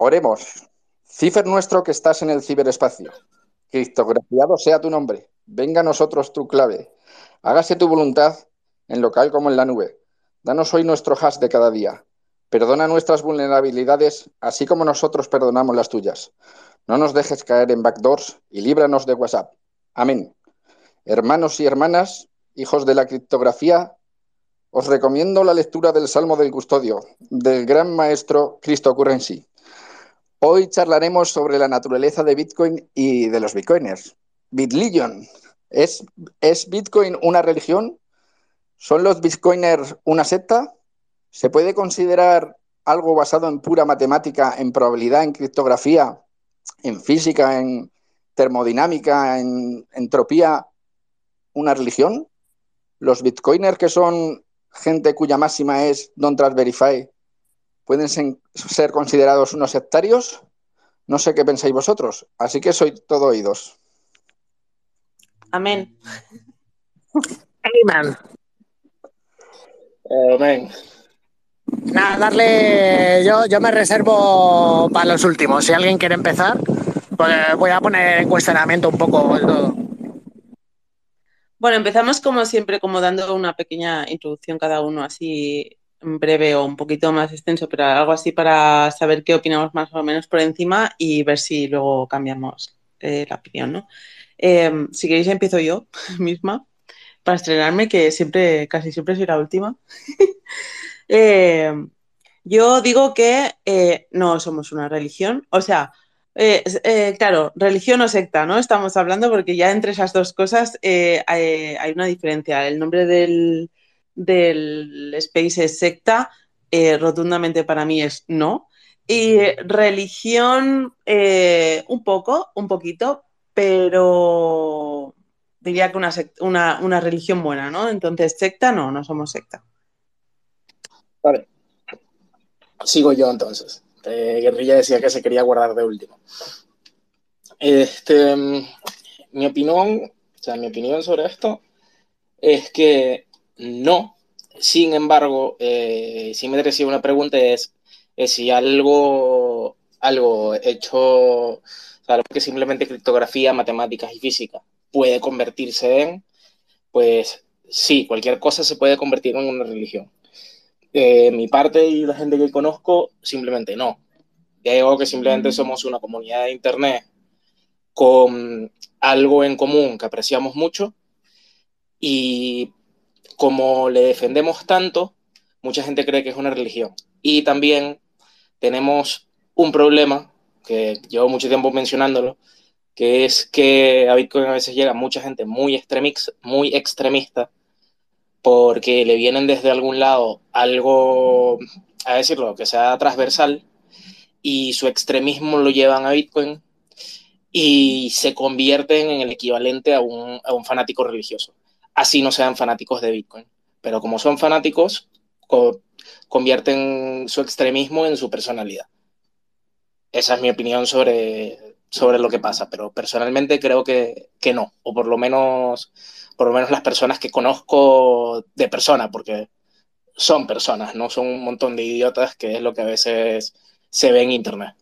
Oremos. Cifer nuestro que estás en el ciberespacio. Criptografiado sea tu nombre. Venga a nosotros tu clave. Hágase tu voluntad en local como en la nube. Danos hoy nuestro hash de cada día. Perdona nuestras vulnerabilidades, así como nosotros perdonamos las tuyas. No nos dejes caer en backdoors y líbranos de WhatsApp. Amén. Hermanos y hermanas, hijos de la criptografía, os recomiendo la lectura del Salmo del Custodio, del gran maestro Cristo Currency. Hoy charlaremos sobre la naturaleza de Bitcoin y de los Bitcoiners. Bitlegion. ¿Es, ¿Es Bitcoin una religión? ¿Son los Bitcoiners una secta? ¿Se puede considerar algo basado en pura matemática, en probabilidad, en criptografía, en física, en termodinámica, en entropía, una religión? ¿Los bitcoiners que son gente cuya máxima es Don't Trust Verify pueden ser considerados unos sectarios? No sé qué pensáis vosotros, así que soy todo oídos. Amén. Amén. Amén. Nada, darle. Yo, yo me reservo para los últimos. Si alguien quiere empezar, pues voy a poner en cuestionamiento un poco todo. Bueno, empezamos como siempre, como dando una pequeña introducción cada uno, así breve o un poquito más extenso, pero algo así para saber qué opinamos más o menos por encima y ver si luego cambiamos eh, la opinión, ¿no? Eh, si queréis empiezo yo misma para estrenarme, que siempre, casi siempre soy la última. Eh, yo digo que no somos una religión, o sea, eh, eh, claro, religión o secta, ¿no? Estamos hablando porque ya entre esas dos cosas eh, hay, una diferencia. El nombre del, del space secta, rotundamente para mí es no. Y religión, un poco, un poquito, pero diría que una, una, religión buena, ¿no? Entonces, secta no, no somos secta. Vale. Sigo yo entonces. Eh, Guerrilla decía que se quería guardar de último. Este, mi opinión, o sea, mi opinión sobre esto es que no. Sin embargo, eh, si me decía una pregunta es, si algo, algo hecho, o sea, que simplemente criptografía, matemáticas y física puede convertirse en, pues sí, cualquier cosa se puede convertir en una religión. Eh, mi parte y la gente que conozco, simplemente no. Digo que simplemente somos una comunidad de Internet con algo en común que apreciamos mucho y como le defendemos tanto, mucha gente cree que es una religión. Y también tenemos un problema, que llevo mucho tiempo mencionándolo, que es que a Bitcoin a veces llega mucha gente muy, muy extremista porque le vienen desde algún lado algo, a decirlo, que sea transversal y su extremismo lo llevan a Bitcoin y se convierten en el equivalente a un, fanático religioso. Así no sean fanáticos de Bitcoin. Pero como son fanáticos, convierten su extremismo en su personalidad. Esa es mi opinión sobre, sobre lo que pasa, pero personalmente creo que, que no, o por lo menos por lo menos las personas que conozco de persona, porque son personas, no son un montón de idiotas, que es lo que a veces se ve en Internet.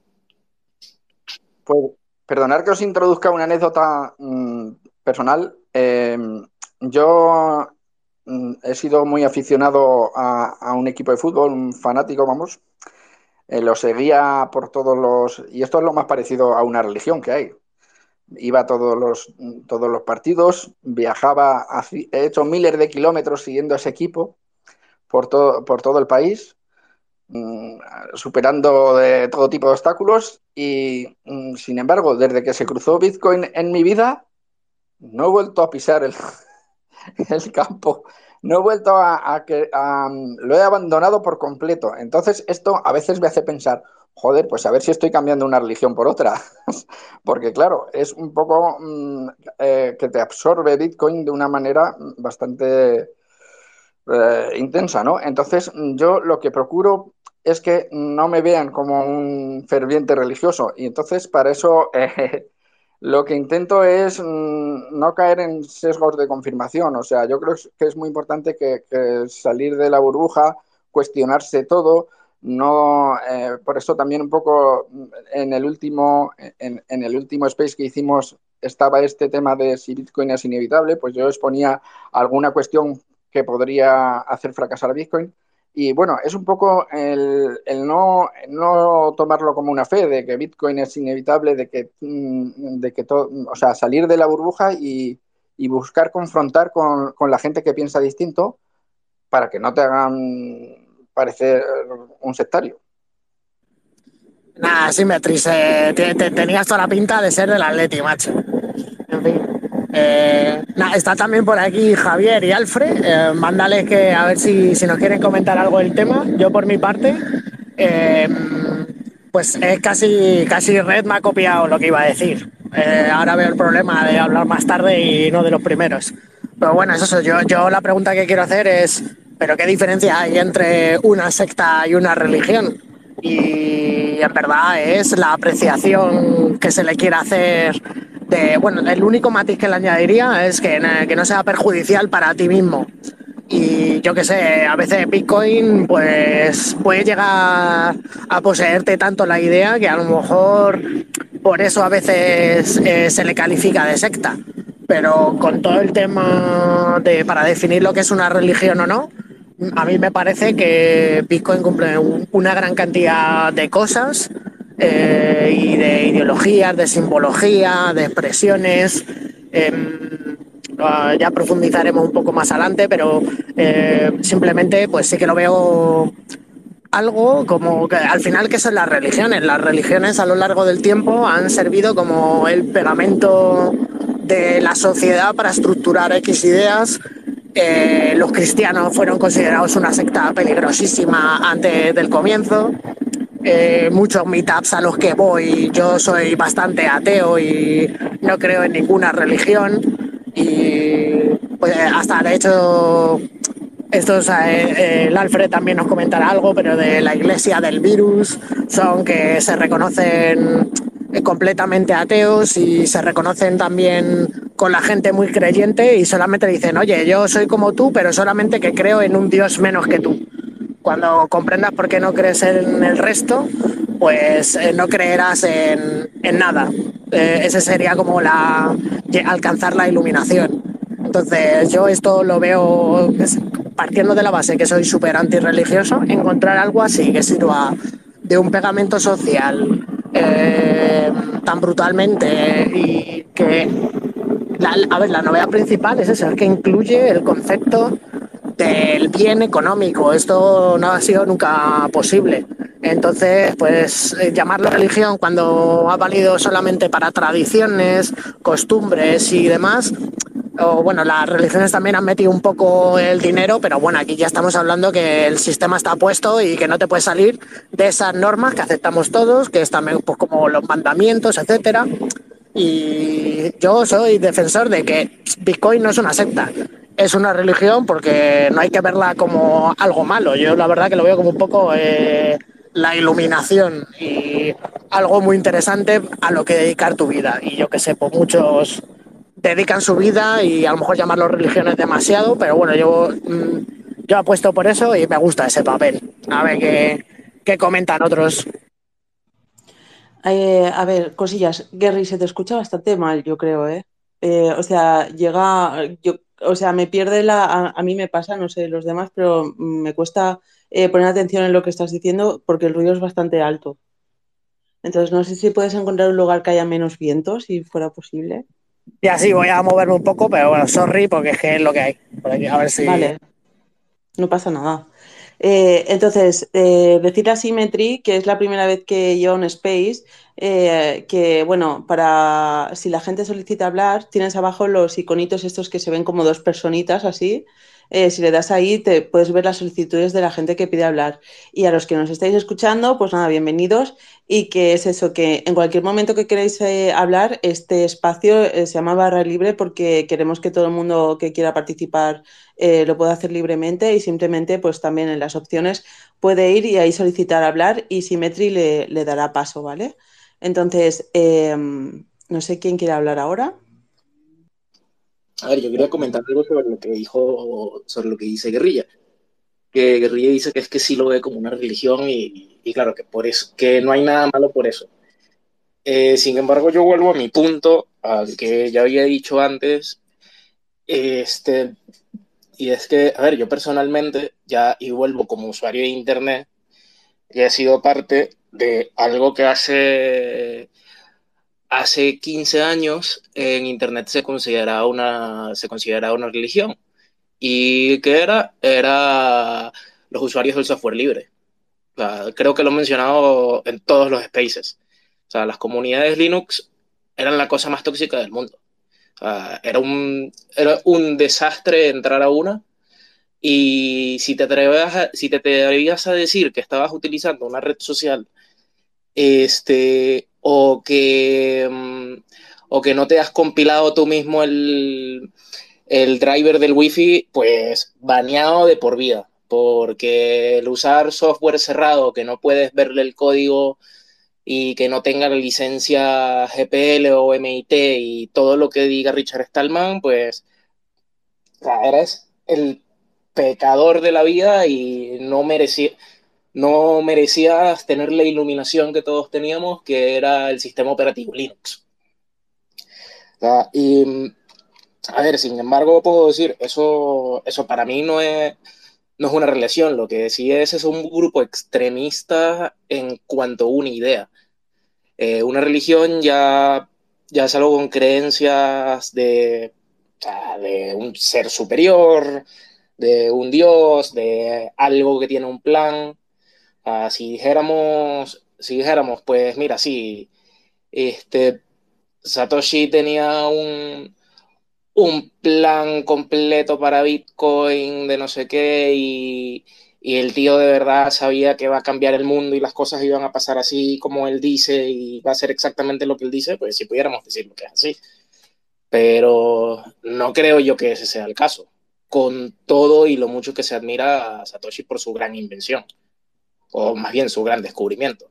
Pues, perdonar que os introduzca una anécdota mm, personal. Em, yo mm, he sido muy aficionado a, un equipo de fútbol, un fanático, vamos. Eh, lo seguía por todos los... Y esto es lo más parecido a una religión que hay iba a todos los, todos los partidos, viajaba, he hecho miles de kilómetros siguiendo a ese equipo por todo, por todo el país, mm, superando de todo tipo de obstáculos y, mm, sin embargo, desde que se cruzó Bitcoin en mi vida, no he vuelto a pisar el, el campo, no he vuelto a, que lo he abandonado por completo. Entonces, esto a veces me hace pensar, joder, pues a ver si estoy cambiando una religión por otra. Porque claro, es un poco mm, eh, que te absorbe Bitcoin de una manera bastante eh, intensa, ¿no? Entonces yo lo que procuro es que no me vean como un ferviente religioso y entonces para eso eh, lo que intento es mm, no caer en sesgos de confirmación. O sea, yo creo que es muy importante que salir de la burbuja, cuestionarse todo, no, eh, por eso también un poco en el último, en, en, el último space que hicimos estaba este tema de si Bitcoin es inevitable, pues yo exponía alguna cuestión que podría hacer fracasar a Bitcoin. Y bueno, es un poco el, el no, no, tomarlo como una fe de que Bitcoin es inevitable, de que, mm, de que todo, o sea, salir de la burbuja y, y buscar confrontar con, con, la gente que piensa distinto para que no te hagan parecer un sectario. Nada, Symmetris, eh, tenías toda la pinta de ser del Atleti, macho. En fin. Eh, nah, está también por aquí Javier y Alfred. Eh, mándales que a ver si, si, nos quieren comentar algo del tema. Yo por mi parte, eh, pues es casi, casi Red me ha copiado lo que iba a decir. Eh, ahora veo el problema de hablar más tarde y no de los primeros. Pero bueno, es eso. Yo, yo la pregunta que quiero hacer es, ¿pero qué diferencia hay entre una secta y una religión? Y en verdad es la apreciación que se le quiere hacer de, bueno, el único matiz que le añadiría es que, que no sea perjudicial para ti mismo. Y yo qué sé, a veces Bitcoin pues puede llegar a poseerte tanto la idea que a lo mejor por eso a veces eh, se le califica de secta. Pero con todo el tema de para definir lo que es una religión o no, a mí me parece que Bitcoin cumple una gran cantidad de cosas eh, y de ideologías, de simbología, de expresiones. Eh, ya profundizaremos un poco más adelante, pero eh, simplemente pues sí que lo veo algo como que al final que son las religiones. Las religiones a lo largo del tiempo han servido como el pegamento de la sociedad para estructurar X ideas eh, los cristianos fueron considerados una secta peligrosísima antes del comienzo. Eh, muchos meetups a los que voy, yo soy bastante ateo y no creo en ninguna religión. Y pues, hasta de hecho, estos, eh, el Alfred también nos comentará algo, pero de la iglesia del virus, son que se reconocen completamente ateos y se reconocen también con la gente muy creyente y solamente dicen, oye, yo soy como tú, pero solamente que creo en un Dios menos que tú. Cuando comprendas por qué no crees en el resto, pues eh, no creerás en, en nada. Eh, ese sería como la alcanzar la iluminación. Entonces yo esto lo veo partiendo de la base que soy súper antirreligioso, encontrar algo así que sirva de un pegamento social eh, tan brutalmente y que, la, a ver, la novedad principal es esa, que incluye el concepto del bien económico. Esto no ha sido nunca posible. Entonces, pues eh, llamarlo religión cuando ha valido solamente para tradiciones, costumbres y demás, o bueno, las religiones también han metido un poco el dinero, pero bueno, aquí ya estamos hablando que el sistema está puesto y que no te puedes salir de esas normas que aceptamos todos, que están pues, como los mandamientos, etcétera. Y yo soy defensor de que Bitcoin no es una secta, es una religión porque no hay que verla como algo malo. Yo la verdad que lo veo como un poco eh, la iluminación y algo muy interesante a lo que dedicar tu vida. Y yo que sé, pues muchos dedican su vida y a lo mejor llamarlo religiones demasiado, pero bueno, yo, mm, yo apuesto por eso y me gusta ese papel. A ver qué, qué comentan otros. Eh, a ver, cosillas. Gary, se te escucha bastante mal, yo creo, ¿eh? eh o sea, llega, yo, o sea, me pierde la, a, a, mí me pasa, no sé los demás, pero me cuesta eh, poner atención en lo que estás diciendo porque el ruido es bastante alto. Entonces, no sé si puedes encontrar un lugar que haya menos viento, si fuera posible. Y así voy a moverme un poco, pero bueno, sorry, porque es que es lo que hay. Aquí, a ver si. Vale. No pasa nada. Eh, entonces, eh, decir a que es la primera vez que yo en Space, eh, que bueno, para si la gente solicita hablar, tienes abajo los iconitos estos que se ven como dos personitas así, eh, si le das ahí, te puedes ver las solicitudes de la gente que pide hablar. Y a los que nos estáis escuchando, pues nada, bienvenidos. Y que es eso, que en cualquier momento que queráis eh, hablar, este espacio eh, se llama barra libre porque queremos que todo el mundo que quiera participar lo pueda hacer libremente y simplemente, pues también en las opciones puede ir y ahí solicitar hablar y Symmetry le, le dará paso, ¿vale? Entonces, em, no sé quién quiere hablar ahora. A ver, yo quería comentar algo sobre lo que dijo, sobre lo que dice Guerrilla. que Guerrilla dice que es que sí lo ve como una religión y, y claro, que por eso, que no hay nada malo por eso. Eh, sin embargo, yo vuelvo a mi punto, al que ya había dicho antes, este, y es que, a ver, yo personalmente ya, y vuelvo como usuario de Internet, he sido parte de algo que hace, hace 15 años en Internet se consideraba una, se consideraba una religión. ¿Y qué era? Era los usuarios del software libre. Creo que lo he mencionado en todos los spaces. O sea, las comunidades Linux eran la cosa más tóxica del mundo. Era, un, era un desastre entrar a una y si te, atrevías a, si te atrevías a decir que estabas utilizando una red social este, o, que, mm, o que no te has compilado tú mismo el, el driver del wifi, pues baneado de por vida, porque el usar software cerrado que no puedes verle el código y que no tenga la licencia GPL o MIT y todo lo que diga Richard Stallman, pues eres el pecador de la vida y no merecía, no merecías tener la iluminación que todos teníamos, que era el sistema operativo Linux. y a ver, sin embargo, puedo decir, eso, eso para mí no es, no es una relación, lo que sí es es un grupo extremista en cuanto a una idea. Eh, una religión ya, ya es algo con creencias de, de un ser superior, de un dios, de algo que tiene un plan. Si dijéramos, si dijéramos, pues mira, sí, este, Satoshi tenía un, un plan completo para Bitcoin de no sé qué y, el tío de verdad sabía que va a cambiar el mundo y las cosas iban a pasar así como él dice y va a ser exactamente lo que él dice, pues si pudiéramos decir lo que es así. Pero no creo yo que ese sea el caso, con todo y lo mucho que se admira a Satoshi por su gran invención, o más bien su gran descubrimiento.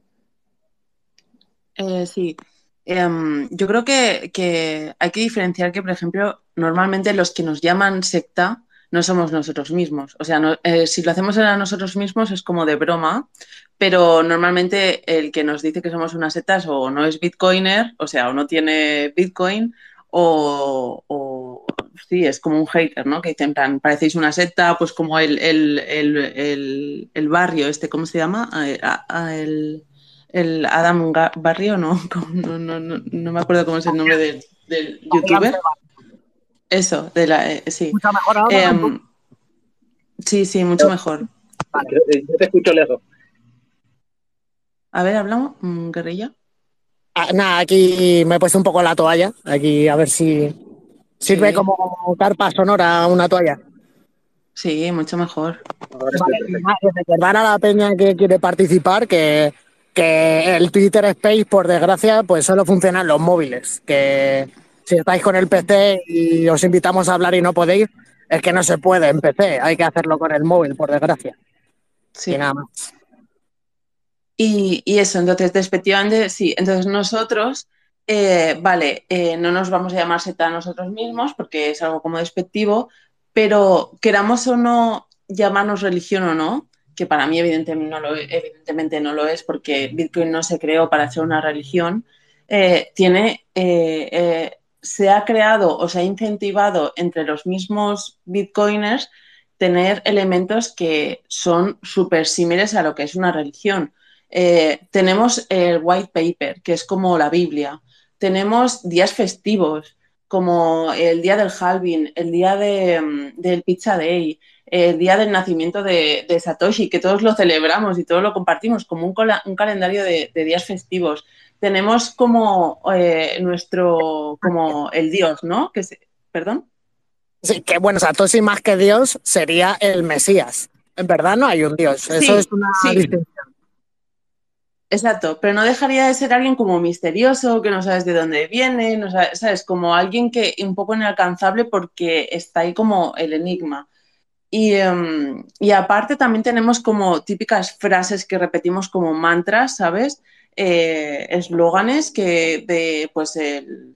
Eh, sí, Em, yo creo que, hay que diferenciar que, por ejemplo, normalmente los que nos llaman secta no somos nosotros mismos. O sea, eh, si lo hacemos a nosotros mismos es como de broma, pero normalmente el que nos dice que somos una secta o no es bitcoiner, o sea, o no tiene bitcoin, o, sí, es como un hater, ¿no? Que dicen, plan, parecéis una secta, pues como el, el, barrio, este, ¿cómo se llama? el el Adam Barrio, ¿no? No, no, no, no me acuerdo cómo es el nombre del, del youtuber. Eso, de la, eh, sí. Mucho mejor eh, Sí, sí, mucho mejor. Vale. Yo te escucho lejos. A ver, hablamos, mm, guerrilla. Ah, nada, aquí me he puesto un poco la toalla, aquí a ver si sirve como carpa sonora una toalla. Sí, mucho mejor. Vale, a la peña que quiere participar, que que el Twitter Space, por desgracia, pues solo funciona en los móviles, que si estáis con el PC y os invitamos a hablar y no podéis, es que no se puede en PC, hay que hacerlo con el móvil, por desgracia. Sí. Y nada más. Y, eso, entonces, despectivamente, sí, entonces nosotros, eh, vale, eh, no nos vamos a llamar seta a nosotros mismos porque es algo como despectivo, pero queramos o no llamarnos religión o no, que para mí evidentemente no lo, es porque Bitcoin no se creó para ser una religión, eh, tiene, se ha creado o se ha incentivado entre los mismos Bitcoiners tener elementos que son súper similares a lo que es una religión. tenemos el white paper, que es como la Biblia. Tenemos días festivos, como el día del halving, el día de, mm, del Pizza Day, el día del nacimiento de, Satoshi, que todos lo celebramos y todos lo compartimos como un, calendario de, días festivos. Tenemos como eh, nuestro, como el Dios, ¿no? Que ¿Perdón? Sí, que bueno, Satoshi más que Dios sería el Mesías. En verdad no hay un Dios, eso es una distinción. Exacto, pero no dejaría de ser alguien como misterioso, que no sabes de dónde viene, no sabes, como alguien que un poco inalcanzable porque está ahí como el enigma. Em, y, aparte también tenemos como típicas frases que repetimos como mantras, ¿sabes? Eh, eslóganes que de, pues, el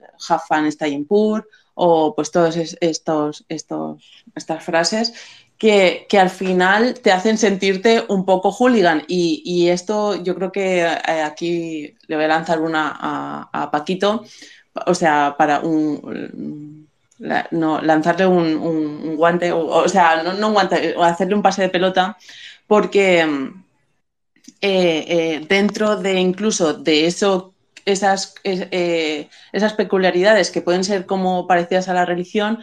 stay in poor, o pues todos estos, estos, estas frases que, al final te hacen sentirte un poco hooligan. Y, esto yo creo que eh, aquí le voy a lanzar una a, Paquito, o sea, para un, no, lanzarle un, guante, o, sea, no, un guante, o hacerle un pase de pelota, porque eh, eh, dentro de incluso de eso esas, esas peculiaridades que pueden ser como parecidas a la religión,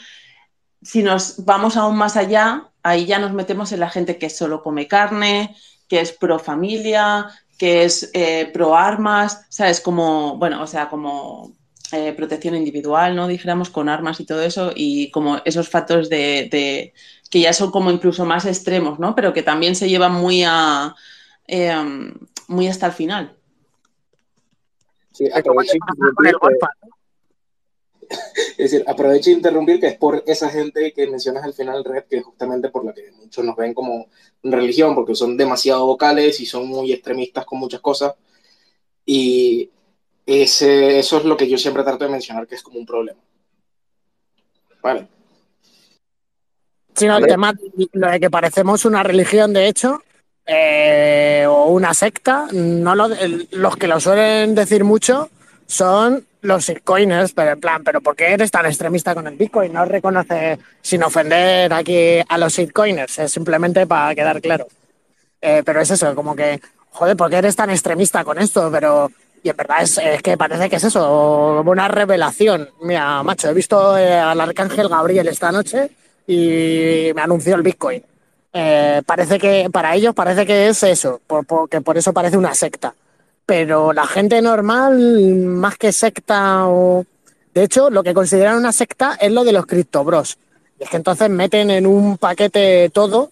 si nos vamos aún más allá, ahí ya nos metemos en la gente que solo come carne, que es pro familia, que es eh, pro armas, ¿sabes? Como, bueno, o sea, como eh, protección individual, ¿no? Dijéramos, con armas y todo eso, y como esos factores de, que ya son como incluso más extremos, ¿no? Pero que también se llevan muy a muy hasta el final. Sí, es decir, aprovecho de interrumpir que es por esa gente que mencionas al final, Red, que es justamente por la que muchos nos ven como religión, porque son demasiado vocales y son muy extremistas con muchas cosas. Y ese, eso es lo que yo siempre trato de mencionar, que es como un problema. Vale. Sí, no, el tema, lo de que parecemos una religión, de hecho, eh, o una secta, no los que lo suelen decir mucho son los bitcoiners, pero en plan, ¿pero por qué eres tan extremista con el Bitcoin? No reconoce, sin ofender aquí a los bitcoiners, es simplemente para quedar claro. Eh, pero es eso, como que, joder, ¿por qué eres tan extremista con esto? Pero, y en verdad es, que parece que es eso, una revelación. Mira, macho, he visto eh, al arcángel Gabriel esta noche y me anunció el Bitcoin. Eh, parece que, para ellos parece que es eso, porque por eso parece una secta pero la gente normal, más que secta o... De hecho, lo que consideran una secta es lo de los criptobros. Y es que entonces meten en un paquete todo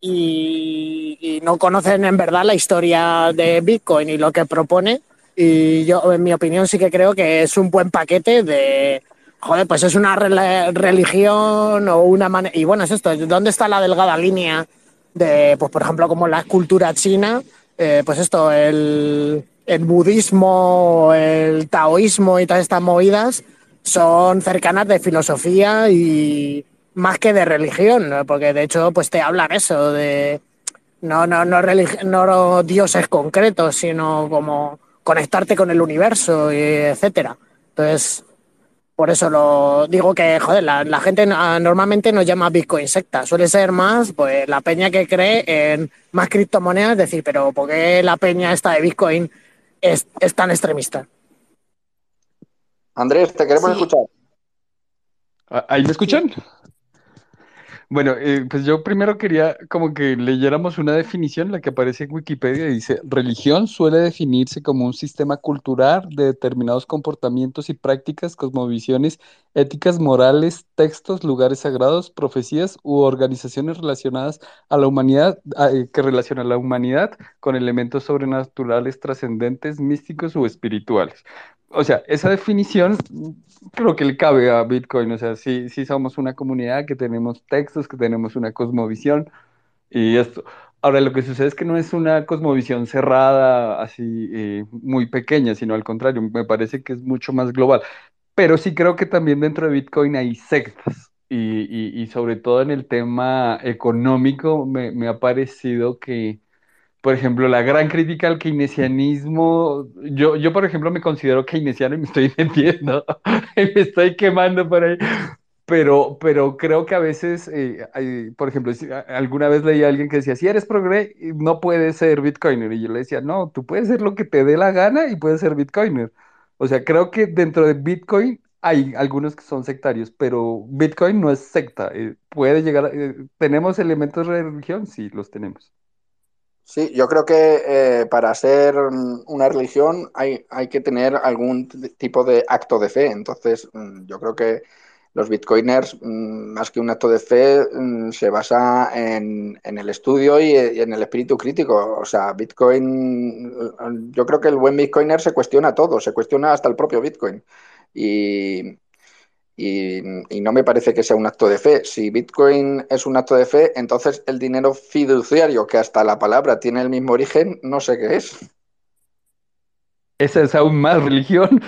y, no conocen en verdad la historia de Bitcoin y lo que propone. Y yo, en mi opinión, sí que creo que es un buen paquete de, joder, pues es una religión o una manera... Y bueno, es esto, ¿dónde está la delgada línea de, pues por ejemplo, como la cultura china? Eh, pues esto, el, el budismo, el taoísmo y todas estas movidas son cercanas de filosofía y más que de religión, porque de hecho pues te hablan eso de no no no, no dioses concretos, sino como conectarte con el universo y etcétera. Entonces, por eso lo digo que, joder, la, gente normalmente nos llama Bitcoin secta. Suele ser más, pues, la peña que cree en más criptomonedas, es decir, pero ¿por qué la peña esta de Bitcoin es, tan extremista. Andrés, te queremos escuchar. Ah, ¿Ahí me escuchan? Bueno, eh, pues yo primero quería como que leyéramos una definición, la que aparece en Wikipedia, dice, religión suele definirse como un sistema cultural de determinados comportamientos y prácticas, cosmovisiones, éticas, morales, textos, lugares sagrados, profecías u organizaciones relacionadas a la humanidad, eh, que relacionan la humanidad con elementos sobrenaturales, trascendentes, místicos o espirituales o sea, esa definición creo que le cabe a Bitcoin. O sea, sí, sí somos una comunidad que tenemos textos, que tenemos una cosmovisión y esto. Ahora, lo que sucede es que no es una cosmovisión cerrada, así eh, muy pequeña, sino al contrario, me parece que es mucho más global. Pero sí creo que también dentro de Bitcoin hay sectas. Y, y, sobre todo en el tema económico, me, me ha parecido que, por ejemplo, la gran crítica al keynesianismo, yo, yo por ejemplo me considero keynesiano y me estoy metiendo, y me estoy quemando por ahí, pero, pero creo que a veces, eh, por ejemplo, alguna vez leí a alguien que decía, si eres progre, no puedes ser bitcoiner, y yo le decía, no, tú puedes ser lo que te dé la gana y puedes ser bitcoiner. O sea, creo que dentro de Bitcoin hay algunos que son sectarios, pero Bitcoin no es secta. Eh, puede llegar, eh, ¿tenemos elementos de religión? Sí, los tenemos. Sí, yo creo que eh, para ser una religión hay, hay, que tener algún tipo de acto de fe. Entonces, mm, yo creo que los bitcoiners, mm, más que un acto de fe, mm, se basa en, el estudio y, en el espíritu crítico. O sea, Bitcoin, yo creo que el buen bitcoiner se cuestiona todo, se cuestiona hasta el propio Bitcoin. Y, y, no me parece que sea un acto de fe. Si Bitcoin es un acto de fe, entonces el dinero fiduciario, que hasta la palabra tiene el mismo origen, no sé qué es. Esa es aún más religión.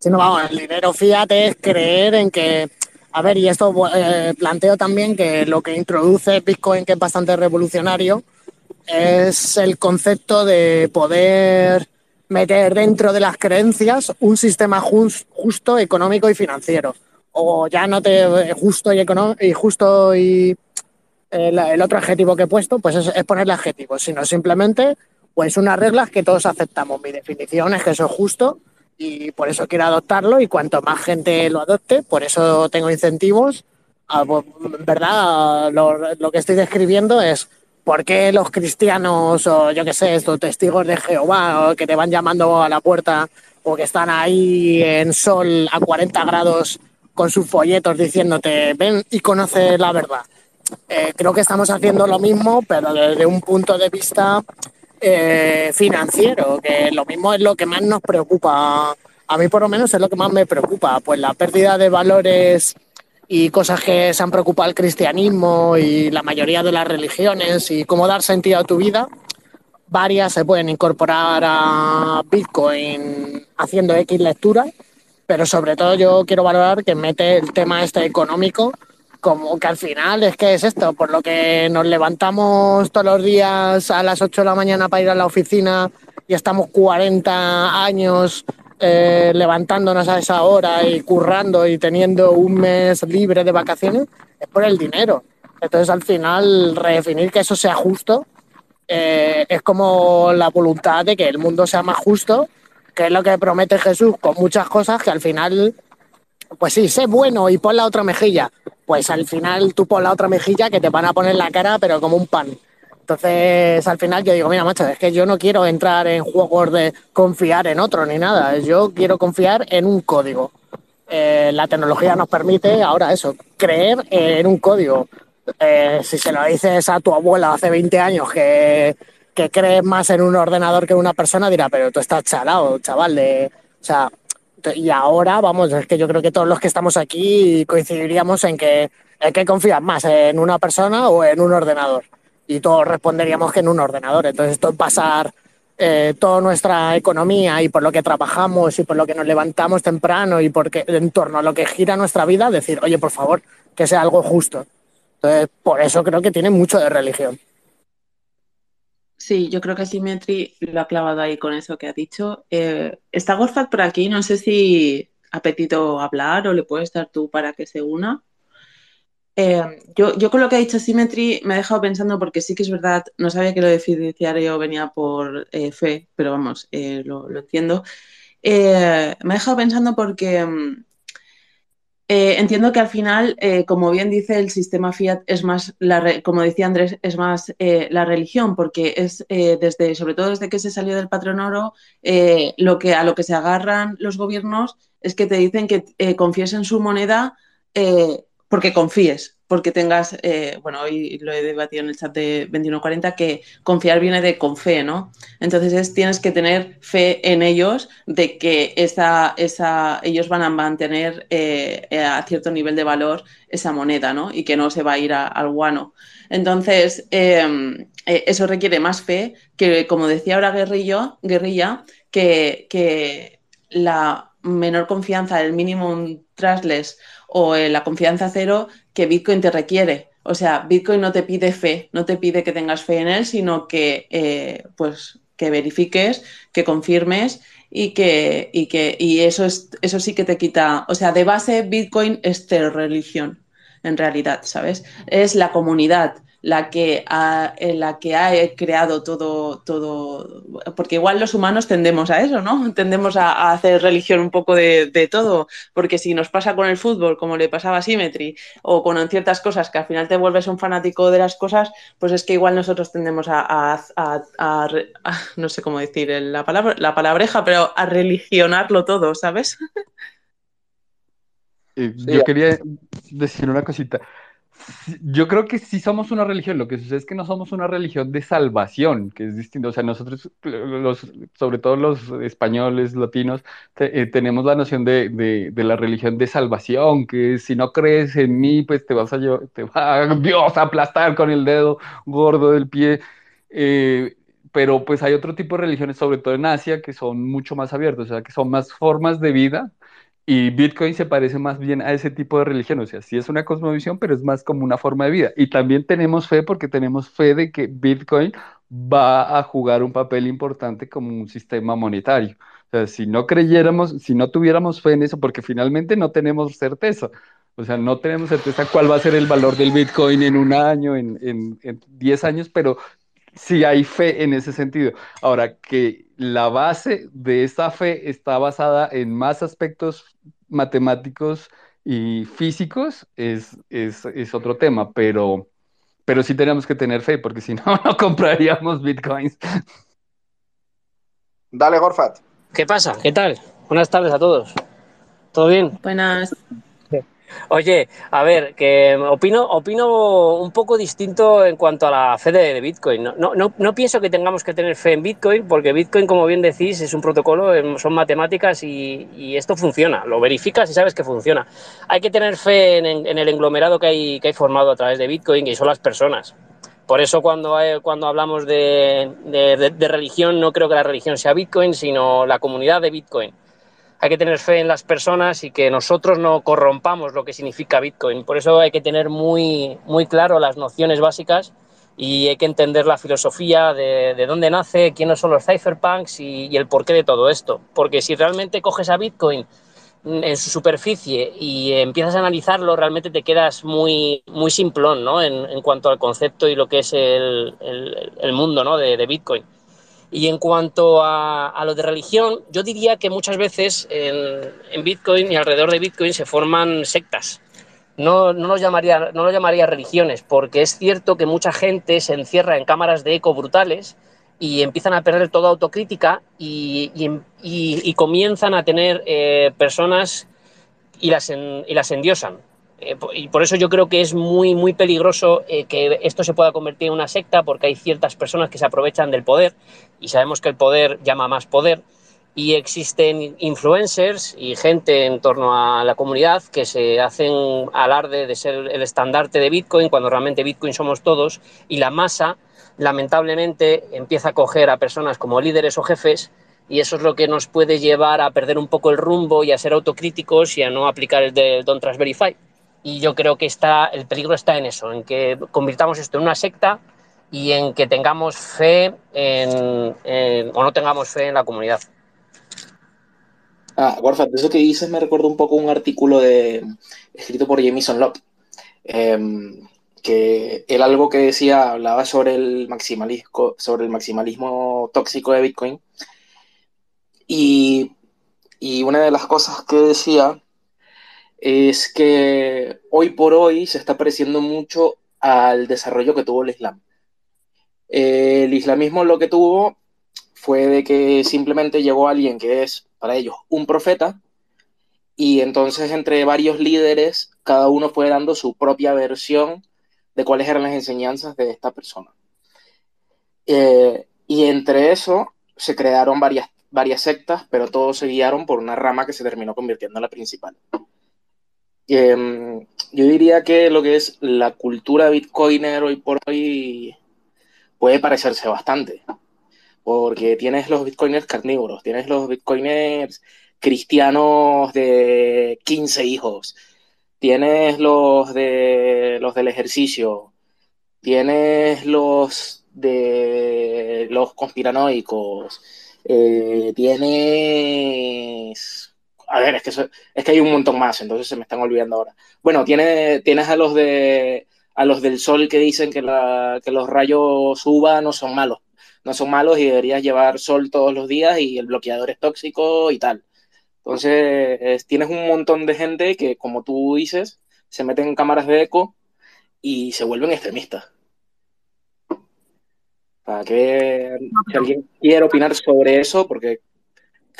Sino vamos, el dinero fiat es creer en que, a ver, y esto eh, planteo también que lo que introduce Bitcoin, que es bastante revolucionario, es el concepto de poder meter dentro de las creencias un sistema justo, económico y financiero. O ya no te justo y, y justo y el, otro adjetivo que he puesto, pues es, es ponerle adjetivos, sino simplemente pues unas reglas que todos aceptamos. Mi definición es que eso es justo y por eso quiero adoptarlo y cuanto más gente lo adopte, por eso tengo incentivos. A, pues, ¿Verdad? Lo, lo, que estoy describiendo es por qué los cristianos o yo qué sé, estos testigos de Jehová o que te van llamando a la puerta o que están ahí en sol a 40 grados con sus folletos diciéndote ven y conoce la verdad. Eh, creo que estamos haciendo lo mismo, pero desde un punto de vista eh, financiero, que lo mismo es lo que más nos preocupa. A mí por lo menos es lo que más me preocupa, pues la pérdida de valores y cosas que se han preocupado el cristianismo y la mayoría de las religiones y cómo dar sentido a tu vida. Varias se pueden incorporar a Bitcoin haciendo X lecturas, pero sobre todo yo quiero valorar que mete el tema este económico como que al final es que es esto, por lo que nos levantamos todos los días a las 8 de la mañana para ir a la oficina y estamos 40 años eh, levantándonos a esa hora y currando y teniendo un mes libre de vacaciones, es por el dinero. Entonces al final redefinir que eso sea justo eh, es como la voluntad de que el mundo sea más justo, que es lo que promete Jesús con muchas cosas que al final pues sí, sé bueno y pon la otra mejilla. Pues al final tú pon la otra mejilla que te van a poner la cara, pero como un pan. Entonces, al final yo digo, mira, macho, es que yo no quiero entrar en juegos de confiar en otro ni nada. Yo quiero confiar en un código. Eh, la tecnología nos permite ahora eso, creer en un código. Eh, si se lo dices a tu abuela hace 20 años que, que crees más en un ordenador que en una persona, dirá, pero tú estás chalado, chaval. De, o sea, y ahora, vamos, es que yo creo que todos los que estamos aquí coincidiríamos en que hay que confiar más en una persona o en un ordenador. Y todos responderíamos que en un ordenador. Entonces, esto es pasar eh, toda nuestra economía y por lo que trabajamos y por lo que nos levantamos temprano y porque en torno a lo que gira nuestra vida, decir, oye, por favor, que sea algo justo. Entonces, por eso creo que tiene mucho de religión. Sí, yo creo que Symmetry lo ha clavado ahí con eso que ha dicho. Eh, está Gorfat por aquí, no sé si ha pedido hablar o le puedes dar tú para que se una. Eh, yo, yo, con lo que ha dicho Symmetry me he dejado pensando porque sí que es verdad, no sabía que lo de fiduciario venía por eh, fe, pero vamos, lo, lo, entiendo. me he dejado pensando porque mm, eh, entiendo que al final, eh, como bien dice el sistema Fiat, es más, la como decía Andrés, es más eh, la religión, porque es desde, sobre todo desde que se salió del patrón oro, lo que, a lo que se agarran los gobiernos es que te dicen que confíes en su moneda porque confíes, porque tengas, eh, bueno, hoy lo he debatido en el chat de 2140, que confiar viene de con fe, ¿no? Entonces tienes que tener fe en ellos de que esa, esa, ellos van a mantener eh, a cierto nivel de valor esa moneda, ¿no? Y que no se va a ir al guano. Entonces, em, eh, eso requiere más fe que, como decía ahora Guerrillo, Guerrilla, que, que la menor confianza, el minimum trustless o la confianza cero que Bitcoin te requiere. O sea, Bitcoin no te pide fe, no te pide que tengas fe en él, sino que, eh, pues, que verifiques, que confirmes y que, y que y eso, es, eso sí que te quita. O sea, de base Bitcoin es religión, en realidad, ¿sabes? Es la comunidad la que ha, la que ha creado todo, todo, porque igual los humanos tendemos a eso, ¿no? Tendemos a, hacer religión un poco de, todo, porque si nos pasa con el fútbol, como le pasaba a Symmetry, o con ciertas cosas que al final te vuelves un fanático de las cosas, pues es que igual nosotros tendemos a, no sé cómo decir la, palabra, la palabreja, pero a religionarlo todo, ¿sabes? Eh, yo quería decir una cosita. Yo creo que sí somos una religión, lo que sucede es que no somos una religión de salvación, que es distinto. O sea, nosotros, los, sobre todo los españoles, latinos, eh, tenemos la noción de, la religión de salvación, que si no crees en mí, pues te vas a, te va a Dios aplastar con el dedo gordo del pie. Eh, pero pues hay otro tipo de religiones, sobre todo en Asia, que son mucho más abiertas, o sea, que son más formas de vida Y Bitcoin se parece más bien a ese tipo de religión, o sea, sí es una cosmovisión, pero es más como una forma de vida. Y también tenemos fe porque tenemos fe de que Bitcoin va a jugar un papel importante como un sistema monetario. O sea, si no creyéramos, si no tuviéramos fe en eso, porque finalmente no tenemos certeza. O sea, no tenemos certeza cuál va a ser el valor del Bitcoin en un año, en, en, en 10 años, pero sí hay fe en ese sentido. Ahora, que la base de esa fe está basada en más aspectos matemáticos y físicos es, es, es otro tema, pero, pero sí tenemos que tener fe, porque si no, no compraríamos bitcoins. Dale, Gorfat. ¿Qué pasa? ¿Qué tal? Buenas tardes a todos. ¿Todo bien? Buenas. Oye, a ver, que opino, opino un poco distinto en cuanto a la fe de, Bitcoin. No, no, no, pienso que tengamos que tener fe en Bitcoin, porque Bitcoin, como bien decís, es un protocolo, em, son matemáticas y, y esto funciona. Lo verificas y sabes que funciona. Hay que tener fe en, en el englomerado que hay, que hay formado a través de Bitcoin, que son las personas. Por eso cuando, cuando hablamos de- de- de religión, no creo que la religión sea Bitcoin, sino la comunidad de Bitcoin. Hay que tener fe en las personas y que nosotros no corrompamos lo que significa Bitcoin. Por eso hay que tener muy, muy claro las nociones básicas y hay que entender la filosofía de, de dónde nace, quiénes son los cypherpunks y, el porqué de todo esto. Porque si realmente coges a Bitcoin en su superficie y empiezas a analizarlo, realmente te quedas muy, muy simplón ¿no? en, en cuanto al concepto y lo que es el, el- el mundo ¿no? de, de Bitcoin. Y en cuanto a, lo de religión, yo diría que muchas veces en, Bitcoin y alrededor de Bitcoin se forman sectas. No, no, los llamaría, no lo llamaría religiones, porque es cierto que mucha gente se encierra en cámaras de eco brutales y empiezan a perder toda autocrítica y, comienzan a tener eh, personas y las, y las endiosan. Eh, y por eso yo creo que es muy, muy peligroso eh, que esto se pueda convertir en una secta, porque hay ciertas personas que se aprovechan del poder y sabemos que el poder llama más poder. Y existen influencers y gente en torno a la comunidad que se hacen alarde de ser el estandarte de Bitcoin cuando realmente Bitcoin somos todos y la masa lamentablemente empieza a coger a personas como líderes o jefes y eso es lo que nos puede llevar a perder un poco el rumbo y a ser autocríticos y a no aplicar el Don't Trust Verify. Y yo creo que está, el peligro está en eso, en que convirtamos esto en una secta y en que tengamos fe en, o no tengamos fe en la comunidad. Ah, Gorfat, eso que dices me recuerda un poco un artículo de, escrito por Jameson Locke, em, que él algo que decía, hablaba sobre el maximalismo, sobre el maximalismo tóxico de Bitcoin. Y, y una de las cosas que decía es que hoy por hoy se está pareciendo mucho al desarrollo que tuvo el Islam. El islamismo lo que tuvo fue de que simplemente llegó alguien que es para ellos un profeta y entonces entre varios líderes cada uno fue dando su propia versión de cuáles eran las enseñanzas de esta persona. Eh, y entre eso se crearon varias, varias sectas, pero todos se guiaron por una rama que se terminó convirtiendo en la principal. Eh, yo diría que lo que es la cultura bitcoiner hoy por hoy puede parecerse bastante porque tienes los bitcoiners carnívoros, tienes los bitcoiners cristianos de 15 hijos, tienes los de los del ejercicio, tienes los de los conspiranoicos, eh, tienes a ver, es que, es que hay un montón más, entonces se me están olvidando ahora. Bueno, tiene, tienes a los de a los del sol que dicen que, la, que los rayos UVA no son malos no son malos y deberías llevar sol todos los días y el bloqueador es tóxico y tal. Entonces, es- tienes un montón de gente que, como tú dices, se meten en cámaras de eco y se vuelven extremistas. Para que si alguien quiere opinar sobre eso, porque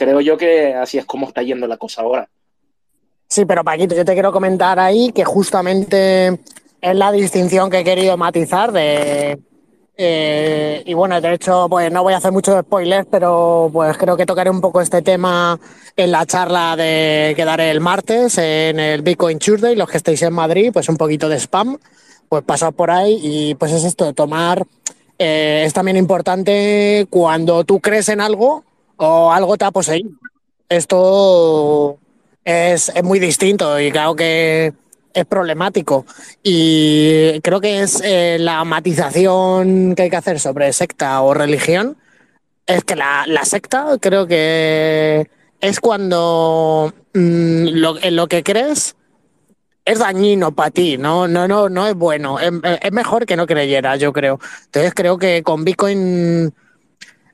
creo yo que así es como está yendo la cosa ahora. Sí, pero Paquito, yo te quiero comentar ahí que justamente es la distinción que he querido matizar de... eh, y bueno, de hecho, pues no voy a hacer muchos spoilers, pero pues creo que tocaré un poco este tema en la charla de que daré el martes en el Bitcoin Tuesday. Los que estéis en Madrid, pues un poquito de spam, pues pasad por ahí y pues es esto, tomar... eh, es también importante cuando tú crees en algo o algo te ha poseído. Esto es, muy distinto y claro que es problemático. Y creo que es eh, la matización que hay que hacer sobre secta o religión. Es que la, secta creo que es cuando mm, lo, lo que crees es dañino para ti, ¿no? No, no, no es bueno. Es, es mejor que no creyera, yo creo. Entonces creo que con Bitcoin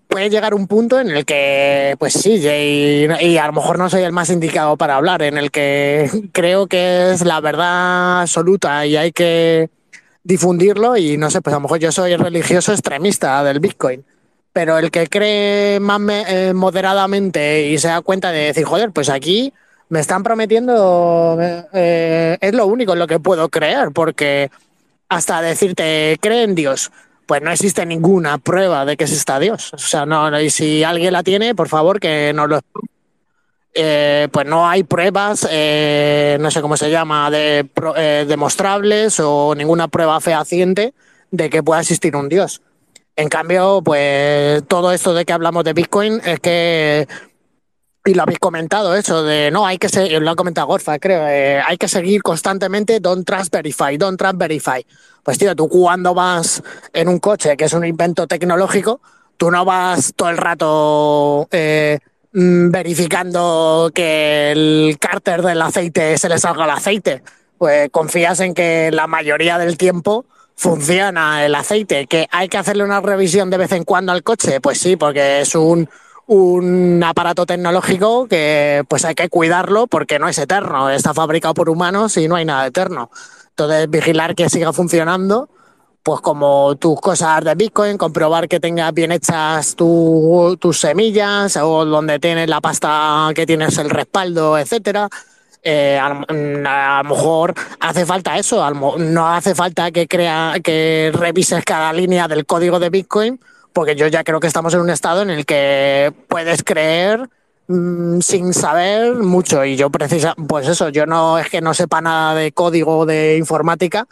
puede llegar un punto en el que, pues sí, y, y, a lo mejor no soy el más indicado para hablar, en el que creo que es la verdad absoluta y hay que difundirlo y no sé, pues a lo mejor yo soy religioso extremista del Bitcoin, pero el que cree más eh, moderadamente y se da cuenta de decir, joder, pues aquí me están prometiendo, eh, es lo único en lo que puedo creer, porque hasta decirte, cree en Dios, pues no existe ninguna prueba de que exista Dios. O sea, no, y si alguien la tiene, por favor, que nos lo eh, pues no hay pruebas, eh, no sé cómo se llama, de, eh, demostrables o ninguna prueba fehaciente de que pueda existir un Dios. En cambio, pues todo esto de que hablamos de Bitcoin es que y lo habéis comentado eso de no hay que seguir, lo ha comentado Gorfa creo eh, hay que seguir constantemente don't trust verify don't trust verify pues tío tú cuando vas en un coche que es un invento tecnológico tú no vas todo el rato eh, mm, verificando que el cárter del aceite se le salga el aceite. Pues confías en que la mayoría del tiempo funciona el aceite. Que hay que hacerle una revisión de vez en cuando al coche pues sí porque es un un aparato tecnológico que pues hay que cuidarlo porque no es eterno, está fabricado por humanos y no hay nada eterno. Entonces, vigilar que siga funcionando, pues como tus cosas de Bitcoin, comprobar que tengas bien hechas tu, tus semillas o donde tienes la pasta que tienes el respaldo, etcétera. Eh, a, a, lo mejor hace falta eso, no hace falta que crea que revises cada línea del código de Bitcoin, porque yo ya creo que estamos en un estado en el que puedes creer mmm, sin saber mucho y yo precisa, pues eso, yo no es que no sepa nada de código de informática,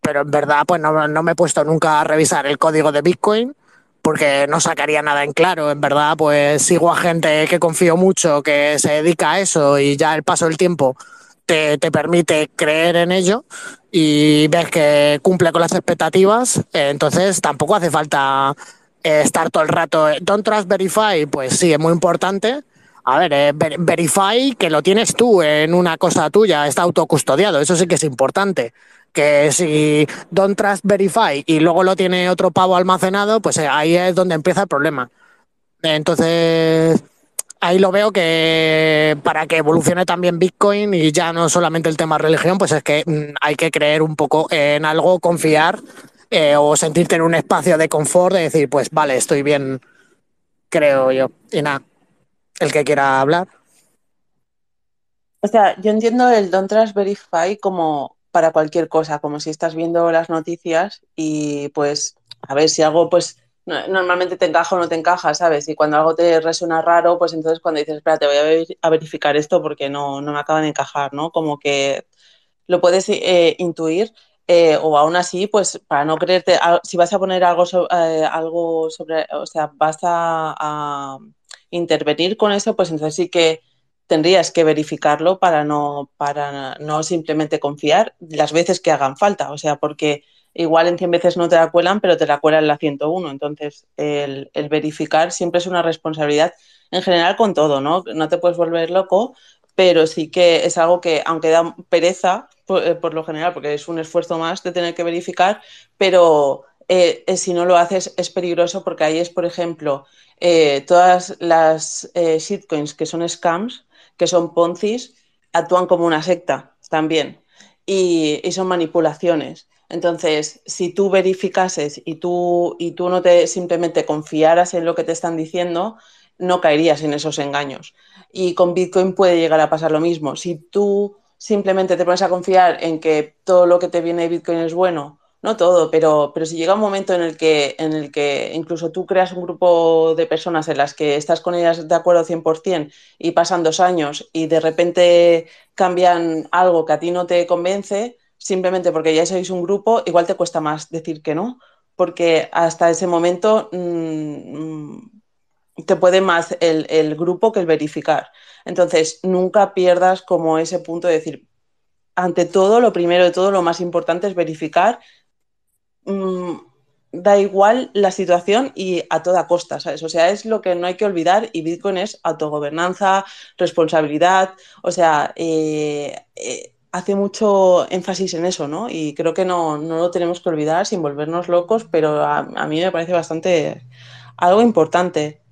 pero en verdad pues no, no me he puesto nunca a revisar el código de Bitcoin porque no sacaría nada en claro. En verdad, pues sigo a gente que confío mucho, que se dedica a eso y ya el paso del tiempo te, te permite creer en ello y ves que cumple con las expectativas, entonces tampoco hace falta eh, estar todo el rato. Don't trust verify, pues sí, es muy importante. A ver, eh, ver, verify que lo tienes tú en una cosa tuya, está autocustodiado, eso sí que es importante. Que si don't trust verify y luego lo tiene otro pavo almacenado, pues eh, ahí es donde empieza el problema. Entonces, ahí lo veo que para que evolucione también Bitcoin y ya no solamente el tema religión, pues es que mm, hay que creer un poco en algo, confiar eh, o sentirte en un espacio de confort de decir, pues vale, estoy bien, creo yo. Y nada, el que quiera hablar. O sea, yo entiendo el Don't Trust Verify como para cualquier cosa, como si estás viendo las noticias y pues a ver si algo pues normalmente te encaja o no te encaja, ¿sabes? Y cuando algo te resuena raro, pues entonces cuando dices, espérate, voy a, verificar esto porque no, no me acaba de encajar, ¿no? Como que lo puedes eh, intuir eh, o aún así, pues para no creerte, si vas a poner algo, eh, algo sobre, o sea, vas a, a, intervenir con eso, pues entonces sí que tendrías que verificarlo para no, para no simplemente confiar las veces que hagan falta, o sea, porque igual en 100 veces no te la cuelan, pero te la cuelan la 101, entonces el, el verificar siempre es una responsabilidad en general con todo, ¿no? No te puedes volver loco, pero sí que es algo que, aunque da pereza, por, eh, por, lo general, porque es un esfuerzo más de tener que verificar, pero eh, eh, si no lo haces es peligroso porque ahí es, por ejemplo, todas las shitcoins que son scams, que son poncis, actúan como una secta también y, y son manipulaciones. Entonces, si tú verificases y tú, y tú no te simplemente confiaras en lo que te están diciendo, no caerías en esos engaños. Y con Bitcoin puede llegar a pasar lo mismo. Si tú simplemente te pones a confiar en que todo lo que te viene de Bitcoin es bueno, no todo, pero, pero si llega un momento en el, que, en el que incluso tú creas un grupo de personas en las que estás con ellas de acuerdo 100% y pasan dos años y de repente cambian algo que a ti no te convence, simplemente porque ya sois un grupo, igual te cuesta más decir que no, porque hasta ese momento mmm, te puede más el, el, grupo que el verificar. Entonces, nunca pierdas como ese punto de decir, ante todo, lo primero de todo, lo más importante es verificar. Mmm, da igual la situación y a toda costa, ¿sabes? O sea, es lo que no hay que olvidar y Bitcoin es autogobernanza, responsabilidad, o sea, eh, eh, hace mucho énfasis en eso, ¿no? Y creo que no, no lo tenemos que olvidar sin volvernos locos, pero a, a mí me parece bastante algo importante.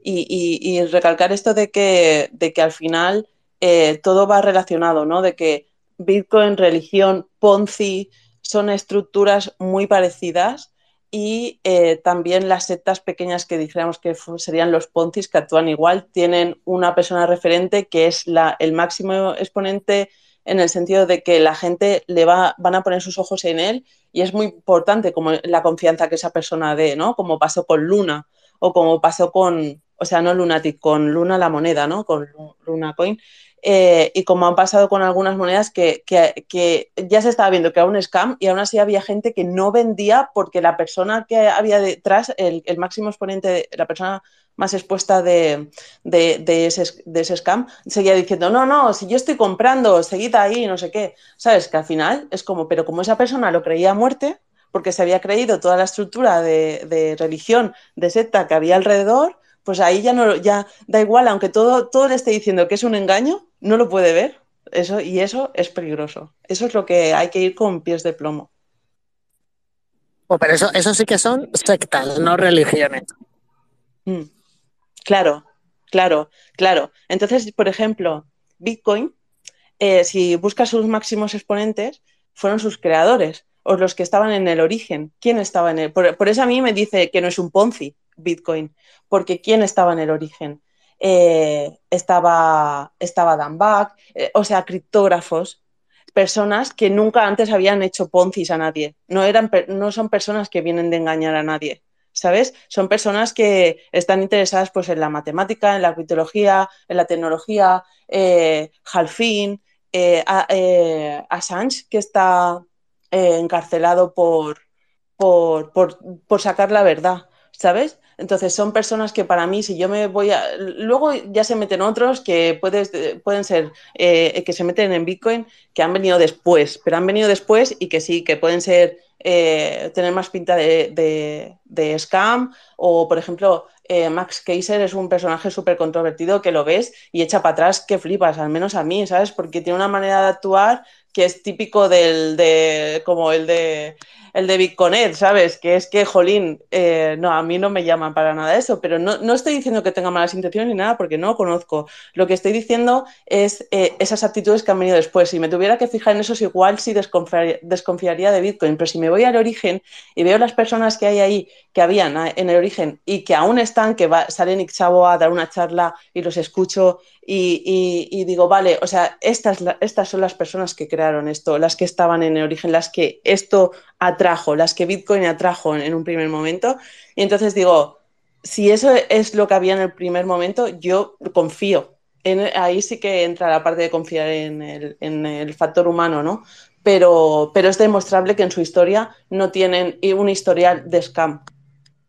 Y, recalcar esto de que, de que al final eh, todo va relacionado, ¿no? De que Bitcoin, religión, Ponzi son estructuras muy parecidas y eh, también las sectas pequeñas que dijéramos que serían los poncis que actúan igual, tienen una persona referente que es la, el máximo exponente en el sentido de que la gente le va, van a poner sus ojos en él y es muy importante como la confianza que esa persona dé, ¿no? Como pasó con Luna o como pasó con, o sea, no Lunatic, con Luna la moneda, ¿no? Con Luna Coin. Eh, y como han pasado con algunas monedas que, que, que, ya se estaba viendo que era un scam y aún así había gente que no vendía porque la persona que había detrás, el, el máximo exponente, la persona más expuesta de, de, de, ese, de, ese, scam, seguía diciendo, no, no, si yo estoy comprando, seguid ahí, no sé qué. ¿Sabes? Que al final es como, pero como esa persona lo creía a muerte, porque se había creído toda la estructura de, religión, de secta que había alrededor, pues ahí ya no ya da igual, aunque todo, todo le esté diciendo que es un engaño, no lo puede ver. Eso, y eso es peligroso. Eso es lo que hay que ir con pies de plomo. Oh, pero eso, eso sí que son sectas, no religiones. Mm. Claro, claro, claro. Entonces, por ejemplo, Bitcoin, eh, si buscas sus máximos exponentes, fueron sus creadores o los que estaban en el origen. ¿Quién estaba en él? Por, por eso a mí me dice que no es un Ponzi, Bitcoin, porque ¿quién estaba en el origen? Eh, estaba, estaba Dan Back, eh, o sea, criptógrafos, personas que nunca antes habían hecho poncis a nadie. No, eran, no son personas que vienen de engañar a nadie, ¿sabes? Son personas que están interesadas pues, en la matemática, en la criptología, en la tecnología, eh, Halfin, eh, Assange, que está encarcelado por, por, por sacar la verdad, ¿sabes? Entonces son personas que para mí, si yo me voy a... Luego ya se meten otros que puedes, pueden ser, eh, que se meten en Bitcoin, que han venido después, pero han venido después y que sí, que pueden ser, eh, tener más pinta de, de, scam o, por ejemplo, eh, Max Kaiser es un personaje súper controvertido que lo ves y echa para atrás que flipas, al menos a mí, ¿sabes? Porque tiene una manera de actuar que es típico del de como el de el de Bitconet, ¿sabes? Que es que, jolín, eh, no, a mí no me llaman para nada eso, pero no, no, estoy diciendo que tenga malas intenciones ni nada, porque no lo conozco. Lo que estoy diciendo es eh, esas actitudes que han venido después. Si me tuviera que fijar en eso, igual sí desconfiaría, desconfiaría, de Bitcoin, pero si me voy al origen y veo las personas que hay ahí, que habían ah, en el origen y que aún están, que va, salen Ixchabo a dar una charla y los escucho y, digo, vale, o sea, estas, estas son las personas que crearon esto, las que estaban en el origen, las que esto atrajo, las que Bitcoin atrajo en, un primer momento. Y entonces digo, si eso es lo que había en el primer momento, yo confío. Ahí sí que entra la parte de confiar en el, en el factor humano, ¿no? Pero, pero, es demostrable que en su historia no tienen un historial de scam.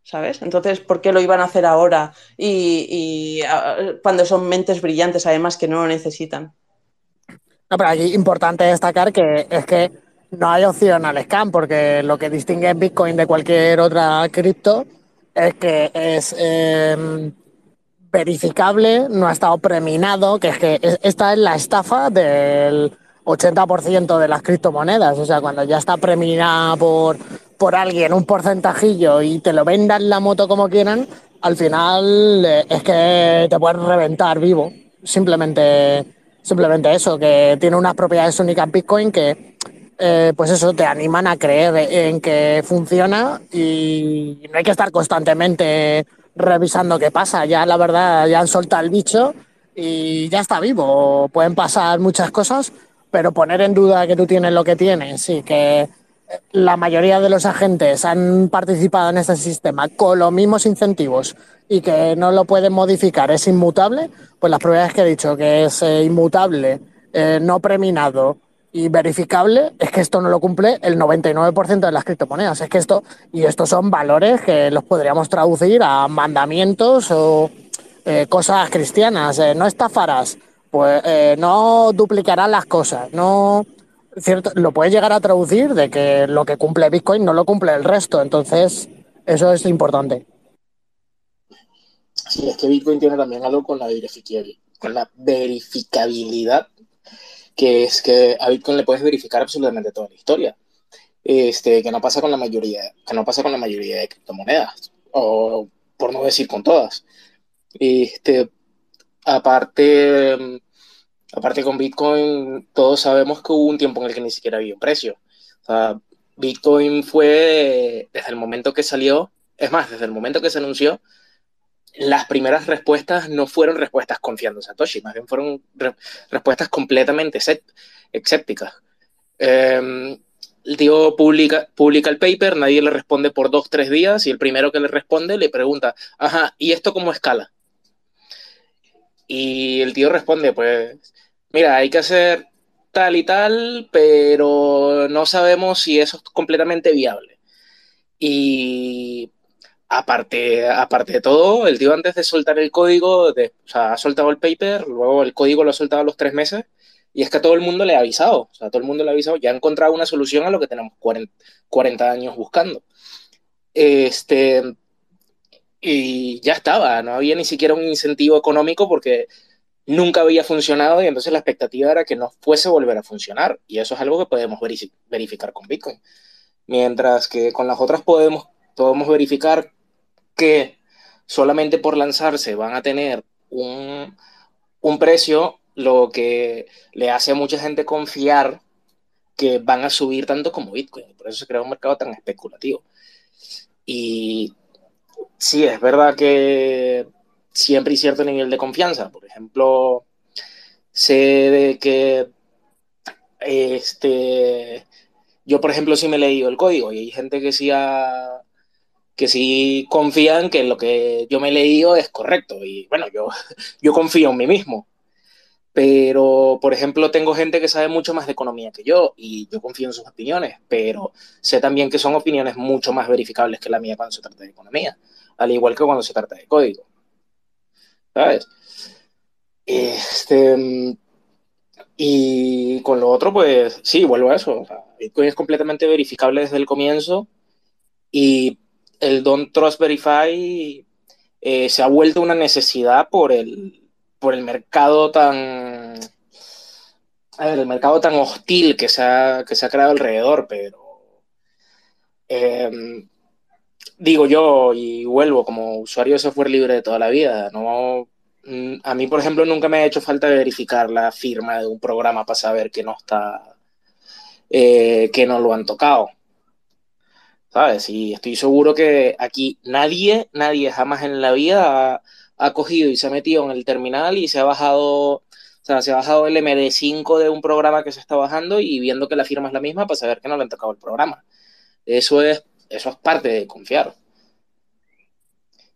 ¿Sabes? Entonces, ¿por qué lo iban a hacer ahora? Y, uh, cuando son mentes brillantes, además, que no lo necesitan. No, pero aquí importante destacar que es que no hay opción al scam, porque lo que distingue Bitcoin de cualquier otra cripto es que es eh, verificable, no ha estado preminado, que es que es, esta es la estafa del 80% de las criptomonedas. O sea, cuando ya está preminada por, por alguien un porcentajillo y te lo vendan la moto como quieran, al final eh, es que te puedes reventar vivo. Simplemente, simplemente eso, que tiene unas propiedades únicas Bitcoin que eh, pues eso, te animan a creer en que funciona y no hay que estar constantemente revisando qué pasa. Ya la verdad, ya han soltado el bicho y ya está vivo. Pueden pasar muchas cosas, pero poner en duda que tú tienes lo que tienes y que la mayoría de los agentes han participado en este sistema con los mismos incentivos y que no lo pueden modificar, es inmutable, pues las pruebas que he dicho, que es eh, inmutable, eh, no preminado, y verificable es que esto no lo cumple el 99% de las criptomonedas. Es que esto, y estos son valores que los podríamos traducir a mandamientos o eh, cosas cristianas. No estafarás, pues no duplicarás las cosas, no. Cierto, lo puedes llegar a traducir de que lo que cumple Bitcoin no lo cumple el resto. Entonces, eso es importante. Sí, es que Bitcoin tiene también algo con la con la verificabilidad que es que a Bitcoin le puedes verificar absolutamente toda la historia. Este, que no pasa con la mayoría, que no pasa con la mayoría de criptomonedas, o por no decir con todas. Este, aparte, aparte con Bitcoin, todos sabemos que hubo un tiempo en el que ni siquiera había un precio. Bitcoin fue desde el momento que salió, es más, desde el momento que se anunció, las primeras respuestas no fueron respuestas confiando en Satoshi, más bien fueron respuestas completamente escépticas. El tío publica, publica el paper, nadie le responde por dos, tres días, y el primero que le responde le pregunta, ajá, ¿y esto cómo escala? Y el tío responde, pues, mira, hay que hacer tal y tal, pero no sabemos si eso es completamente viable. Y Aparte, aparte de todo, el tío antes de soltar el código, de, o sea, ha soltado el paper, luego el código lo ha soltado a los tres meses, y es que a todo el mundo le ha avisado, o sea, todo el mundo le ha avisado, ya ha encontrado una solución a lo que tenemos 40, años buscando. Este, y ya estaba, no había ni siquiera un incentivo económico porque nunca había funcionado y entonces la expectativa era que no fuese volver a funcionar, y eso es algo que podemos verificar con Bitcoin. Mientras que con las otras podemos, podemos verificar que solamente por lanzarse van a tener un, precio, lo que le hace a mucha gente confiar que van a subir tanto como Bitcoin. Por eso se crea un mercado tan especulativo. Y sí, es verdad que siempre hay cierto nivel de confianza. Por ejemplo, sé de que este, yo, por ejemplo, sí me he leído el código y hay gente que sí ha, que sí confían que lo que yo me he leído es correcto. Y bueno, yo, yo confío en mí mismo. Pero, por ejemplo, tengo gente que sabe mucho más de economía que yo y yo confío en sus opiniones, pero sé también que son opiniones mucho más verificables que la mía cuando se trata de economía, al igual que cuando se trata de código. ¿Sabes? Este, y con lo otro, pues sí, vuelvo a eso. Bitcoin es completamente verificable desde el comienzo y el Don't Trust Verify eh, se ha vuelto una necesidad por el, por el mercado tan. el mercado tan hostil que se ha, que se ha creado alrededor, pero. Em, digo yo, y vuelvo como usuario de software libre de toda la vida, no. Mm, a mí, por ejemplo, nunca me ha hecho falta verificar la firma de un programa para saber que no está. Eh, que no lo han tocado. ¿sabes? Y estoy seguro que aquí nadie, nadie jamás en la vida ha, cogido y se ha metido en el terminal y se ha bajado, o sea, se ha bajado el MD5 de un programa que se está bajando y viendo que la firma es la misma para saber que no le han tocado el programa. Eso es, eso es parte de confiar.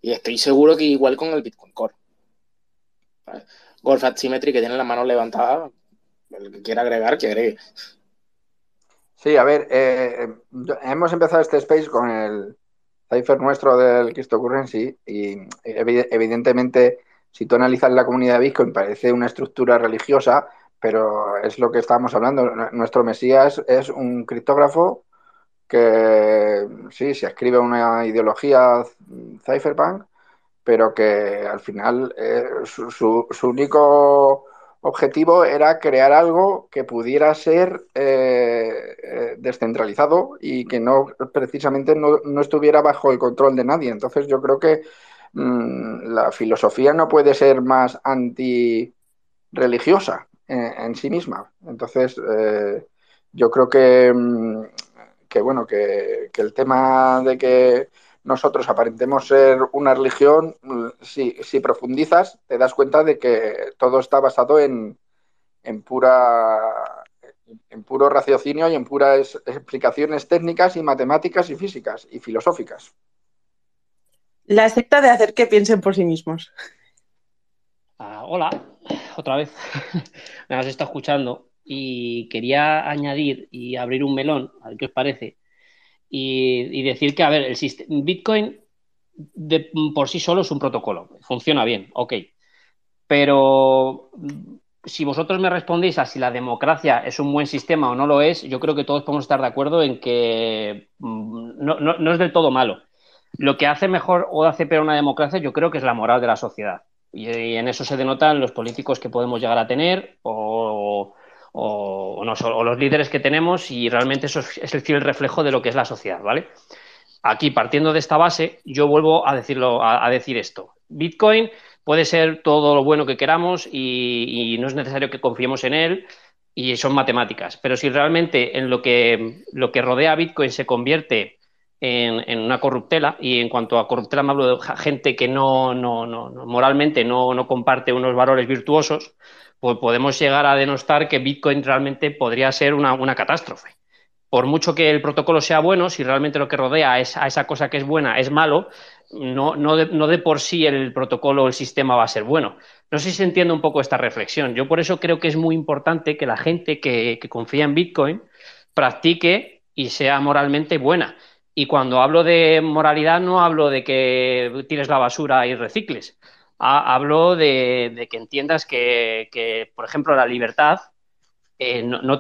Y estoy seguro que igual con el Bitcoin Core. Golf Symmetry que tiene la mano levantada, el que quiera agregar, que agregue. Sí, a ver, eh, hemos empezado este space con el cipher nuestro del Cryptocurrency y evidentemente si tú analizas la comunidad de Bitcoin parece una estructura religiosa, pero es lo que estábamos hablando. Nuestro Mesías es un criptógrafo que sí, se escribe una ideología cypherpunk, pero que al final eh, su único objetivo era crear algo que pudiera ser eh, eh, descentralizado y que no precisamente no, estuviera bajo el control de nadie. Entonces yo creo que mm, la filosofía no puede ser más anti-religiosa en, sí misma. Entonces yo creo que, mm, que bueno, que, que el tema de que nosotros aparentemos ser una religión, si, si, profundizas, te das cuenta de que todo está basado en, en pura en puro raciocinio y en puras explicaciones técnicas y matemáticas y físicas y filosóficas. La secta de hacer que piensen por sí mismos. Ah, hola, otra vez. Me has estado escuchando y quería añadir y abrir un melón, a ver qué os parece, y, decir que, a ver, el Bitcoin por sí solo es un protocolo, funciona bien, ok, pero si vosotros me respondéis a si la democracia es un buen sistema o no lo es, yo creo que todos podemos estar de acuerdo en que mm, no, es del todo malo. Lo que hace mejor o hace peor una democracia, yo creo que es la moral de la sociedad. Y, en eso se denotan los políticos que podemos llegar a tener o, los líderes que tenemos y realmente eso es, el reflejo de lo que es la sociedad, ¿vale? Aquí, partiendo de esta base, yo vuelvo a decirlo, a decir esto. Bitcoin puede ser todo lo bueno que queramos y, no es necesario que confiemos en él y son matemáticas. Pero si realmente en lo que, lo que rodea a Bitcoin se convierte en, una corruptela, y en cuanto a corruptela me hablo de gente que no, no, no, moralmente no, comparte unos valores virtuosos, pues podemos llegar a denostar que Bitcoin realmente podría ser una, una catástrofe por mucho que el protocolo sea bueno, si realmente lo que rodea a esa cosa que es buena es malo, no, no, de, por sí el protocolo o el sistema va a ser bueno. No sé si se entiende un poco esta reflexión. Yo por eso creo que es muy importante que la gente que, confía en Bitcoin practique y sea moralmente buena. Y cuando hablo de moralidad no hablo de que tires la basura y recicles. Hablo de, que entiendas que, por ejemplo, la libertad eh, no,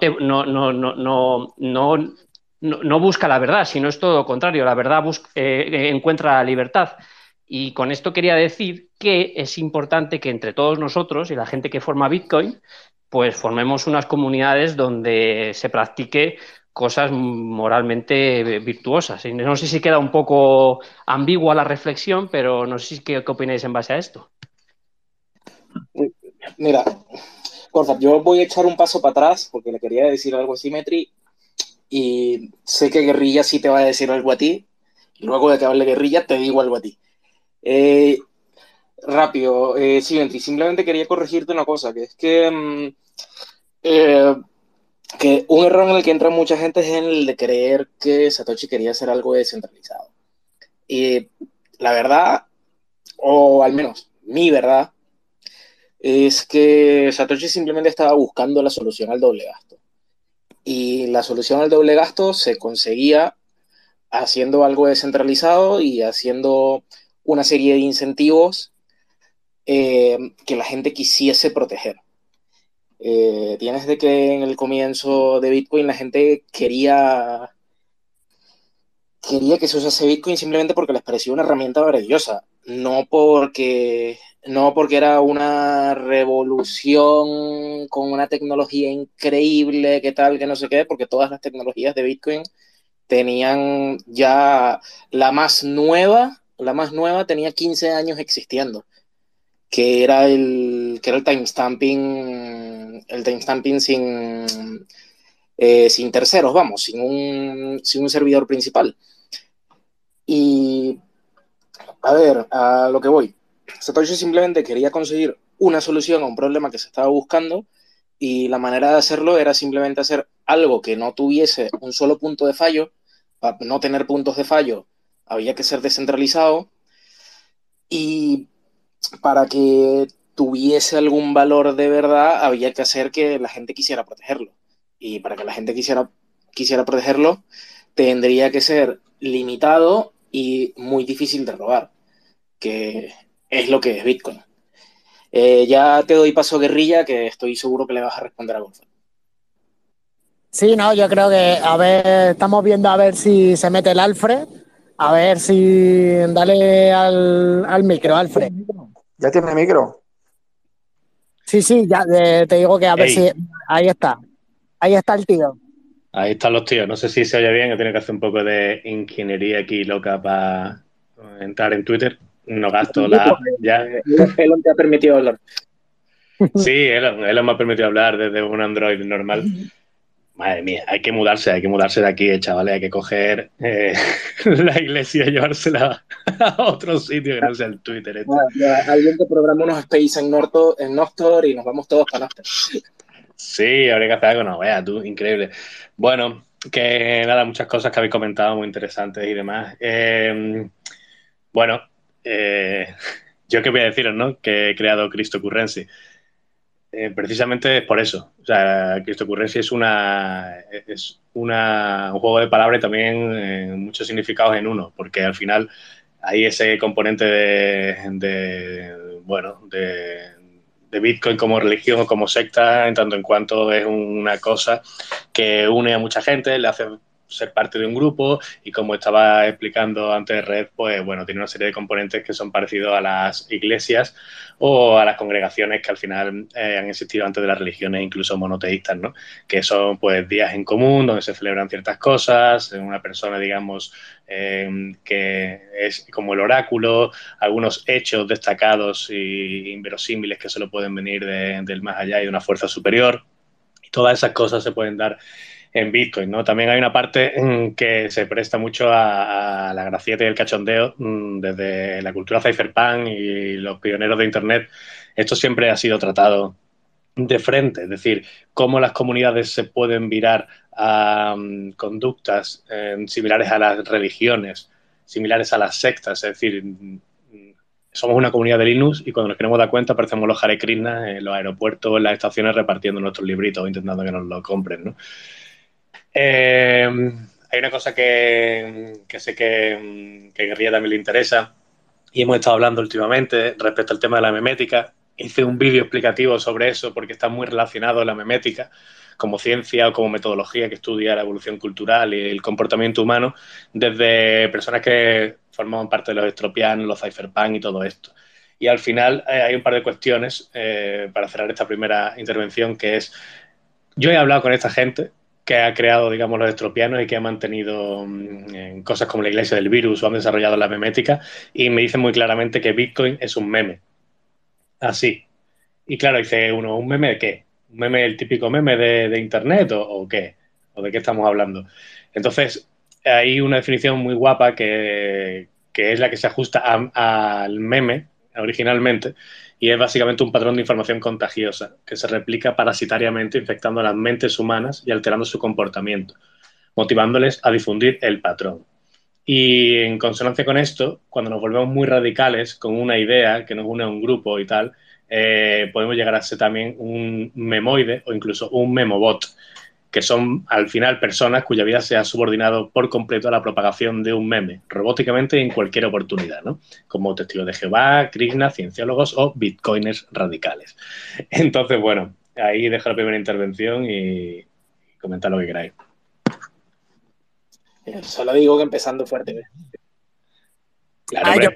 busca la verdad, sino es todo lo contrario. La verdad eh, encuentra la libertad. Y con esto quería decir que es importante que entre todos nosotros y la gente que forma Bitcoin, pues formemos unas comunidades donde se practique cosas moralmente virtuosas. Y no sé si queda un poco ambigua la reflexión, pero no sé si qué, opináis en base a esto. Mira, Porfa, yo voy a echar un paso para atrás porque le quería decir algo a Symmetry y sé que Guerrilla sí te va a decir algo a ti. Y luego de que hable Guerrilla te digo algo a ti. Eh, rápido, eh, Symmetry, simplemente quería corregirte una cosa, que es que, mm, eh, que un error en el que entra mucha gente es en el de creer que Satoshi quería hacer algo descentralizado. Y la verdad, o al menos mi verdad, es que Satoshi simplemente estaba buscando la solución al doble gasto. Y la solución al doble gasto se conseguía haciendo algo descentralizado y haciendo una serie de incentivos eh, que la gente quisiese proteger. Eh, tienes de que en el comienzo de Bitcoin la gente quería quería que se usase Bitcoin simplemente porque les parecía una herramienta maravillosa, no porque no porque era una revolución con una tecnología increíble, que tal, que no sé qué, porque todas las tecnologías de Bitcoin tenían ya la más nueva, la más nueva tenía 15 años existiendo, que era el, que era el timestamping, el timestamping sin, eh, sin terceros, vamos, sin un, sin un servidor principal. Y, a ver, a lo que voy Satoshi simplemente quería conseguir una solución a un problema que se estaba buscando y la manera de hacerlo era simplemente hacer algo que no tuviese un solo punto de fallo. Para no tener puntos de fallo había que ser descentralizado y para que tuviese algún valor de verdad había que hacer que la gente quisiera protegerlo. Y para que la gente quisiera, quisiera protegerlo tendría que ser limitado y muy difícil de robar. Que es lo que es Bitcoin. Eh, ya te doy paso guerrilla, que estoy seguro que le vas a responder a Gonzalo. Sí, no, yo creo que, a ver, estamos viendo a ver si se mete el Alfred. A ver si. Dale al, micro, Alfred. ¿Ya tiene micro? Sí, sí, ya te digo que a ver si. Ahí está. Ahí está el tío. Ahí están los tíos. No sé si se oye bien, que tiene que hacer un poco de ingeniería aquí loca para entrar en Twitter no gasto la app ya. Elon te ha permitido hablar. Sí, Elon, me ha permitido hablar desde un Android normal. Madre mía, hay que mudarse, hay que mudarse de aquí, chavales, hay que coger eh, la iglesia y llevársela a otro sitio que no sea el Twitter. Este. alguien te programa unos space en, Norto, en Nostor y nos vamos todos para Nostor. Sí, habría que hacer algo, no, vea tú, increíble. Bueno, que nada, muchas cosas que habéis comentado muy interesantes y demás. Eh, bueno, eh, yo qué voy a deciros, ¿no? Que he creado Cristo Currency. Eh, precisamente es por eso. O sea, es una es una, un juego de palabras y también eh, muchos significados en uno, porque al final hay ese componente de, de bueno, de, de Bitcoin como religión o como secta, en tanto en cuanto es una cosa que une a mucha gente, le hace ser parte de un grupo y como estaba explicando antes Red, pues bueno, tiene una serie de componentes que son parecidos a las iglesias o a las congregaciones que al final eh, han existido antes de las religiones, incluso monoteístas, ¿no? Que son pues días en común donde se celebran ciertas cosas, una persona, digamos, eh, que es como el oráculo, algunos hechos destacados e inverosímiles que solo pueden venir del más allá y de una fuerza superior. Y todas esas cosas se pueden dar en Bitcoin, ¿no? También hay una parte mm, que se presta mucho a, la gracieta y el cachondeo mm, desde la cultura cypherpunk y los pioneros de Internet. Esto siempre ha sido tratado de frente, es decir, cómo las comunidades se pueden virar a mm, conductas eh, similares a las religiones, similares a las sectas, es decir, somos una comunidad de Linux y cuando nos queremos dar cuenta aparecemos los Hare Krishna en los aeropuertos, en las estaciones repartiendo nuestros libritos, intentando que nos lo compren, ¿no? Eh, hay una cosa que, sé que, que Guerrilla también le interesa y hemos estado hablando últimamente respecto al tema de la memética. Hice un vídeo explicativo sobre eso porque está muy relacionado la memética como ciencia o como metodología que estudia la evolución cultural y el comportamiento humano desde personas que formaban parte de los estropianos, los cypherpunk y todo esto. Y al final eh, hay un par de cuestiones eh, para cerrar esta primera intervención que es, yo he hablado con esta gente que ha creado, digamos, los estropianos y que ha mantenido mm, cosas como la iglesia del virus o han desarrollado la memética y me dicen muy claramente que Bitcoin es un meme. Así. Y claro, dice uno, ¿un meme de qué? ¿Un meme, el típico meme de, Internet o, qué? ¿O de qué estamos hablando? Entonces, hay una definición muy guapa que, es la que se ajusta al meme originalmente, y es básicamente un patrón de información contagiosa que se replica parasitariamente infectando a las mentes humanas y alterando su comportamiento, motivándoles a difundir el patrón. Y en consonancia con esto, cuando nos volvemos muy radicales con una idea que nos une a un grupo y tal, eh, podemos llegar a ser también un memoide o incluso un memobot, que son al final personas cuya vida se ha subordinado por completo a la propagación de un meme, robóticamente en cualquier oportunidad, ¿no? Como testigos de Jehová, Krishna, cienciólogos o bitcoiners radicales. Entonces, bueno, ahí dejo la primera intervención y comenta lo que queráis. Solo digo que empezando fuerte. Claro, ah, yo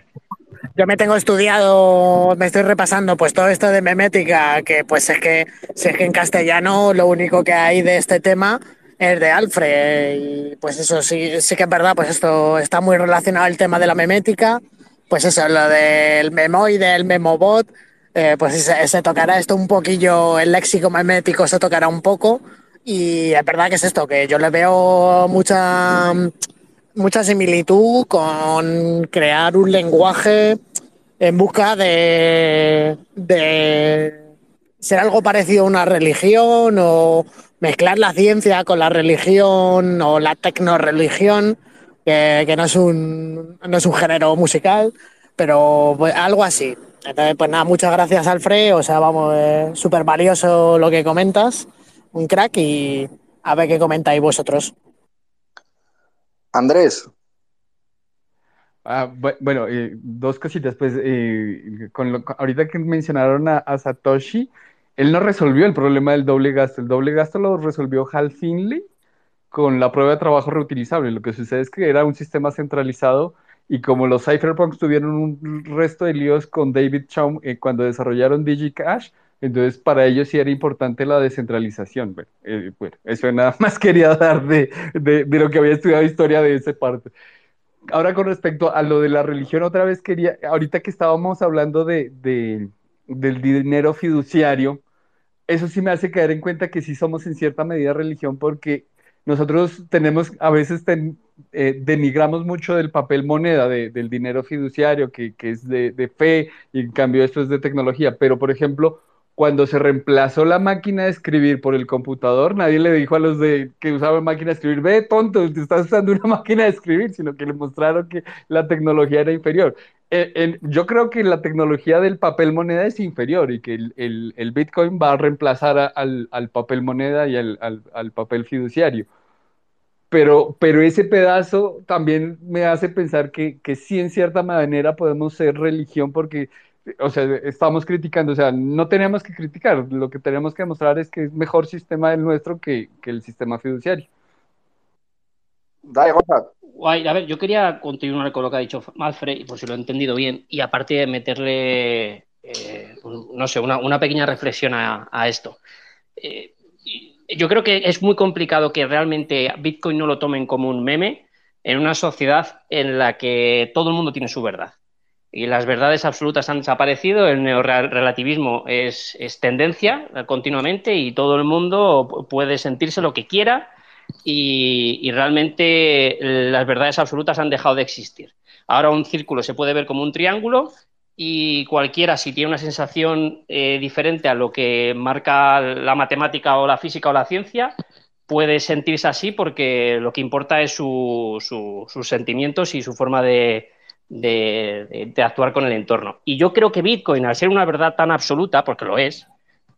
me tengo estudiado, me estoy repasando pues todo esto de memética, que pues es que, es que en castellano lo único que hay de este tema es de Alfred. Y pues eso sí, sí que es verdad, pues esto está muy relacionado al tema de la memética. Pues eso, lo del memoide, el memobot, eh, pues se, tocará esto un poquillo, el léxico memético se tocará un poco. Y es verdad que es esto, que yo le veo mucha mucha similitud con crear un lenguaje en busca de, ser algo parecido a una religión o mezclar la ciencia con la religión o la tecnoreligión, que, que no, es un, no es un género musical, pero pues, algo así. Entonces, pues nada, muchas gracias Alfred, o sea, vamos, súper valioso lo que comentas, un crack y a ver qué comentáis vosotros. Andrés. Ah, bueno, eh, dos cositas. Pues eh, con ahorita que mencionaron a, Satoshi, él no resolvió el problema del doble gasto. El doble gasto lo resolvió Hal Finley con la prueba de trabajo reutilizable. Lo que sucede es que era un sistema centralizado y como los cypherpunks tuvieron un resto de líos con David Chaum eh, cuando desarrollaron DigiCash, entonces, para ellos sí era importante la descentralización. Bueno, eh, eso nada más quería dar de, lo que había estudiado historia de esa parte. Ahora, con respecto a lo de la religión, otra vez quería, ahorita que estábamos hablando de, del dinero fiduciario, eso sí me hace caer en cuenta que sí somos en cierta medida religión porque nosotros tenemos, a veces eh, denigramos mucho del papel moneda, del dinero fiduciario, que, que es de, de, fe, y en cambio esto es de tecnología. Pero, por ejemplo, cuando se reemplazó la máquina de escribir por el computador, nadie le dijo a los de que usaban máquina de escribir, ve tonto, te estás usando una máquina de escribir, sino que le mostraron que la tecnología era inferior. eh, yo creo que la tecnología del papel moneda es inferior y que el, el- el Bitcoin va a reemplazar a- al, al papel moneda y al, al- al papel fiduciario. Pero, pero ese pedazo también me hace pensar que, que sí, en cierta manera podemos ser religión porque, o sea, estamos criticando, o sea, no tenemos que criticar, lo que tenemos que demostrar es que es mejor sistema el nuestro que, que el sistema fiduciario. Dale, Gonzalo. Guay, a ver, yo quería continuar con lo que ha dicho Alfred, por si lo he entendido bien, y aparte de meterle, eh, no sé, una, una pequeña reflexión a, a esto. Eh, yo creo que es muy complicado que realmente Bitcoin no lo tomen como un meme en una sociedad en la que todo el mundo tiene su verdad. Y las verdades absolutas han desaparecido, el neorelativismo es, es tendencia continuamente y todo el mundo puede sentirse lo que quiera y, y realmente las verdades absolutas han dejado de existir. Ahora un círculo se puede ver como un triángulo y cualquiera, si tiene una sensación eh, diferente a lo que marca la matemática o la física o la ciencia, puede sentirse así porque lo que importa es su, su, sus sentimientos y su forma de, de, de, actuar con el entorno. Y yo creo que Bitcoin, al ser una verdad tan absoluta, porque lo es,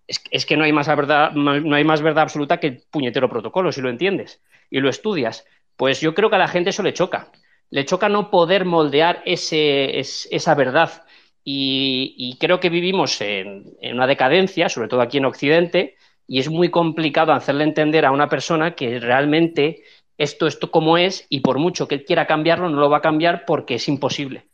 es, que no hay, más verdad, no hay más verdad absoluta que el puñetero protocolo, si lo entiendes y lo estudias. Pues yo creo que a la gente eso le choca. Le choca no poder moldear ese, es, esa verdad. Y, creo que vivimos en, una decadencia, sobre todo aquí en Occidente, y es muy complicado hacerle entender a una persona que realmente esto, esto como es, y por mucho que él quiera cambiarlo, no lo va a cambiar porque es imposible.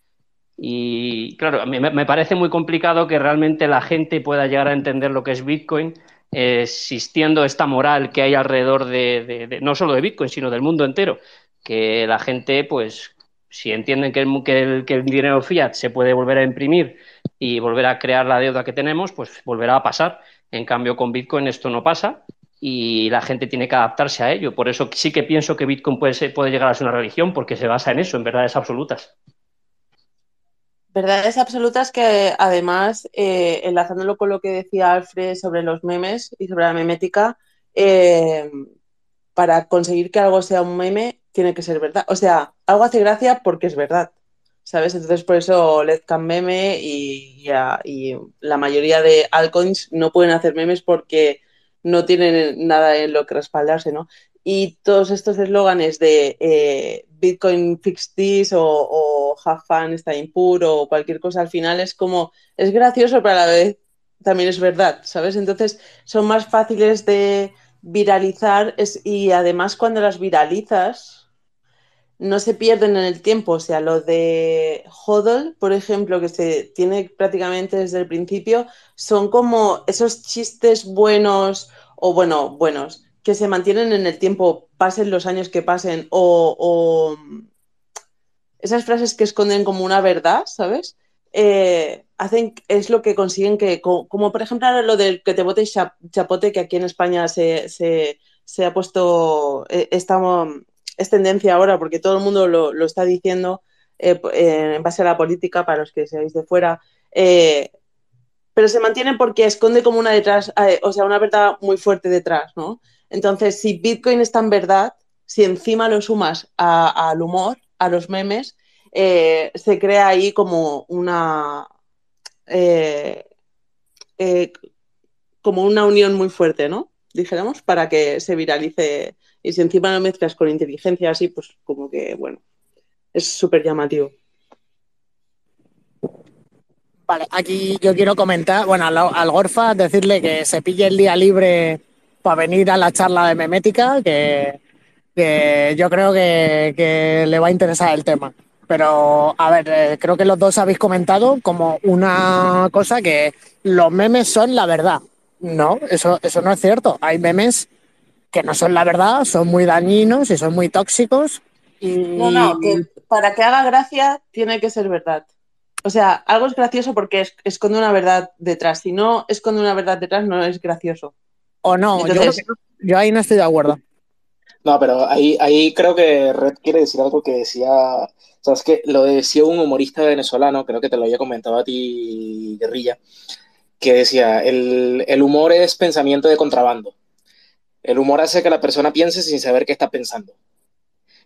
Y claro, me, me parece muy complicado que realmente la gente pueda llegar a entender lo que es Bitcoin, eh, existiendo esta moral que hay alrededor de, no solo de Bitcoin, sino del mundo entero, que la gente, pues, si entienden que el, que, el, que el, dinero fiat se puede volver a imprimir y volver a crear la deuda que tenemos, pues volverá a pasar. En cambio, con Bitcoin esto no pasa y la gente tiene que adaptarse a ello. Por eso sí que pienso que Bitcoin puede, llegar a ser una religión, porque se basa en eso, en verdades absolutas. Verdades absolutas que además, eh, enlazándolo con lo que decía Alfred sobre los memes y sobre la memética, eh, para conseguir que algo sea un meme tiene que ser verdad. O sea, algo hace gracia porque es verdad, ¿sabes? Entonces por eso Let's Can Meme y, y, la mayoría de altcoins no pueden hacer memes porque no tienen nada en lo que respaldarse, ¿no? Y todos estos eslóganes de eh, Bitcoin fix this o, o have fun, está impuro o cualquier cosa al final es como, es gracioso, pero a la vez también es verdad, ¿sabes? Entonces son más fáciles de viralizar y además cuando las viralizas no se pierden en el tiempo, o sea, lo de Hodl, por ejemplo, que se tiene prácticamente desde el principio, son como esos chistes buenos o bueno, buenos, que se mantienen en el tiempo, pasen los años que pasen, o, esas frases que esconden como una verdad, ¿sabes? Eh, hacen, es lo que consiguen que, como, como, por ejemplo ahora lo del que te vote chapote, que aquí en España se, se, se ha puesto, eh, esta, es tendencia ahora porque todo el mundo lo, lo está diciendo eh, en base a la política, para los que seáis de fuera, eh, pero se mantienen porque esconde como una detrás, eh, o sea, una verdad muy fuerte detrás, ¿no? Entonces, si Bitcoin es tan verdad, si encima lo sumas al humor, a los memes, eh, se crea ahí como una eh, como una unión muy fuerte, ¿no? Dijéramos, para que se viralice. Y si encima lo mezclas con inteligencia así, pues como que, bueno, es súper llamativo. Vale, aquí yo quiero comentar, bueno, al, Gorfa decirle que se pille el día libre para venir a la charla de memética, que, que yo creo que, que, le va a interesar el tema. Pero, a ver, eh, creo que los dos habéis comentado como una cosa que los memes son la verdad. No, eso, eso no es cierto. Hay memes que no son la verdad, son muy dañinos y son muy tóxicos. Y... No, no, que para que haga gracia tiene que ser verdad. O sea, algo es gracioso porque es, esconde una verdad detrás. Si no esconde una verdad detrás, no es gracioso. O no, Entonces, yo, yo, ahí no estoy de acuerdo. No, pero ahí, ahí creo que Red quiere decir algo que decía. Sabes que lo decía un humorista venezolano, creo que te lo había comentado a ti, Guerrilla, que decía: el, el humor es pensamiento de contrabando. El humor hace que la persona piense sin saber qué está pensando.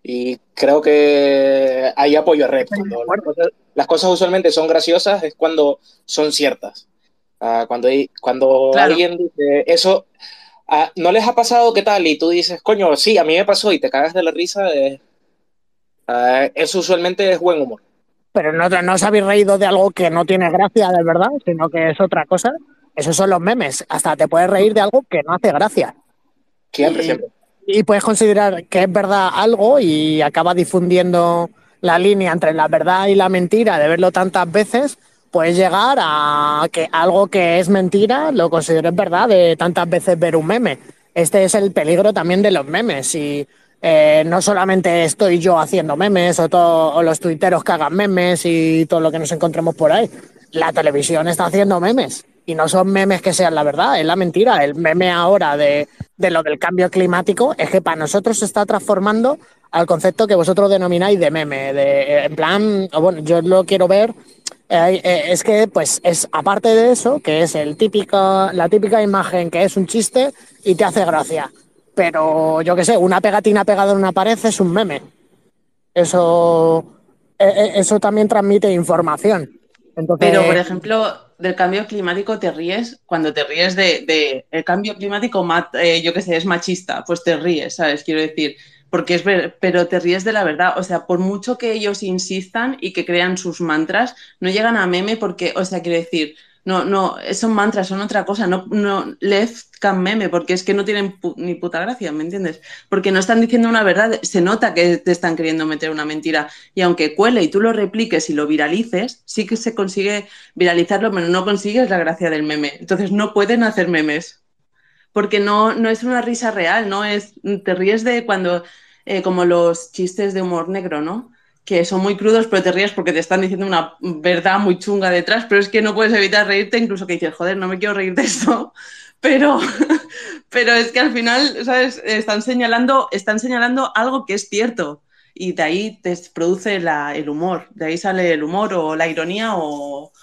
Y creo que hay apoyo a Rep. Cuando las, cosas, las cosas usualmente son graciosas es cuando son ciertas. Ah, cuando hay, cuando Claro. alguien dice eso, ah, ¿no les ha pasado qué tal? Y tú dices, coño, sí, a mí me pasó y te cagas de la risa. eh, ah, eso usualmente es buen humor. Pero no, no os habéis reído de algo que no tiene gracia de verdad, sino que es otra cosa. Esos son los memes. Hasta te puedes reír de algo que no hace gracia. Siempre, Y- siempre. Y puedes considerar que es verdad algo y acaba difundiendo la línea entre la verdad y la mentira de verlo tantas veces, puedes llegar a que algo que es mentira lo consideres verdad de tantas veces ver un meme. Este es el peligro también de los memes. Y eh, no solamente estoy yo haciendo memes o, todo- o los tuiteros que hagan memes y todo lo que nos encontremos por ahí. La televisión está haciendo memes y no son memes que sean la verdad, es la mentira. El meme ahora de, de lo del cambio climático es que para nosotros se está transformando al concepto que vosotros denomináis de meme. De, eh, en plan, bueno, yo lo quiero ver. eh, eh, es que, pues, es aparte de eso, que es el típico, la típica imagen que es un chiste y te hace gracia. Pero yo qué sé, una pegatina pegada en una pared es un meme. Eso, eh, eh, eso también transmite información. Entonces, Pero, por ejemplo, del cambio climático te ríes cuando te ríes de, de el cambio climático, eh, yo qué sé, es machista, pues te ríes, ¿sabes? Quiero decir, porque es ver, pero te ríes de la verdad, o sea, por mucho que ellos insistan y que crean sus mantras, no llegan a meme porque, o sea, quiero decir, no, no, son mantras, son otra cosa, no, no left can meme, porque es que no tienen ni puta gracia, ¿me entiendes? Porque no están diciendo una verdad, se nota que te están queriendo meter una mentira y aunque cuele y tú lo repliques y lo viralices, sí que se consigue viralizarlo, pero no consigues la gracia del meme. Entonces no pueden hacer memes. Porque no, no es una risa real, no es. Te ríes de cuando. eh, como los chistes de humor negro, ¿no? Que son muy crudos, pero te ríes porque te están diciendo una verdad muy chunga detrás, pero es que no puedes evitar reírte, incluso que dices, joder, no me quiero reír de esto. Pero, pero es que al final, ¿sabes? Están señalando, están señalando algo que es cierto y de ahí te produce la- el humor, de ahí sale el humor o la ironía o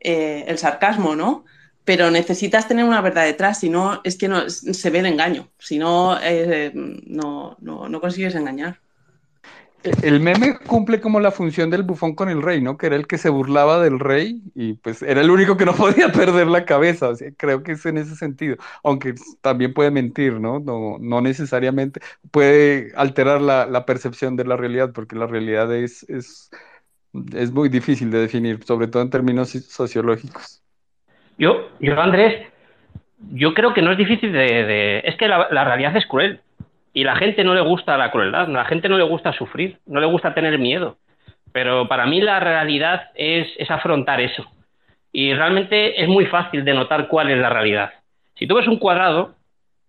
eh, el sarcasmo, ¿no? Pero necesitas tener una verdad detrás, si no, es que no, se ve el engaño, si no, eh, no, no, no consigues engañar. El meme cumple como la función del bufón con el rey, ¿no? Que era el que se burlaba del rey y pues era el único que no podía perder la cabeza. O sea, creo que es en ese sentido. Aunque también puede mentir, ¿no? No, no necesariamente puede alterar la, percepción de la realidad, porque la realidad es, es, es muy difícil de definir, sobre todo en términos sociológicos. Yo, yo Andrés, yo creo que no es difícil de... Es que la realidad es cruel. Y la gente no le gusta la crueldad, la gente no le gusta sufrir, no le gusta tener miedo. Pero para mí la realidad es, es afrontar eso. Y realmente es muy fácil de notar cuál es la realidad. Si tú ves un cuadrado,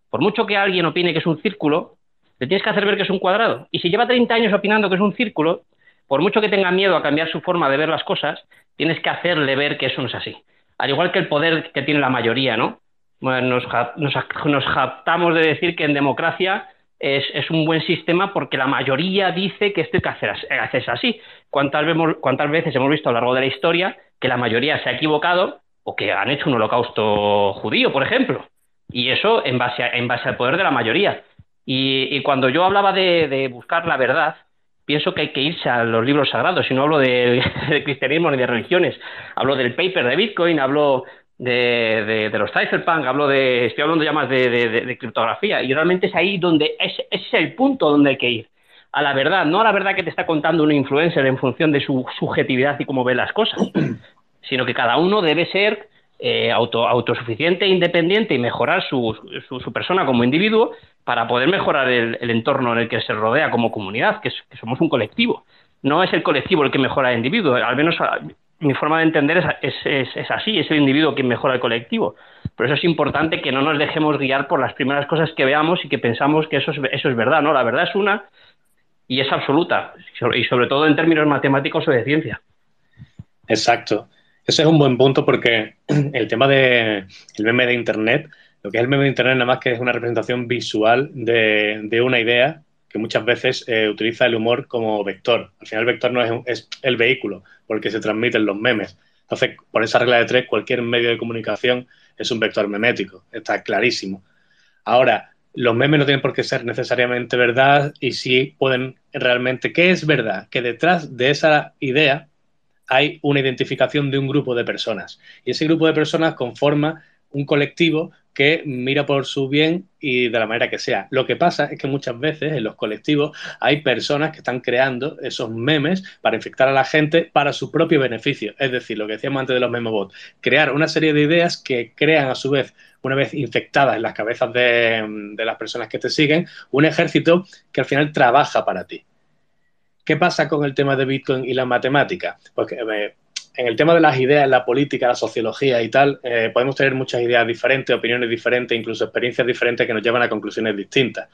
por mucho que alguien opine que es un círculo, le tienes que hacer ver que es un cuadrado. Y si lleva 30 años opinando que es un círculo, por mucho que tenga miedo a cambiar su forma de ver las cosas, tienes que hacerle ver que eso no es así. Al igual que el poder que tiene la mayoría, ¿no? Bueno, nos, nos, nos jactamos de decir que en democracia es, es un buen sistema porque la mayoría dice que esto hay que hacer, hacerse así. ¿Cuántas, vemos- ¿Cuántas veces hemos visto a lo largo de la historia que la mayoría se ha equivocado o que han hecho un holocausto judío, por ejemplo? Y eso en base, a- en base al poder de la mayoría. Y, y cuando yo hablaba de, de buscar la verdad, pienso que hay que irse a los libros sagrados, y no hablo de, de cristianismo ni de religiones, hablo del paper de Bitcoin, hablo de, los cypherpunk, hablo de, estoy hablando ya más de, criptografía, y realmente es ahí donde, es, es el punto donde hay que ir, a la verdad, no a la verdad que te está contando un influencer en función de su subjetividad y cómo ve las cosas, sino que cada uno debe ser eh, auto, autosuficiente, independiente y mejorar su, su, persona como individuo para poder mejorar el, entorno en el que se rodea como comunidad, que, es- que somos un colectivo. No es el colectivo el que mejora al individuo, al menos mi forma de entender es, es- es- es así, es el individuo quien mejora al colectivo. Por eso es importante que no nos dejemos guiar por las primeras cosas que veamos y que pensamos que eso es, eso es verdad, ¿no? La verdad es una y es absoluta, y sobre todo en términos matemáticos o de ciencia. Exacto. Ese es un buen punto porque el tema del meme de Internet, lo que es el meme de Internet nada más que es una representación visual de, de una idea que muchas veces eh, utiliza el humor como vector. Al final el vector no es, es el vehículo por el que se transmiten los memes. Entonces, por esa regla de tres, cualquier medio de comunicación es un vector memético. Está clarísimo. Ahora, los memes no tienen por qué ser necesariamente verdad y sí pueden realmente, ¿qué es verdad? Que detrás de esa idea hay una identificación de un grupo de personas y ese grupo de personas conforma un colectivo que mira por su bien y de la manera que sea. Lo que pasa es que muchas veces en los colectivos hay personas que están creando esos memes para infectar a la gente para su propio beneficio. Es decir, lo que decíamos antes de los memobots, crear una serie de ideas que crean a su vez, una vez infectadas en las cabezas de, las personas que te siguen, un ejército que al final trabaja para ti. ¿Qué pasa con el tema de Bitcoin y la matemática? Pues que, eh, en el tema de las ideas, la política, la sociología y tal, eh, podemos tener muchas ideas diferentes, opiniones diferentes, incluso experiencias diferentes que nos llevan a conclusiones distintas.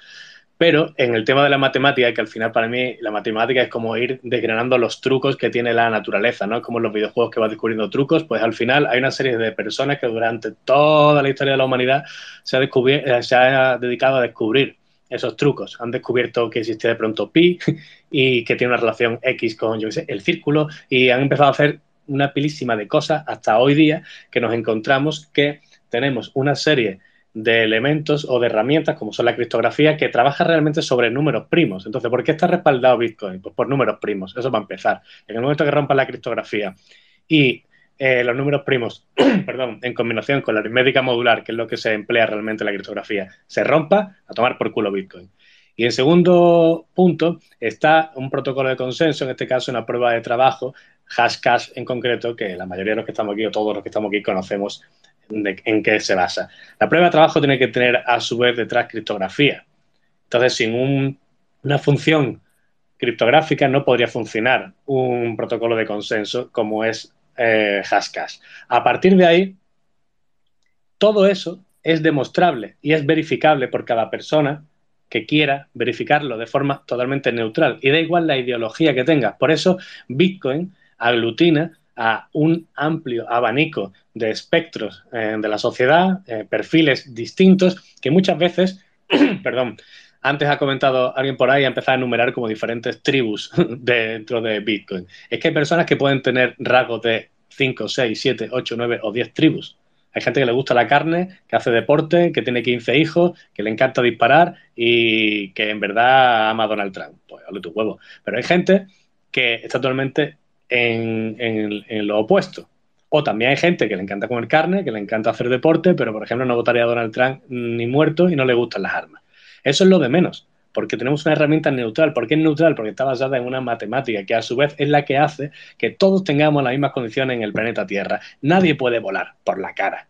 Pero en el tema de la matemática, que al final para mí la matemática es como ir desgranando los trucos que tiene la naturaleza, ¿no? Como en los videojuegos que vas descubriendo trucos, pues al final hay una serie de personas que durante toda la historia de la humanidad se ha, eh, se ha dedicado a descubrir esos trucos. Han descubierto que existe de pronto pi y que tiene una relación X con, yo qué sé, el círculo y han empezado a hacer una pilísima de cosas hasta hoy día que nos encontramos que tenemos una serie de elementos o de herramientas como son la criptografía que trabaja realmente sobre números primos. Entonces, ¿por qué está respaldado Bitcoin? Pues por números primos, eso va a empezar. En el momento que rompa la criptografía y eh, los números primos, perdón, en combinación con la aritmética modular, que es lo que se emplea realmente en la criptografía, se rompa, a tomar por culo Bitcoin. Y en segundo punto está un protocolo de consenso, en este caso una prueba de trabajo Hashcash en concreto, que la mayoría de los que estamos aquí o todos los que estamos aquí conocemos en qué se basa. La prueba de trabajo tiene que tener a su vez detrás criptografía. Entonces, sin una función criptográfica no podría funcionar un protocolo de consenso como es eh, Hashcash. A partir de ahí, todo eso es demostrable y es verificable por cada persona que quiera verificarlo de forma totalmente neutral. Y da igual la ideología que tenga. Por eso, Bitcoin aglutina a un amplio abanico de espectros eh, de la sociedad, eh, perfiles distintos, que muchas veces, perdón, antes ha comentado alguien por ahí, ha empezado a enumerar como diferentes tribus dentro de Bitcoin. Es que hay personas que pueden tener rasgos de 5, 6, 7, 8, 9 o 10 tribus. Hay gente que le gusta la carne, que hace deporte, que tiene 15 hijos, que le encanta disparar y que en verdad ama Donald Trump. Pues hable tu huevo. Pero hay gente que está totalmente en, lo opuesto. O también hay gente que le encanta comer carne, que le encanta hacer deporte, pero por ejemplo no votaría a Donald Trump ni muerto y no le gustan las armas. Eso es lo de menos, porque tenemos una herramienta neutral. ¿Por qué es neutral? Porque está basada en una matemática que a su vez es la que hace que todos tengamos las mismas condiciones en el planeta Tierra. Nadie puede volar por la cara.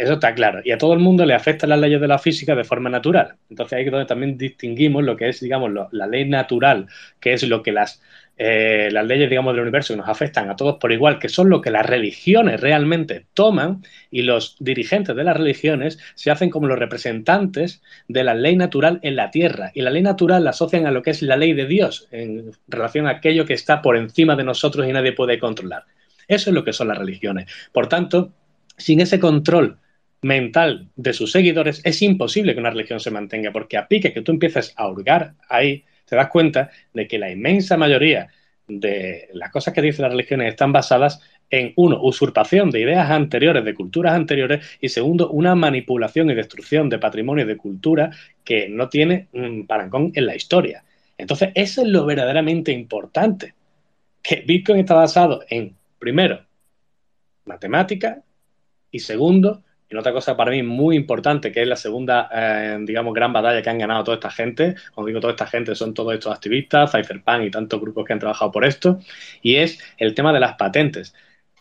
Eso está claro. Y a todo el mundo le afectan las leyes de la física de forma natural. Entonces ahí es donde también distinguimos lo que es, digamos, la ley natural, que es lo que las eh, las leyes, digamos, del universo que nos afectan a todos por igual, que son lo que las religiones realmente toman, y los dirigentes de las religiones se hacen como los representantes de la ley natural en la tierra. Y la ley natural la asocian a lo que es la ley de Dios, en relación a aquello que está por encima de nosotros y nadie puede controlar. Eso es lo que son las religiones. Por tanto, sin ese control mental de sus seguidores, es imposible que una religión se mantenga, porque a pique que tú empieces a hurgar ahí, te das cuenta de que la inmensa mayoría de las cosas que dicen las religiones están basadas en, uno, usurpación de ideas anteriores, de culturas anteriores, y segundo, una manipulación y destrucción de patrimonio y de cultura que no tiene un parangón en la historia. Entonces, eso es lo verdaderamente importante, que Bitcoin está basado en, primero, matemática, y segundo, y otra cosa para mí muy importante, que es la segunda, eh, digamos, gran batalla que han ganado toda esta gente, cuando digo toda esta gente, son todos estos activistas, Cypherpunk y tantos grupos que han trabajado por esto, y es el tema de las patentes.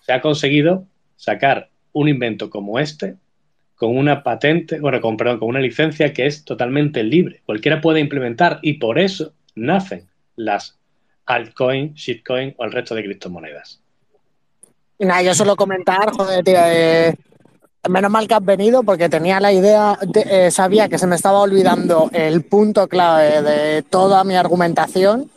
Se ha conseguido sacar un invento como este con una patente, bueno, con, perdón, con una licencia que es totalmente libre. Cualquiera puede implementar y por eso nacen las altcoin, shitcoin o el resto de criptomonedas. Nada, yo solo comentar, joder, tío, eh, Menos mal que has venido porque tenía la idea, eh, sabía que se me estaba olvidando el punto clave de toda mi argumentación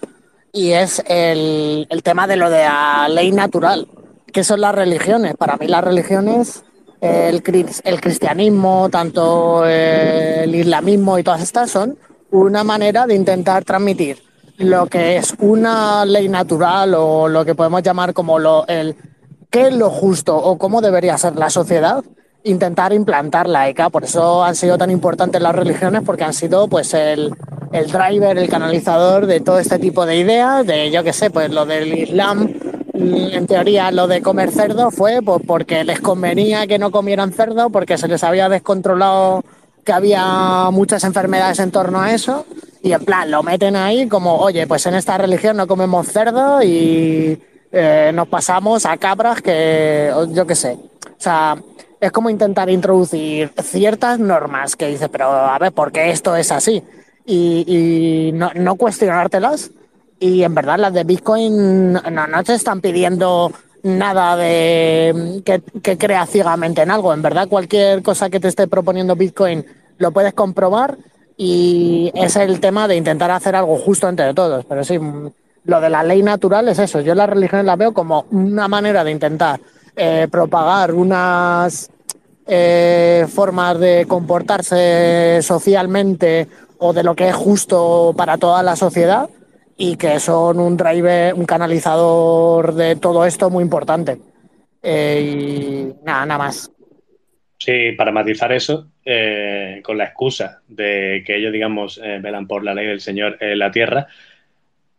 y es el, tema de lo de la ley natural, que son las religiones. Para mí las religiones, el, el cristianismo, tanto eh, el islamismo y todas estas son una manera de intentar transmitir lo que es una ley natural o lo que podemos llamar como lo, el qué es lo justo o cómo debería ser la sociedad intentar implantarla. Y claro, por eso han sido tan importantes las religiones, porque han sido pues el, el driver, el canalizador de todo este tipo de ideas, de yo qué sé, pues lo del Islam, en teoría lo de comer cerdo fue pues, porque les convenía que no comieran cerdo, porque se les había descontrolado que había muchas enfermedades en torno a eso, y en plan lo meten ahí como, oye, pues en esta religión no comemos cerdo y eh, nos pasamos a cabras que, yo qué sé. O sea, es como intentar introducir ciertas normas que dice, pero a ver, ¿por qué esto es así? Y, y no, no, cuestionártelas. Y en verdad las de Bitcoin no, no te están pidiendo nada de que, que crea ciegamente en algo. En verdad cualquier cosa que te esté proponiendo Bitcoin lo puedes comprobar y es el tema de intentar hacer algo justo entre todos. Pero sí, lo de la ley natural es eso. Yo las religiones las veo como una manera de intentar eh, propagar unas eh, formas de comportarse socialmente o de lo que es justo para toda la sociedad y que son un driver, un canalizador de todo esto muy importante. Eh, y nada, nada más. Sí, para matizar eso, eh, con la excusa de que ellos, digamos, velan por la ley del Señor en la tierra,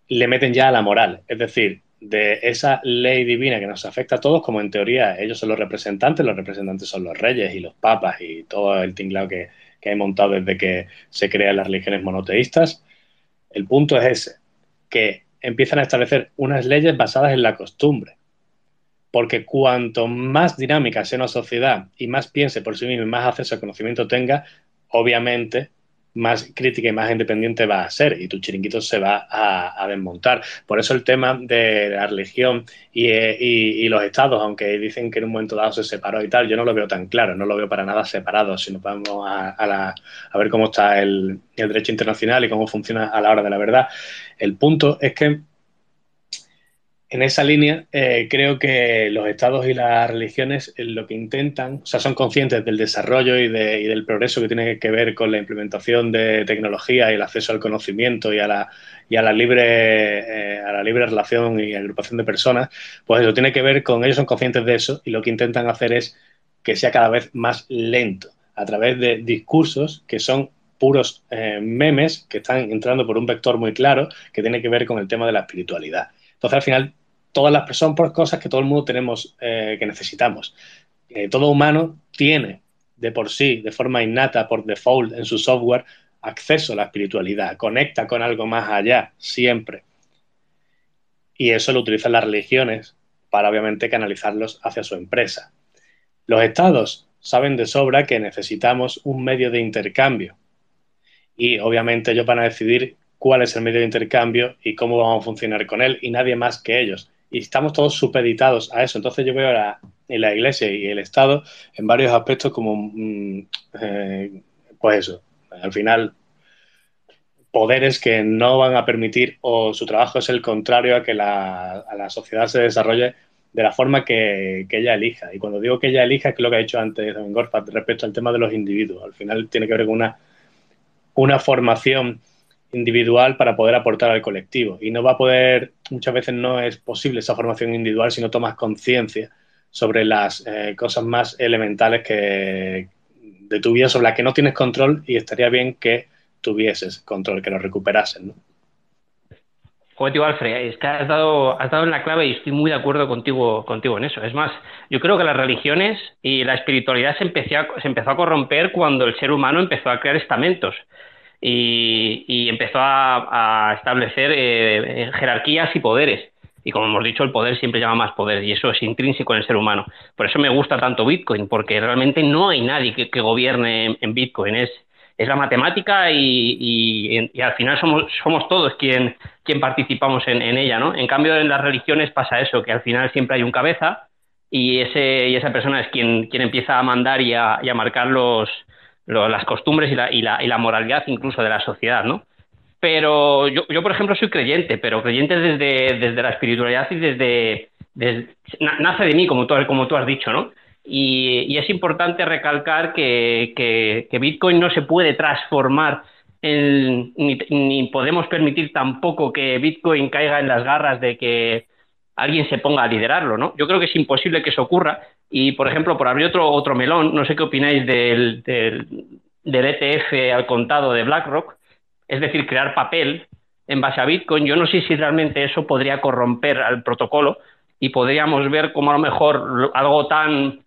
le meten ya a la moral. Es decir, de esa ley divina que nos afecta a todos, como en teoría ellos son los representantes, los representantes son los reyes y los papas y todo el tinglado que, que hay montado desde que se crean las religiones monoteístas. El punto es ese, que empiezan a establecer unas leyes basadas en la costumbre. Porque cuanto más dinámica sea una sociedad y más piense por sí mismo y más acceso al conocimiento tenga, obviamente más crítica y más independiente va a ser y tu chiringuito se va a, desmontar. Por eso el tema de la religión y, y, y, los estados, aunque dicen que en un momento dado se separó y tal, yo no lo veo tan claro, no lo veo para nada separado, si nos vamos a, a ver cómo está el, el derecho internacional y cómo funciona a la hora de la verdad. El punto es que en esa línea, eh, creo que los estados y las religiones eh, lo que intentan, o sea, son conscientes del desarrollo y, de, y, del progreso que tiene que ver con la implementación de tecnología y el acceso al conocimiento y a la, y a la, libre, eh, a la libre relación y agrupación de personas, pues eso tiene que ver con, ellos son conscientes de eso y lo que intentan hacer es que sea cada vez más lento a través de discursos que son puros eh, memes que están entrando por un vector muy claro que tiene que ver con el tema de la espiritualidad. Entonces, al final, todas las son por cosas que todo el mundo tenemos, eh, que necesitamos. Eh, todo humano tiene de por sí, de forma innata, por default en su software, acceso a la espiritualidad, conecta con algo más allá, siempre. Y eso lo utilizan las religiones para obviamente canalizarlos hacia su empresa. Los estados saben de sobra que necesitamos un medio de intercambio. Y obviamente ellos van a decidir cuál es el medio de intercambio y cómo vamos a funcionar con él y nadie más que ellos y estamos todos supeditados a eso. Entonces yo veo la, en la Iglesia y el Estado en varios aspectos como, mm, eh, pues eso, al final poderes que no van a permitir o su trabajo es el contrario a que la, a la sociedad se desarrolle de la forma que, que, ella elija. Y cuando digo que ella elija, es lo que ha dicho antes Gorfa respecto al tema de los individuos. Al final tiene que ver con una, una formación individual para poder aportar al colectivo. Y no va a poder, muchas veces no es posible esa formación individual si no tomas conciencia sobre las eh, cosas más elementales que, de tu vida sobre las que no tienes control y estaría bien que tuvieses control, que lo recuperases. ¿no? Tío Alfred, es que has dado, has dado en la clave y estoy muy de acuerdo contigo, contigo en eso. Es más, yo creo que las religiones y la espiritualidad se empezó, a, se empezó a corromper cuando el ser humano empezó a crear estamentos y, empezó a, establecer eh, jerarquías y poderes. Y como hemos dicho, el poder siempre llama más poder y eso es intrínseco en el ser humano. Por eso me gusta tanto Bitcoin, porque realmente no hay nadie que, gobierne en, Bitcoin. Es, es la matemática y, y, al final somos, somos todos quien, quien participamos en, en, ella. ¿no? En cambio, en las religiones pasa eso, que al final siempre hay un cabeza y, ese, y esa persona es quien, quien empieza a mandar y a, y a marcar los, lo, las costumbres y la, y, la, y la, moralidad incluso de la sociedad, ¿no? Pero yo, yo, por ejemplo, soy creyente, pero creyente desde, desde la espiritualidad y desde, desde, nace de mí, como tú, como tú has dicho, ¿no? Y, y es importante recalcar que, que, que, Bitcoin no se puede transformar en, ni, ni podemos permitir tampoco que Bitcoin caiga en las garras de que alguien se ponga a liderarlo, ¿no? Yo creo que es imposible que eso ocurra Y, por ejemplo, por abrir otro, otro melón, no sé qué opináis del, del, ETF al contado de BlackRock, es decir, crear papel en base a Bitcoin. Yo no sé si realmente eso podría corromper al protocolo y podríamos ver como a lo mejor algo tan,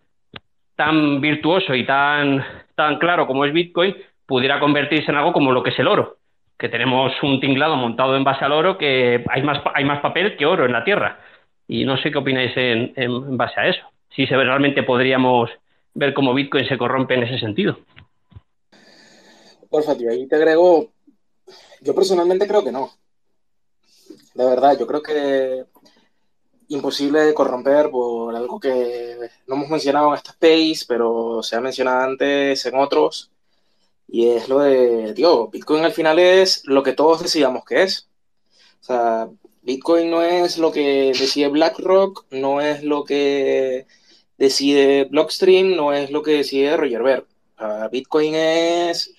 tan virtuoso y tan, tan claro como es Bitcoin pudiera convertirse en algo como lo que es el oro, que tenemos un tinglado montado en base al oro que hay más, hay más papel que oro en la Tierra. Y no sé qué opináis en, en base a eso. Si realmente podríamos ver cómo Bitcoin se corrompe en ese sentido. Porfa, tío, ahí te agrego. Yo personalmente creo que no. De verdad, yo creo que imposible corromper por algo que no hemos mencionado en esta space, pero se ha mencionado antes en otros. Y es lo de, tío, Bitcoin al final es lo que todos decidamos que es. O sea, Bitcoin no es lo que decide BlackRock, no es lo que decide Blockstream, no es lo que decide Roger Ver. Bitcoin es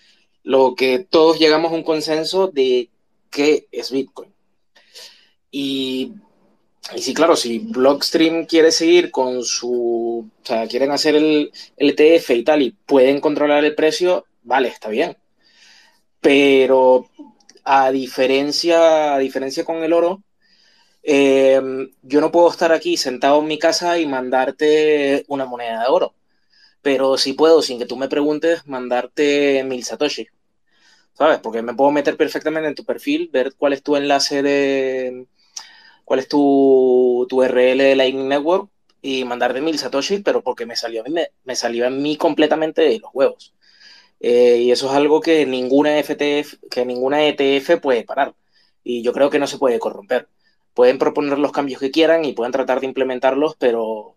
lo que todos llegamos a un consenso de qué es Bitcoin. Y, sí, claro, si Blockstream quiere seguir con su, o sea, quieren hacer el, el ETF y tal y pueden controlar el precio, vale, está bien. Pero a diferencia, a diferencia con el oro, eh, yo no puedo estar aquí sentado en mi casa y mandarte una moneda de oro, pero sí puedo, sin que tú me preguntes, mandarte mil satoshi. ¿Sabes? Porque me puedo meter perfectamente en tu perfil, ver cuál es tu enlace de. cuál es tu, tu URL de Lightning Network y mandarte mil satoshi, pero porque me salió, me, me salió a mí completamente de los huevos. Eh, y eso es algo que ninguna FTF, que ninguna ETF puede parar. Y yo creo que no se puede corromper. Pueden proponer los cambios que quieran y pueden tratar de implementarlos, pero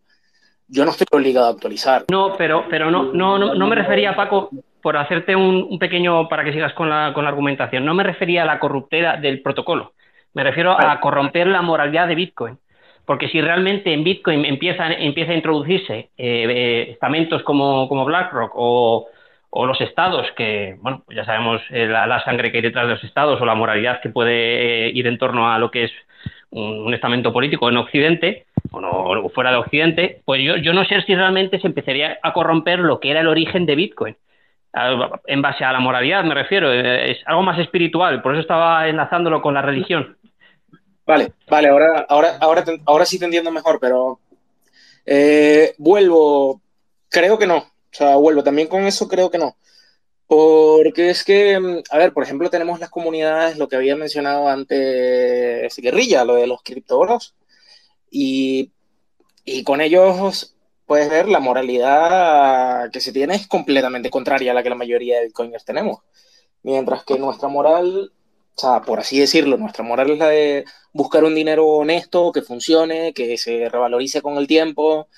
yo no estoy obligado a actualizar. No, pero, pero no, no, no, me refería, Paco, por hacerte un, pequeño, para que sigas con la, con la, argumentación, no me refería a la corruptera del protocolo. Me refiero a corromper la moralidad de Bitcoin. Porque si realmente en Bitcoin empieza, empieza a introducirse eh, eh, estamentos como, como BlackRock o, o los estados, que, bueno, pues ya sabemos eh, la, sangre que hay detrás de los estados o la moralidad que puede ir en torno a lo que es un, estamento político en Occidente o, no, fuera de Occidente, pues yo, yo no sé si realmente se empezaría a corromper lo que era el origen de Bitcoin. En base a la moralidad, me refiero, eh, es algo más espiritual, por eso estaba enlazándolo con la religión. Vale, vale, ahora, ahora, ahora, ahora sí te entiendo mejor, pero vuelvo, creo que no, o sea, vuelvo, también con eso creo que no. Porque es que, mm, a ver, por ejemplo, tenemos las comunidades, lo que había mencionado antes Guerrilla, lo de los criptoboros, y, y con ellos puedes ver la moralidad que se tiene es completamente contraria a la que la mayoría de bitcoiners tenemos. Mientras que nuestra moral, o sea, por así decirlo, nuestra moral es la de buscar un dinero honesto, que funcione, que se revalorice con el tiempo,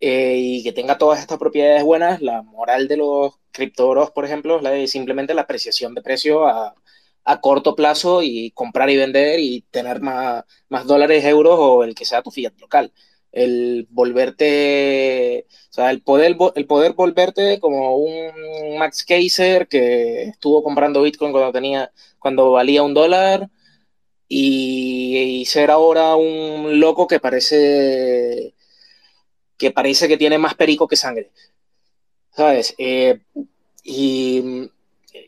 eh, y que tenga todas estas propiedades buenas, la moral de los criptoros, por ejemplo, es simplemente la apreciación de precio a, a, corto plazo y comprar y vender y tener más, más dólares, euros o el que sea tu fiat local. El volverte, o sea, el poder, el poder volverte como un Max Kaiser que estuvo comprando Bitcoin cuando tenía, cuando valía un dólar y ser ahora un loco que parece que parece que tiene más perico que sangre. ¿Sabes? Eh, y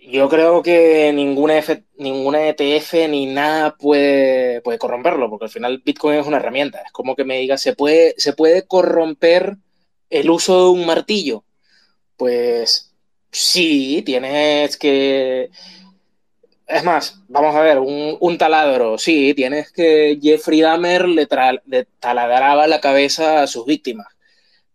yo creo que ninguna, ninguna ETF ni nada puede, puede corromperlo, porque al final Bitcoin es una herramienta. Es como que me diga, ¿se puede, ¿se puede corromper el uso de un martillo? Pues sí, tienes que... Es más, vamos a ver, un, taladro, sí, tienes que Jeffrey Dahmer le, le taladraba la cabeza a sus víctimas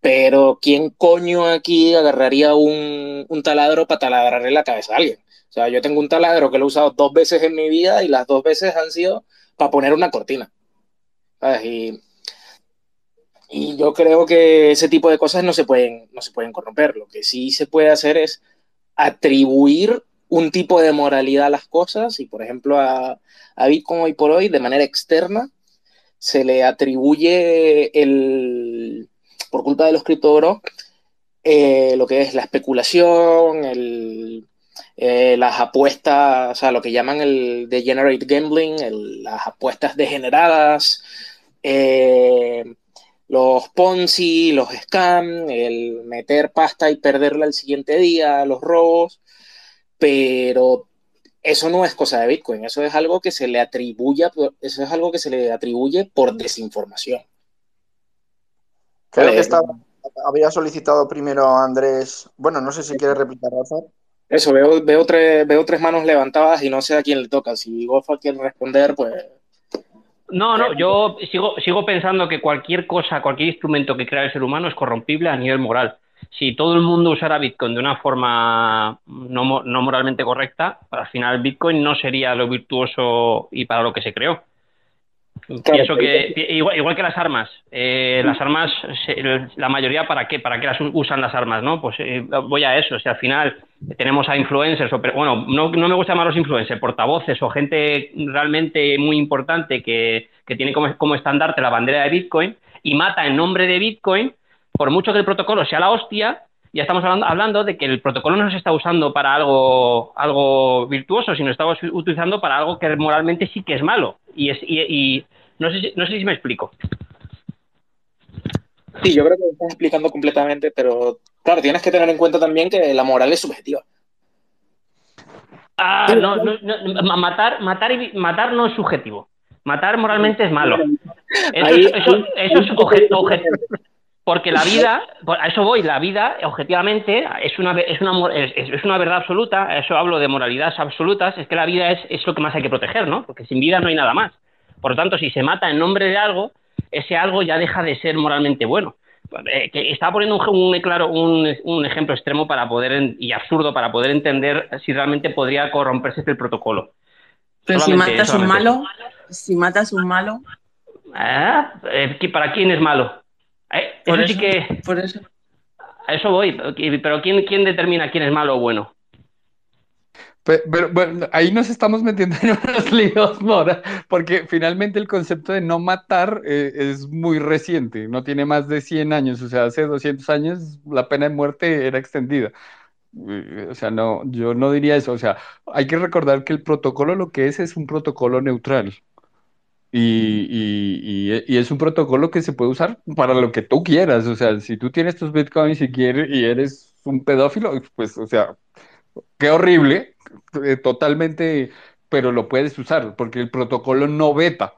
pero ¿quién coño aquí agarraría un, taladro para taladrarle la cabeza a alguien? O sea, yo tengo un taladro que lo he usado dos veces en mi vida y las dos veces han sido para poner una cortina. Y, yo creo que ese tipo de cosas no se, pueden, no se pueden corromper. Lo que sí se puede hacer es atribuir un tipo de moralidad a las cosas y, por ejemplo, a, a Bitcoin hoy por hoy, de manera externa, se le atribuye el, por culpa de los criptoboros, eh, lo que es la especulación, eh, las apuestas, o sea, lo que llaman el degenerate gambling, las apuestas degeneradas, eh, los Ponzi, los scams, el meter pasta y perderla el siguiente día, los robos, pero eso no es cosa de Bitcoin, eso es algo que se le atribuye, eso es algo que se le atribuye por desinformación. Creo que estaba, había solicitado primero a Andrés. Bueno, no sé si quiere replicar, Rafa. Eso, veo, veo, tres, veo tres manos levantadas y no sé a quién le toca. Si Gofa quiere responder, pues. No, no, yo sigo, sigo pensando que cualquier cosa, cualquier instrumento que crea el ser humano es corrompible a nivel moral. Si todo el mundo usara Bitcoin de una forma no, no moralmente correcta, al final Bitcoin no sería lo virtuoso y para lo que se creó. Pienso que igual, que las armas, eh, las armas, la mayoría para qué, para qué las usan las armas, ¿no? Pues eh, voy a eso, si al final tenemos a influencers, o, bueno, no, no me gusta llamar los influencers, portavoces o gente realmente muy importante que, que tiene como, como estandarte la bandera de Bitcoin y mata en nombre de Bitcoin, por mucho que el protocolo sea la hostia, ya estamos hablando, hablando, de que el protocolo no se está usando para algo, algo virtuoso, sino estamos utilizando para algo que moralmente sí que es malo. Y, es, y, no, sé si, no sé si me explico. Sí, yo creo que lo estás explicando completamente, pero claro, tienes que tener en cuenta también que la moral es subjetiva. Ah, no, no, matar, matar, y, matar no es subjetivo. Matar moralmente es malo. Eso, eso, eso es objetivo. Porque la vida, a eso voy, la vida objetivamente es una, es una, es, una verdad absoluta, eso hablo de moralidades absolutas, es que la vida es, es lo que más hay que proteger, ¿no? Porque sin vida no hay nada más. Por lo tanto, si se mata en nombre de algo, ese algo ya deja de ser moralmente bueno. Eh, que estaba poniendo un, claro, un, un, ejemplo extremo para poder y absurdo para poder entender si realmente podría corromperse este protocolo. Pero si matas un malo, si matas un malo. ¿Ah? ¿Para quién es malo? Eh, eso, sí que. Por eso. A eso voy. Pero ¿quién, quién determina quién es malo o bueno? Pero, bueno, ahí nos estamos metiendo en unos líos, Mora, porque finalmente el concepto de no matar eh, es muy reciente, no tiene más de 100 años, o sea, hace 200 años la pena de muerte era extendida. Eh, o sea, no, yo no diría eso, o sea, hay que recordar que el protocolo lo que es es un protocolo neutral. Y, y, y, es un protocolo que se puede usar para lo que tú quieras. O sea, si tú tienes tus bitcoins y quieres y eres un pedófilo, pues, o sea, qué horrible, eh, totalmente, pero lo puedes usar porque el protocolo no veta.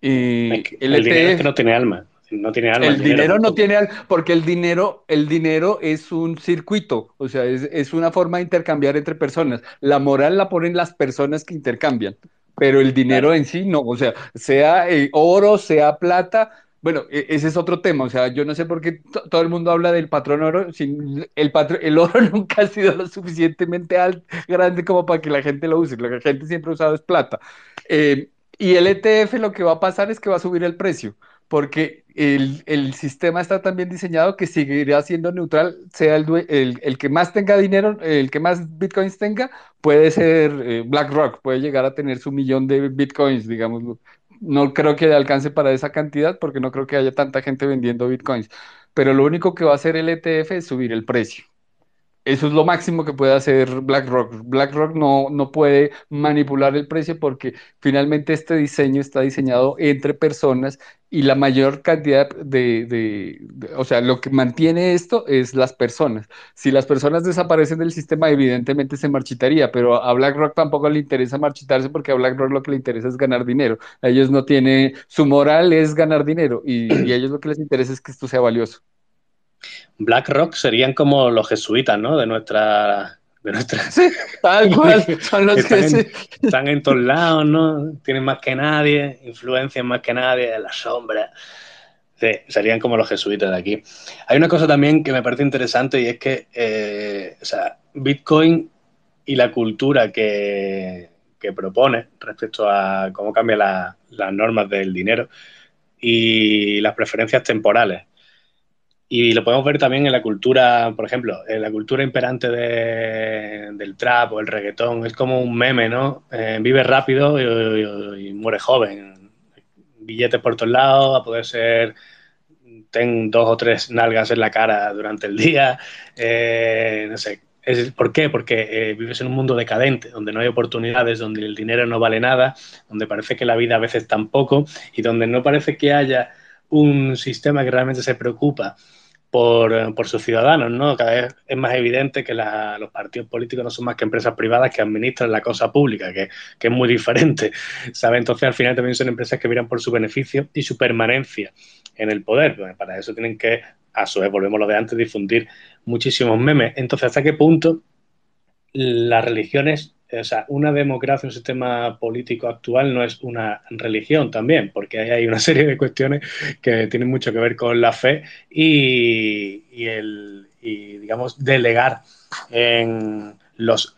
Y el, el dinero es que no tiene alma. No tiene alma. El, dinero, no tiene alma, porque el dinero, el dinero es un circuito, o sea, es, es una forma de intercambiar entre personas. La moral la ponen las personas que intercambian pero el dinero en sí no, o sea, sea eh, oro, sea plata, bueno, e, ese es otro tema, o sea, yo no sé por qué todo el mundo habla del patrón oro, sin, el, el oro nunca ha sido lo suficientemente grande como para que la gente lo use, lo que la gente siempre ha usado es plata. Eh, y el ETF lo que va a pasar es que va a subir el precio porque el, sistema está también diseñado que seguirá siendo neutral, sea el, el, el, que más tenga dinero, el que más bitcoins tenga, puede ser eh, BlackRock, puede llegar a tener su millón de bitcoins, digamos. No creo que alcance para esa cantidad porque no creo que haya tanta gente vendiendo bitcoins, pero lo único que va a hacer el ETF es subir el precio. Eso es lo máximo que puede hacer BlackRock. BlackRock no, no puede manipular el precio porque finalmente este diseño está diseñado entre personas y la mayor cantidad de, de, o sea, lo que mantiene esto es las personas. Si las personas desaparecen del sistema, evidentemente se marchitaría, pero a BlackRock tampoco le interesa marchitarse porque a BlackRock lo que le interesa es ganar dinero. Ellos no tiene, su moral es ganar dinero y, y a ellos lo que les interesa es que esto sea valioso. BlackRock serían como los jesuitas, ¿no? De nuestra. De nuestra... Sí, tal cual. Son los están, en, están en todos lados, ¿no? Tienen más que nadie, influencian más que nadie, en la sombra. Sí, serían como los jesuitas de aquí. Hay una cosa también que me parece interesante y es que, eh, o sea, Bitcoin y la cultura que, que propone respecto a cómo cambian la, las normas del dinero y las preferencias temporales y lo podemos ver también en la cultura, por ejemplo, en la cultura imperante de, del trap o el reggaetón. Es como un meme, ¿no? Eh, vive rápido y, y, muere joven. Billetes por todos lados, a poder ser. Ten dos o tres nalgas en la cara durante el día. Eh, no sé. ¿Por qué? Porque eh, vives en un mundo decadente, donde no hay oportunidades, donde el dinero no vale nada, donde parece que la vida a veces tampoco y donde no parece que haya un sistema que realmente se preocupa por, por, sus ciudadanos, ¿no? Cada vez es más evidente que los partidos políticos no son más que empresas privadas que administran la cosa pública, que, que, es muy diferente, ¿sabe? Entonces, al final también son empresas que miran por su beneficio y su permanencia en el poder. Bueno, para eso tienen que, a su vez, volvemos a lo de antes, difundir muchísimos memes. Entonces, ¿hasta qué punto las religiones o sea, una democracia, un sistema político actual no es una religión también, porque hay una serie de cuestiones que tienen mucho que ver con la fe y, el, y, digamos, delegar en los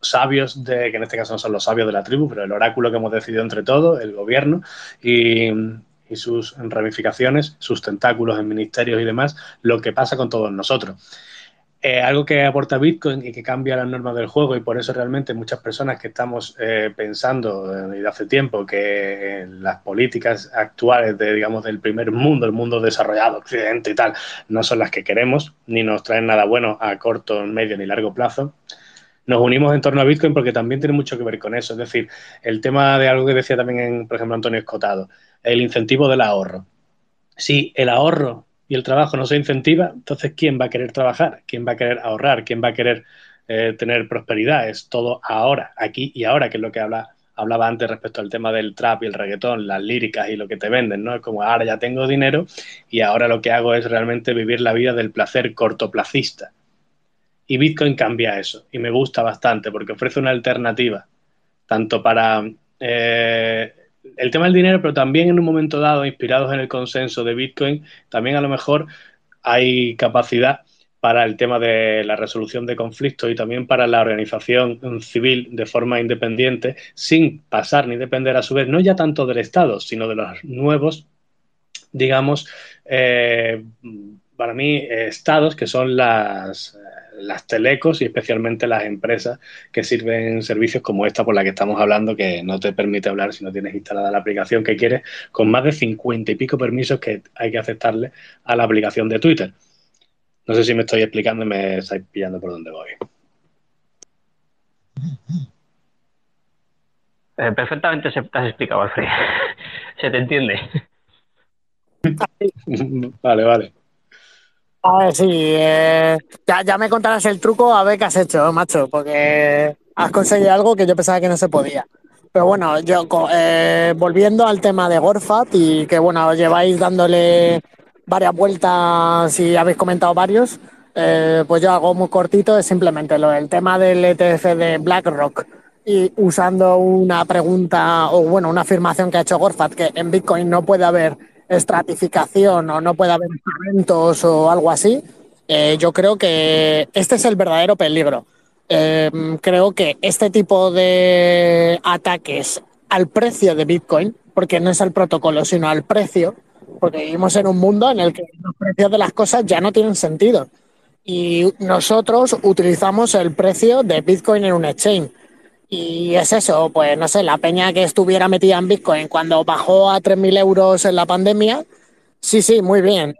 sabios de, que en este caso no son los sabios de la tribu, pero el oráculo que hemos decidido entre todos, el gobierno y sus ramificaciones, sus tentáculos en ministerios y demás, lo que pasa con todos nosotros. Eh, algo que aporta Bitcoin y que cambia las normas del juego y por eso realmente muchas personas que estamos eh, pensando desde hace tiempo que las políticas actuales de, digamos, del primer mundo, el mundo desarrollado, occidente y tal, no son las que queremos ni nos traen nada bueno a corto, medio ni largo plazo, nos unimos en torno a Bitcoin porque también tiene mucho que ver con eso. Es decir, el tema de algo que decía también, en, por ejemplo, Antonio Escotado, el incentivo del ahorro. Si el ahorro y el trabajo no se incentiva, entonces ¿quién va a querer trabajar? ¿Quién va a querer ahorrar? ¿Quién va a querer eh, tener prosperidad? Es todo ahora, aquí y ahora, que es lo que habla, hablaba antes respecto al tema del trap y el reggaetón, las líricas y lo que te venden, ¿no? Es como ahora ya tengo dinero y ahora lo que hago es realmente vivir la vida del placer cortoplacista. Y Bitcoin cambia eso y me gusta bastante porque ofrece una alternativa, tanto para eh, el tema del dinero, pero también en un momento dado, inspirados en el consenso de Bitcoin, también a lo mejor hay capacidad para el tema de la resolución de conflictos y también para la organización civil de forma independiente, sin pasar ni depender a su vez, no ya tanto del Estado, sino de los nuevos, digamos, eh, para mí, estados que son las, las telecos y especialmente las empresas que sirven servicios como esta por la que estamos hablando, que no te permite hablar si no tienes instalada la aplicación que quieres, con más de 50 y pico permisos que hay que aceptarle a la aplicación de Twitter. No sé si me estoy explicando y me estáis pillando por dónde voy. Eh, perfectamente se te has explicado, Alfred. se te entiende. vale, vale. A ver, sí, eh, ya, ya, me contarás el truco a ver qué has hecho, macho, porque has conseguido algo que yo pensaba que no se podía. Pero bueno, yo eh, volviendo al tema de Gorfat y que bueno, lleváis dándole varias vueltas y habéis comentado varios, eh, pues yo hago muy cortito, es simplemente lo del tema del ETF de BlackRock y usando una pregunta o bueno, una afirmación que ha hecho Gorfat, que en Bitcoin no puede haber estratificación o no puede haber eventos o algo así, eh, yo creo que este es el verdadero peligro. Eh, creo que este tipo de ataques al precio de Bitcoin, porque no es al protocolo, sino al precio, porque vivimos en un mundo en el que los precios de las cosas ya no tienen sentido. Y nosotros utilizamos el precio de Bitcoin en un exchange. Y es eso, pues no sé, la peña que estuviera metida en Bitcoin cuando bajó a 3.000 euros en la pandemia, sí, sí, muy bien.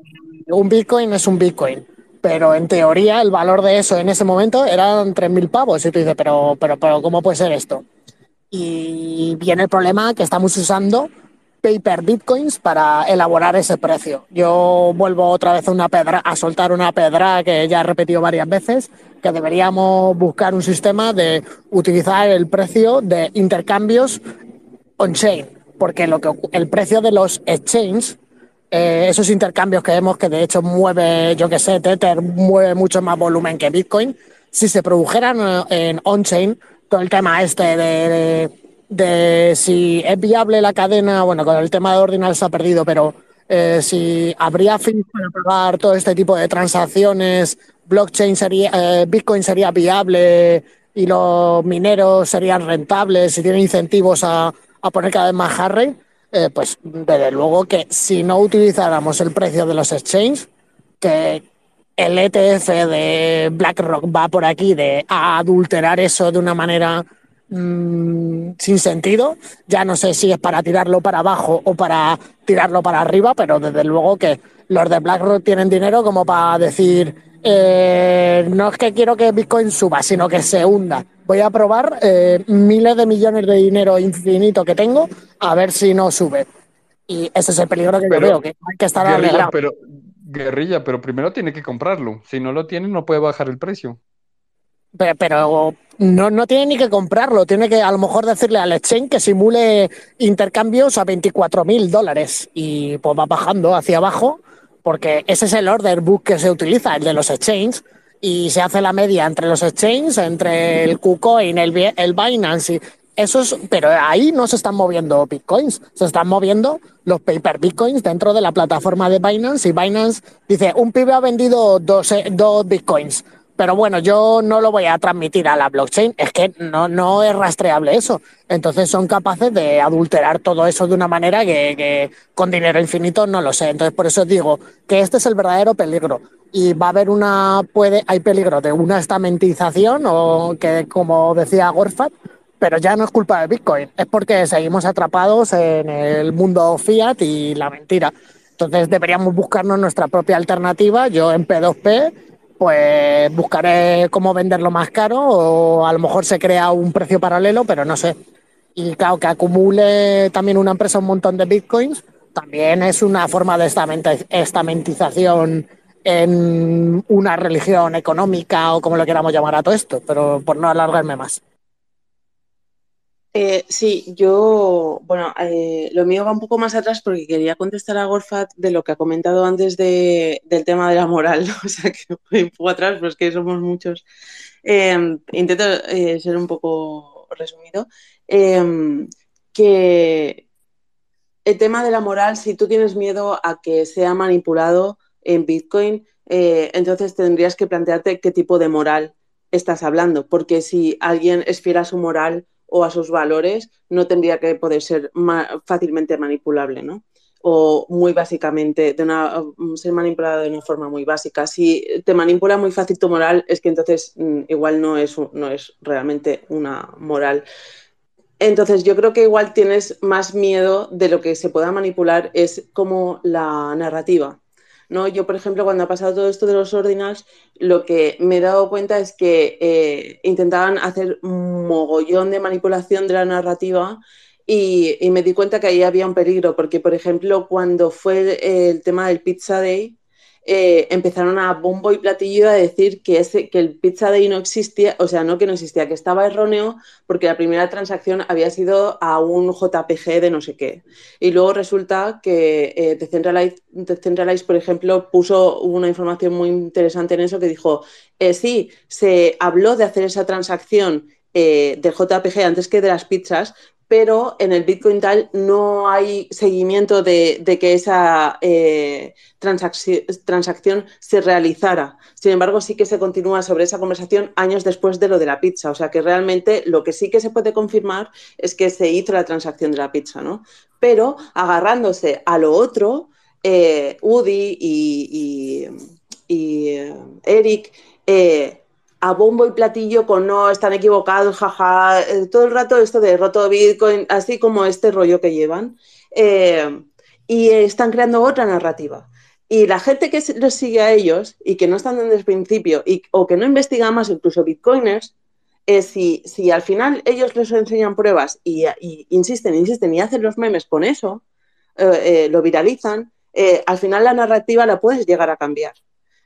Un Bitcoin es un Bitcoin. Pero en teoría el valor de eso en ese momento eran 3.000 pavos. Y tú dices, pero, pero, pero, ¿cómo puede ser esto? Y viene el problema que estamos usando paper bitcoins para elaborar ese precio. Yo vuelvo otra vez una pedra, a soltar una pedra que ya he repetido varias veces, que deberíamos buscar un sistema de utilizar el precio de intercambios on-chain, porque lo que, el precio de los exchanges, eh, esos intercambios que vemos que de hecho mueve, yo que sé, Tether mueve mucho más volumen que Bitcoin, si se produjeran eh, en on-chain, todo el tema este de de si es viable la cadena, bueno, con el tema de Ordinal se ha perdido, pero eh, si habría fin para pagar todo este tipo de transacciones, blockchain sería, eh, Bitcoin sería viable y los mineros serían rentables, si tienen incentivos a, a poner cada vez más hardware, eh, pues desde luego que si no utilizáramos el precio de los exchanges, que el ETF de BlackRock va por aquí de adulterar eso de una manera mmm, sin sentido. Ya no sé si es para tirarlo para abajo o para tirarlo para arriba, pero desde luego que los de BlackRock tienen dinero como para decir, eh, no es que quiero que Bitcoin suba, sino que se hunda. Voy a probar eh, miles de millones de dinero infinito que tengo a ver si no sube. Y ese es el peligro que Pero, yo veo, que hay que estar Guerrilla, alegrado. pero, guerrilla, pero primero tiene que comprarlo. Si no lo tiene, no puede bajar el precio. Pero, no, no tiene ni que comprarlo, tiene que a lo mejor decirle al exchange que simule intercambios a 24 mil dólares y pues va bajando hacia abajo porque ese es el order book que se utiliza, el de los exchanges, y se hace la media entre los exchanges, entre el KuCoin, el, el Binance, y eso es, pero ahí no se están moviendo bitcoins, se están moviendo los paper bitcoins dentro de la plataforma de Binance y Binance dice, un pibe ha vendido dos, eh, dos bitcoins, pero bueno, yo no lo voy a transmitir a la blockchain, es que no, no es rastreable eso. Entonces son capaces de adulterar todo eso de una manera que, con dinero infinito no lo sé. Entonces por eso digo que este es el verdadero peligro. Y va a haber una, puede, hay peligro de una estamentización o que como decía Gorfat, pero ya no es culpa de Bitcoin, es porque seguimos atrapados en el mundo fiat y la mentira. Entonces deberíamos buscarnos nuestra propia alternativa. Yo en P2P pues buscaré cómo venderlo más caro o a lo mejor se crea un precio paralelo, pero no sé. Y claro, que acumule también una empresa un montón de bitcoins, también es una forma de estamenti- estamentización en una religión económica o como lo queramos llamar a todo esto, pero por no alargarme más. Eh, sí, yo, bueno, eh, lo mío va un poco más atrás porque quería contestar a Gorfat de lo que ha comentado antes de- del tema de la moral. O sea, que voy un poco atrás, pero es que somos muchos. Eh, intento ser un poco resumido. Que el tema de la moral, si tú tienes miedo a que sea manipulado en Bitcoin, entonces tendrías que plantearte qué tipo de moral estás hablando, porque si alguien es fiel a su moral o a sus valores, no tendría que poder ser fácilmente manipulable, ¿no? O muy básicamente, de una, ser manipulado de una forma muy básica. Si te manipula muy fácil tu moral, es que entonces mm, igual no es, no es realmente una moral. Entonces, yo creo que igual tienes más miedo de lo que se pueda manipular, es como la narrativa. ¿No? Yo, por ejemplo, cuando ha pasado todo esto de los ordinals, lo que me he dado cuenta es que eh, intentaban hacer un mogollón de manipulación de la narrativa y, y me di cuenta que ahí había un peligro, porque, por ejemplo, cuando fue el tema del Pizza Day, eh, empezaron a bombo y platillo a decir que, ese, que el Pizza Day no existía, o sea, no que no existía, que estaba erróneo porque la primera transacción había sido a un JPG de no sé qué. Y luego resulta que eh, Decentralize, por ejemplo, puso una información muy interesante en eso que dijo, eh, sí, se habló de hacer esa transacción eh, del JPG antes que de las pizzas, pero en el Bitcoin Tal no hay seguimiento de, que esa eh, transacci transacción se realizara. Sin embargo, sí que se continúa sobre esa conversación años después de lo de la pizza. O sea que realmente lo que sí que se puede confirmar es que se hizo la transacción de la pizza, ¿no? Pero agarrándose a lo otro, eh, Udi y, eh, Eric a bombo y platillo con no, están equivocados, jaja, eh, todo el rato esto de roto Bitcoin, así como este rollo que llevan. Eh, y están creando otra narrativa. Y la gente que los sigue a ellos y que no están desde el principio y, o que no investiga más, incluso bitcoiners, si, si, al final ellos les enseñan pruebas y, y, insisten, insisten y hacen los memes con eso, eh, lo viralizan, al final la narrativa la puedes llegar a cambiar.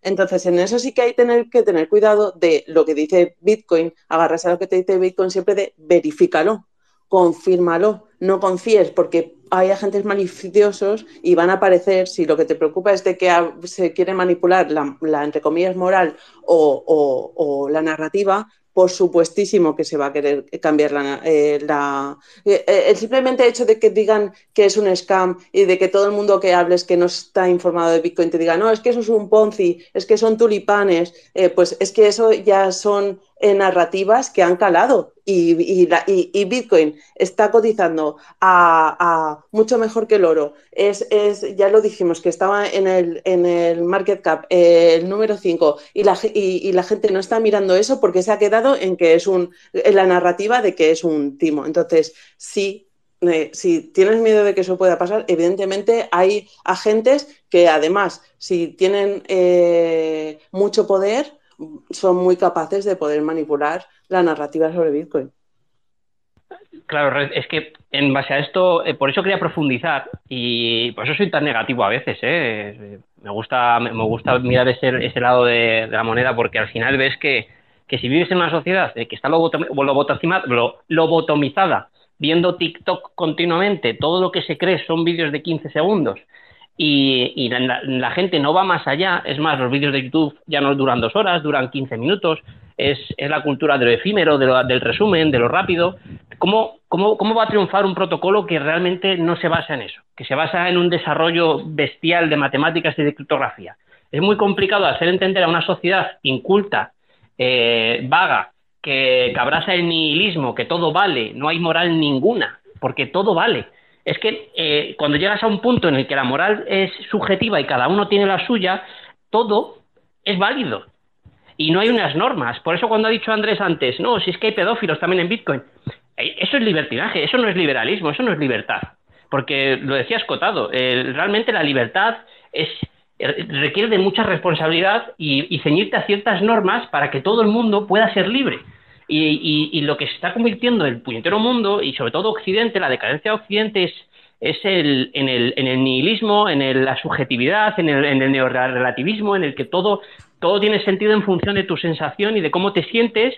Entonces, en eso sí que hay tener, que tener cuidado de lo que dice Bitcoin, agarrarse a lo que te dice Bitcoin siempre de verifícalo, confírmalo, no confíes, porque hay agentes maliciosos y van a aparecer, si lo que te preocupa es de que se quiere manipular la, la entre comillas, moral o, la narrativa, por supuestísimo que se va a querer cambiar la, eh, la eh, el simplemente hecho de que digan que es un scam y de que todo el mundo que hables que no está informado de Bitcoin te diga, no, es que eso es un Ponzi, es que son tulipanes, eh, pues es que eso ya son eh, narrativas que han calado y, y, la, y, y Bitcoin está cotizando a, mucho mejor que el oro. Es, es, ya lo dijimos, que estaba en el, en el market cap, eh, el número 5, y la, y, la gente no está mirando eso porque se ha quedado en que es un, en la narrativa de que es un timo. Entonces, sí. Eh, si tienes miedo de que eso pueda pasar, evidentemente hay agentes que además, si tienen eh, mucho poder, son muy capaces de poder manipular la narrativa sobre Bitcoin. Claro, es que en base a esto, eh, por eso quería profundizar y por eso soy tan negativo a veces. ¿eh? Me, gusta, me gusta mirar ese, ese lado de, la moneda porque al final ves que, que si vives en una sociedad que está lobotomizada, viendo TikTok continuamente, todo lo que se cree son vídeos de 15 segundos y, la, gente no va más allá. Es más, los vídeos de YouTube ya no duran dos horas, duran 15 minutos. Es, la cultura de lo efímero, del resumen, de lo rápido. ¿Cómo, cómo, ¿Cómo va a triunfar un protocolo que realmente no se basa en eso? Que se basa en un desarrollo bestial de matemáticas y de criptografía. Es muy complicado hacer entender a una sociedad inculta, eh, vaga, que abraza el nihilismo, que todo vale, no hay moral ninguna, porque todo vale es que eh, cuando llegas a un punto en el que la moral es subjetiva y cada uno tiene la suya, todo es válido. Y no hay unas normas. Por eso cuando ha dicho Andrés antes, no, si es que hay pedófilos también en Bitcoin, eh, eso es libertinaje, eso no es liberalismo, eso no es libertad. Porque lo decía Escotado, realmente la libertad es, eh, requiere de mucha responsabilidad y, y ceñirte a ciertas normas para que todo el mundo pueda ser libre. Y, lo que se está convirtiendo el puñetero mundo, y sobre todo Occidente, la decadencia de Occidente es, es el, en, el, en el nihilismo, en la subjetividad, en el, en el neorelativismo, en el que todo, todo tiene sentido en función de tu sensación y de cómo te sientes,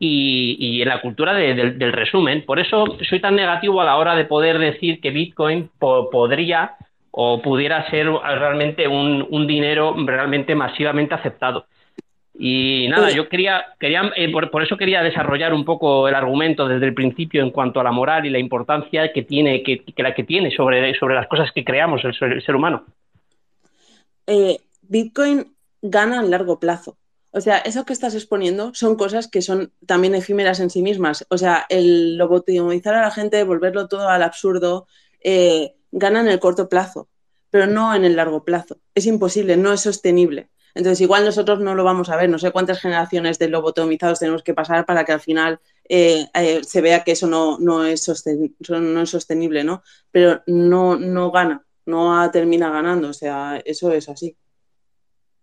y, en la cultura del resumen. Por eso soy tan negativo a la hora de poder decir que Bitcoin podría o pudiera ser realmente un, un dinero realmente masivamente aceptado. Y nada, yo quería, quería eh, por, eso quería desarrollar un poco el argumento desde el principio en cuanto a la moral y la importancia que tiene, que, la que tiene sobre, sobre las cosas que creamos el, ser humano. Eh, Bitcoin gana a largo plazo. O sea, eso que estás exponiendo son cosas que son también efímeras en sí mismas. O sea, el lobotomizar a la gente, volverlo todo al absurdo, eh, gana en el corto plazo, pero no en el largo plazo. Es imposible, no es sostenible. Entonces, igual nosotros no lo vamos a ver, no sé cuántas generaciones de lobotomizados tenemos que pasar para que al final eh, eh, se vea que eso no, no, es no, es sostenible, ¿no? Pero no, no gana, no termina ganando, o sea, eso es así.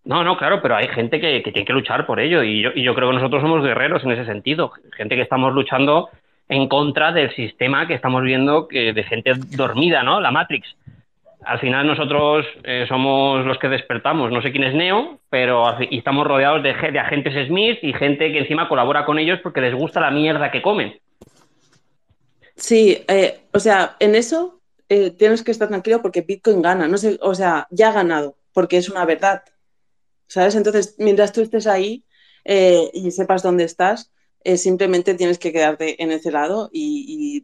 No, no, claro, pero hay gente que, tiene que luchar por ello y yo, y yo creo que nosotros somos guerreros en ese sentido, gente que estamos luchando en contra del sistema que estamos viendo que de gente dormida, ¿no? La Matrix al final nosotros eh, somos los que despertamos. No sé quién es Neo, pero y estamos rodeados de, agentes Smith y gente que encima colabora con ellos porque les gusta la mierda que comen. Sí, eh, o sea, en eso eh, tienes que estar tranquilo porque Bitcoin gana. No sé, o sea, ya ha ganado porque es una verdad. ¿Sabes? Entonces, mientras tú estés ahí y sepas dónde estás, simplemente tienes que quedarte en ese lado y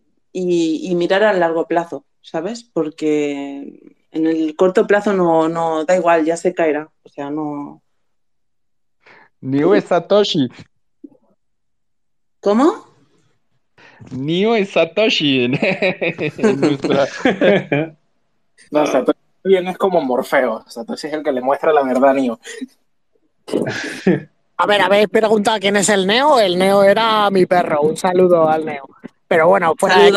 mirar a largo plazo. ¿Sabes? Porque en el corto plazo no, no da igual, ya se caerá. O sea, no. Nio es Satoshi. ¿Cómo? Nio es Satoshi. no, Satoshi bien es como Morfeo. Satoshi es el que le muestra la verdad a Nio. A ver, habéis preguntado quién es el Neo. El Neo era mi perro. Un saludo al Neo. Pero bueno, fuera de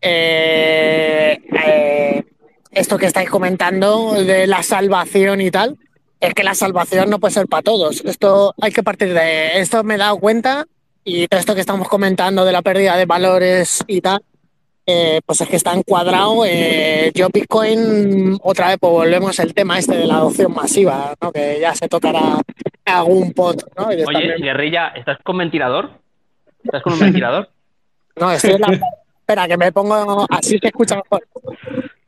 eh, eh, esto que estáis comentando de la salvación y tal, es que la salvación no puede ser para todos. Esto hay que partir de esto me he dado cuenta y esto que estamos comentando de la pérdida de valores y tal, eh, pues es que está encuadrado. yo Bitcoin, otra vez pues volvemos al tema este de la adopción masiva, ¿no? que ya se tocará algún pot. ¿no? Oye, guerrilla, ¿estás con ventilador? ¿Estás con un ventilador? No, estoy en la, Espera, que me pongo así se escucha mejor.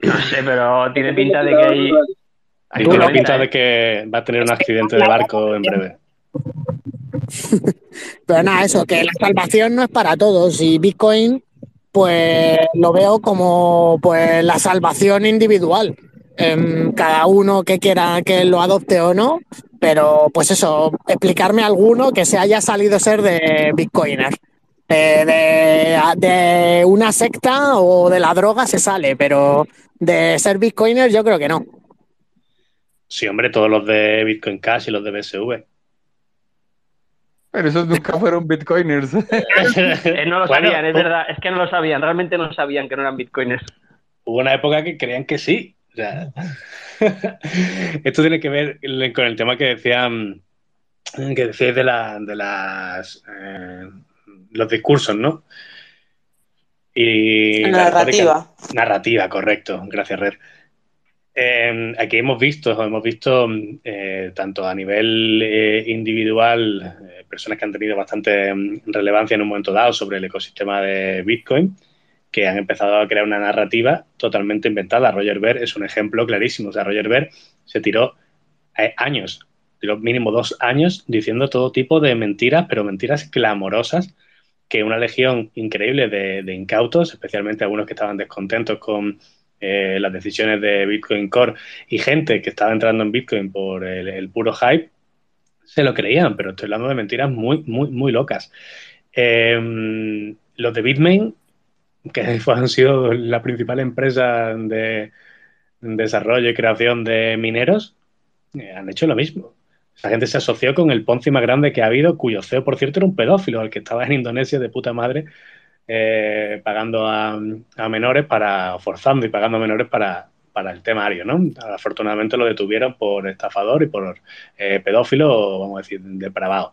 No sé, pero tiene pinta de que hay. Ahí tiene pinta de que va a tener un accidente de barco en breve. Pero nada, eso, que la salvación no es para todos y Bitcoin, pues lo veo como pues la salvación individual. Em, cada uno que quiera que lo adopte o no, pero pues eso, explicarme alguno que se haya salido ser de Bitcoiner de, una secta o de la droga se sale, pero de ser bitcoiner yo creo que no. Sí, hombre, todos los de Bitcoin Cash y los de BSV. Pero esos nunca fueron bitcoiners. Eh, no lo sabían, es verdad, es que no lo sabían, realmente no sabían que no eran bitcoiners. Hubo una época que creían que sí. esto tiene que ver con el tema que decían que decíais de, la, de las eh, los discursos, ¿no? Y narrativa. narrativa, correcto. Gracias, Red. Eh, aquí hemos visto, hemos visto eh, tanto a nivel eh, individual, eh, personas que han tenido bastante mm, relevancia en un momento dado sobre el ecosistema de Bitcoin, que han empezado a crear una narrativa totalmente inventada. Roger Ver es un ejemplo clarísimo. O sea, Roger Ver se tiró años, tiró mínimo dos años diciendo todo tipo de mentiras, pero mentiras clamorosas que una legión increíble de, incautos, especialmente algunos que estaban descontentos con eh, las decisiones de Bitcoin Core y gente que estaba entrando en Bitcoin por el, puro hype, se lo creían, pero estoy hablando de mentiras muy, muy, muy locas. Eh, los de Bitmain, que han sido la principal empresa de, desarrollo y creación de mineros, eh, han hecho lo mismo. La gente se asoció con el Ponzi más grande que ha habido, cuyo CEO, por cierto, era un pedófilo, el que estaba en Indonesia de puta madre, eh, pagando a, menores para, forzando y pagando a menores para, para el temario, ¿no? Afortunadamente lo detuvieron por estafador y por eh, pedófilo, vamos a decir, depravado.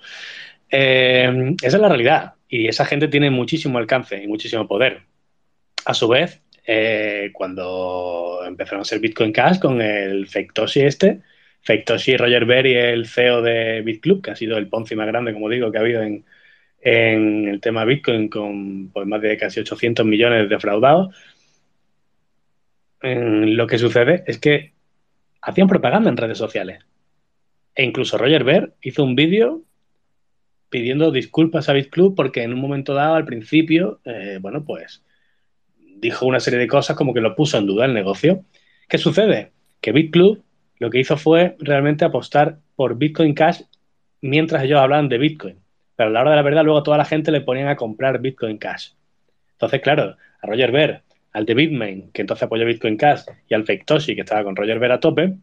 Eh, esa es la realidad y esa gente tiene muchísimo alcance y muchísimo poder. A su vez, cuando empezaron a ser Bitcoin Cash con el Fektoshi este, Fektoshi Roger Berry, el CEO de BitClub, que ha sido el Ponzi más grande, como digo, que ha habido en, en el tema Bitcoin con pues, más de casi 800 millones defraudados. Lo que sucede es que hacían propaganda en redes sociales. E incluso Roger Ver hizo un vídeo pidiendo disculpas a BitClub porque en un momento dado, al principio, eh, bueno, pues dijo una serie de cosas como que lo puso en duda el negocio. ¿Qué sucede? Que BitClub lo que hizo fue realmente apostar por Bitcoin Cash mientras ellos hablaban de Bitcoin. Pero a la hora de la verdad, luego toda la gente le ponían a comprar Bitcoin Cash. Entonces, claro, a Roger Ver, al de Bitmain, que entonces apoyó Bitcoin Cash, y al Fektoshi, que estaba con Roger Ver a tope,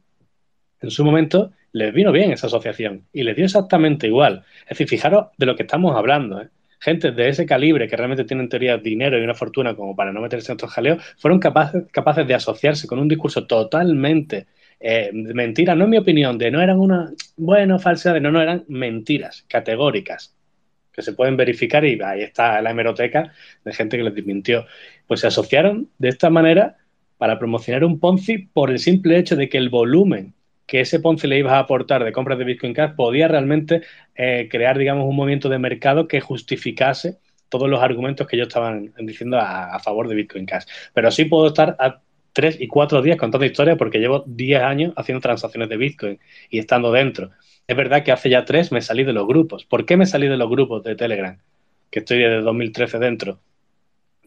en su momento les vino bien esa asociación y les dio exactamente igual. Es decir, fijaros de lo que estamos hablando. ¿eh? Gente de ese calibre que realmente tienen teoría dinero y una fortuna como para no meterse en estos jaleos, fueron capaces de asociarse con un discurso totalmente eh, mentira, no en mi opinión, de no eran una, bueno, falsedades, no, no, eran mentiras categóricas que se pueden verificar y ahí está la hemeroteca de gente que les desmintió. Pues se asociaron de esta manera para promocionar un Ponzi por el simple hecho de que el volumen que ese Ponzi le iba a aportar de compras de Bitcoin Cash podía realmente eh, crear, digamos, un movimiento de mercado que justificase todos los argumentos que ellos estaban diciendo a, a favor de Bitcoin Cash. Pero sí puedo estar a tres y cuatro días contando historias porque llevo 10 años haciendo transacciones de Bitcoin y estando dentro. Es verdad que hace ya tres me salí de los grupos. ¿Por qué me salí de los grupos de Telegram? Que estoy desde 2013 dentro,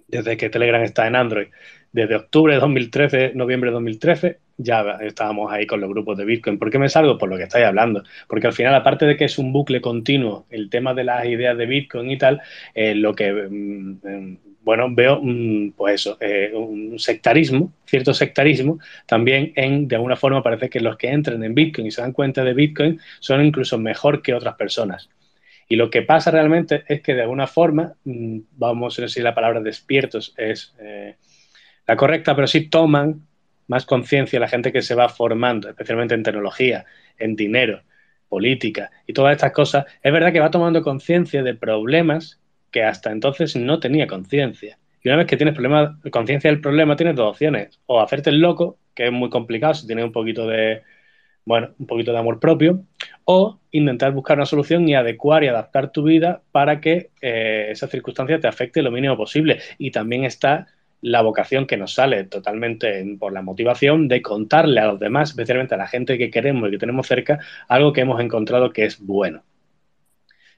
desde que Telegram está en Android. Desde octubre de 2013, noviembre de 2013, ya estábamos ahí con los grupos de Bitcoin. ¿Por qué me salgo? Por lo que estáis hablando. Porque al final, aparte de que es un bucle continuo, el tema de las ideas de Bitcoin y tal, lo que mm, bueno, veo, mm, pues eso, eh, un sectarismo, cierto sectarismo, también en, de alguna forma parece que los que entren en Bitcoin y se dan cuenta de Bitcoin son incluso mejor que otras personas. Y lo que pasa realmente es que de alguna forma, mm, vamos a decir la palabra despiertos es eh, la correcta, pero sí toman más conciencia la gente que se va formando, especialmente en tecnología, en dinero, política y todas estas cosas. Es verdad que va tomando conciencia de problemas que hasta entonces no tenía conciencia. Y una vez que tienes conciencia del problema, tienes dos opciones. O hacerte el loco, que es muy complicado si tienes un poquito de, bueno, un poquito de amor propio, o intentar buscar una solución y adecuar y adaptar tu vida para que eh, esa circunstancia te afecte lo mínimo posible. Y también está la vocación que nos sale totalmente por la motivación de contarle a los demás, especialmente a la gente que queremos y que tenemos cerca, algo que hemos encontrado que es bueno.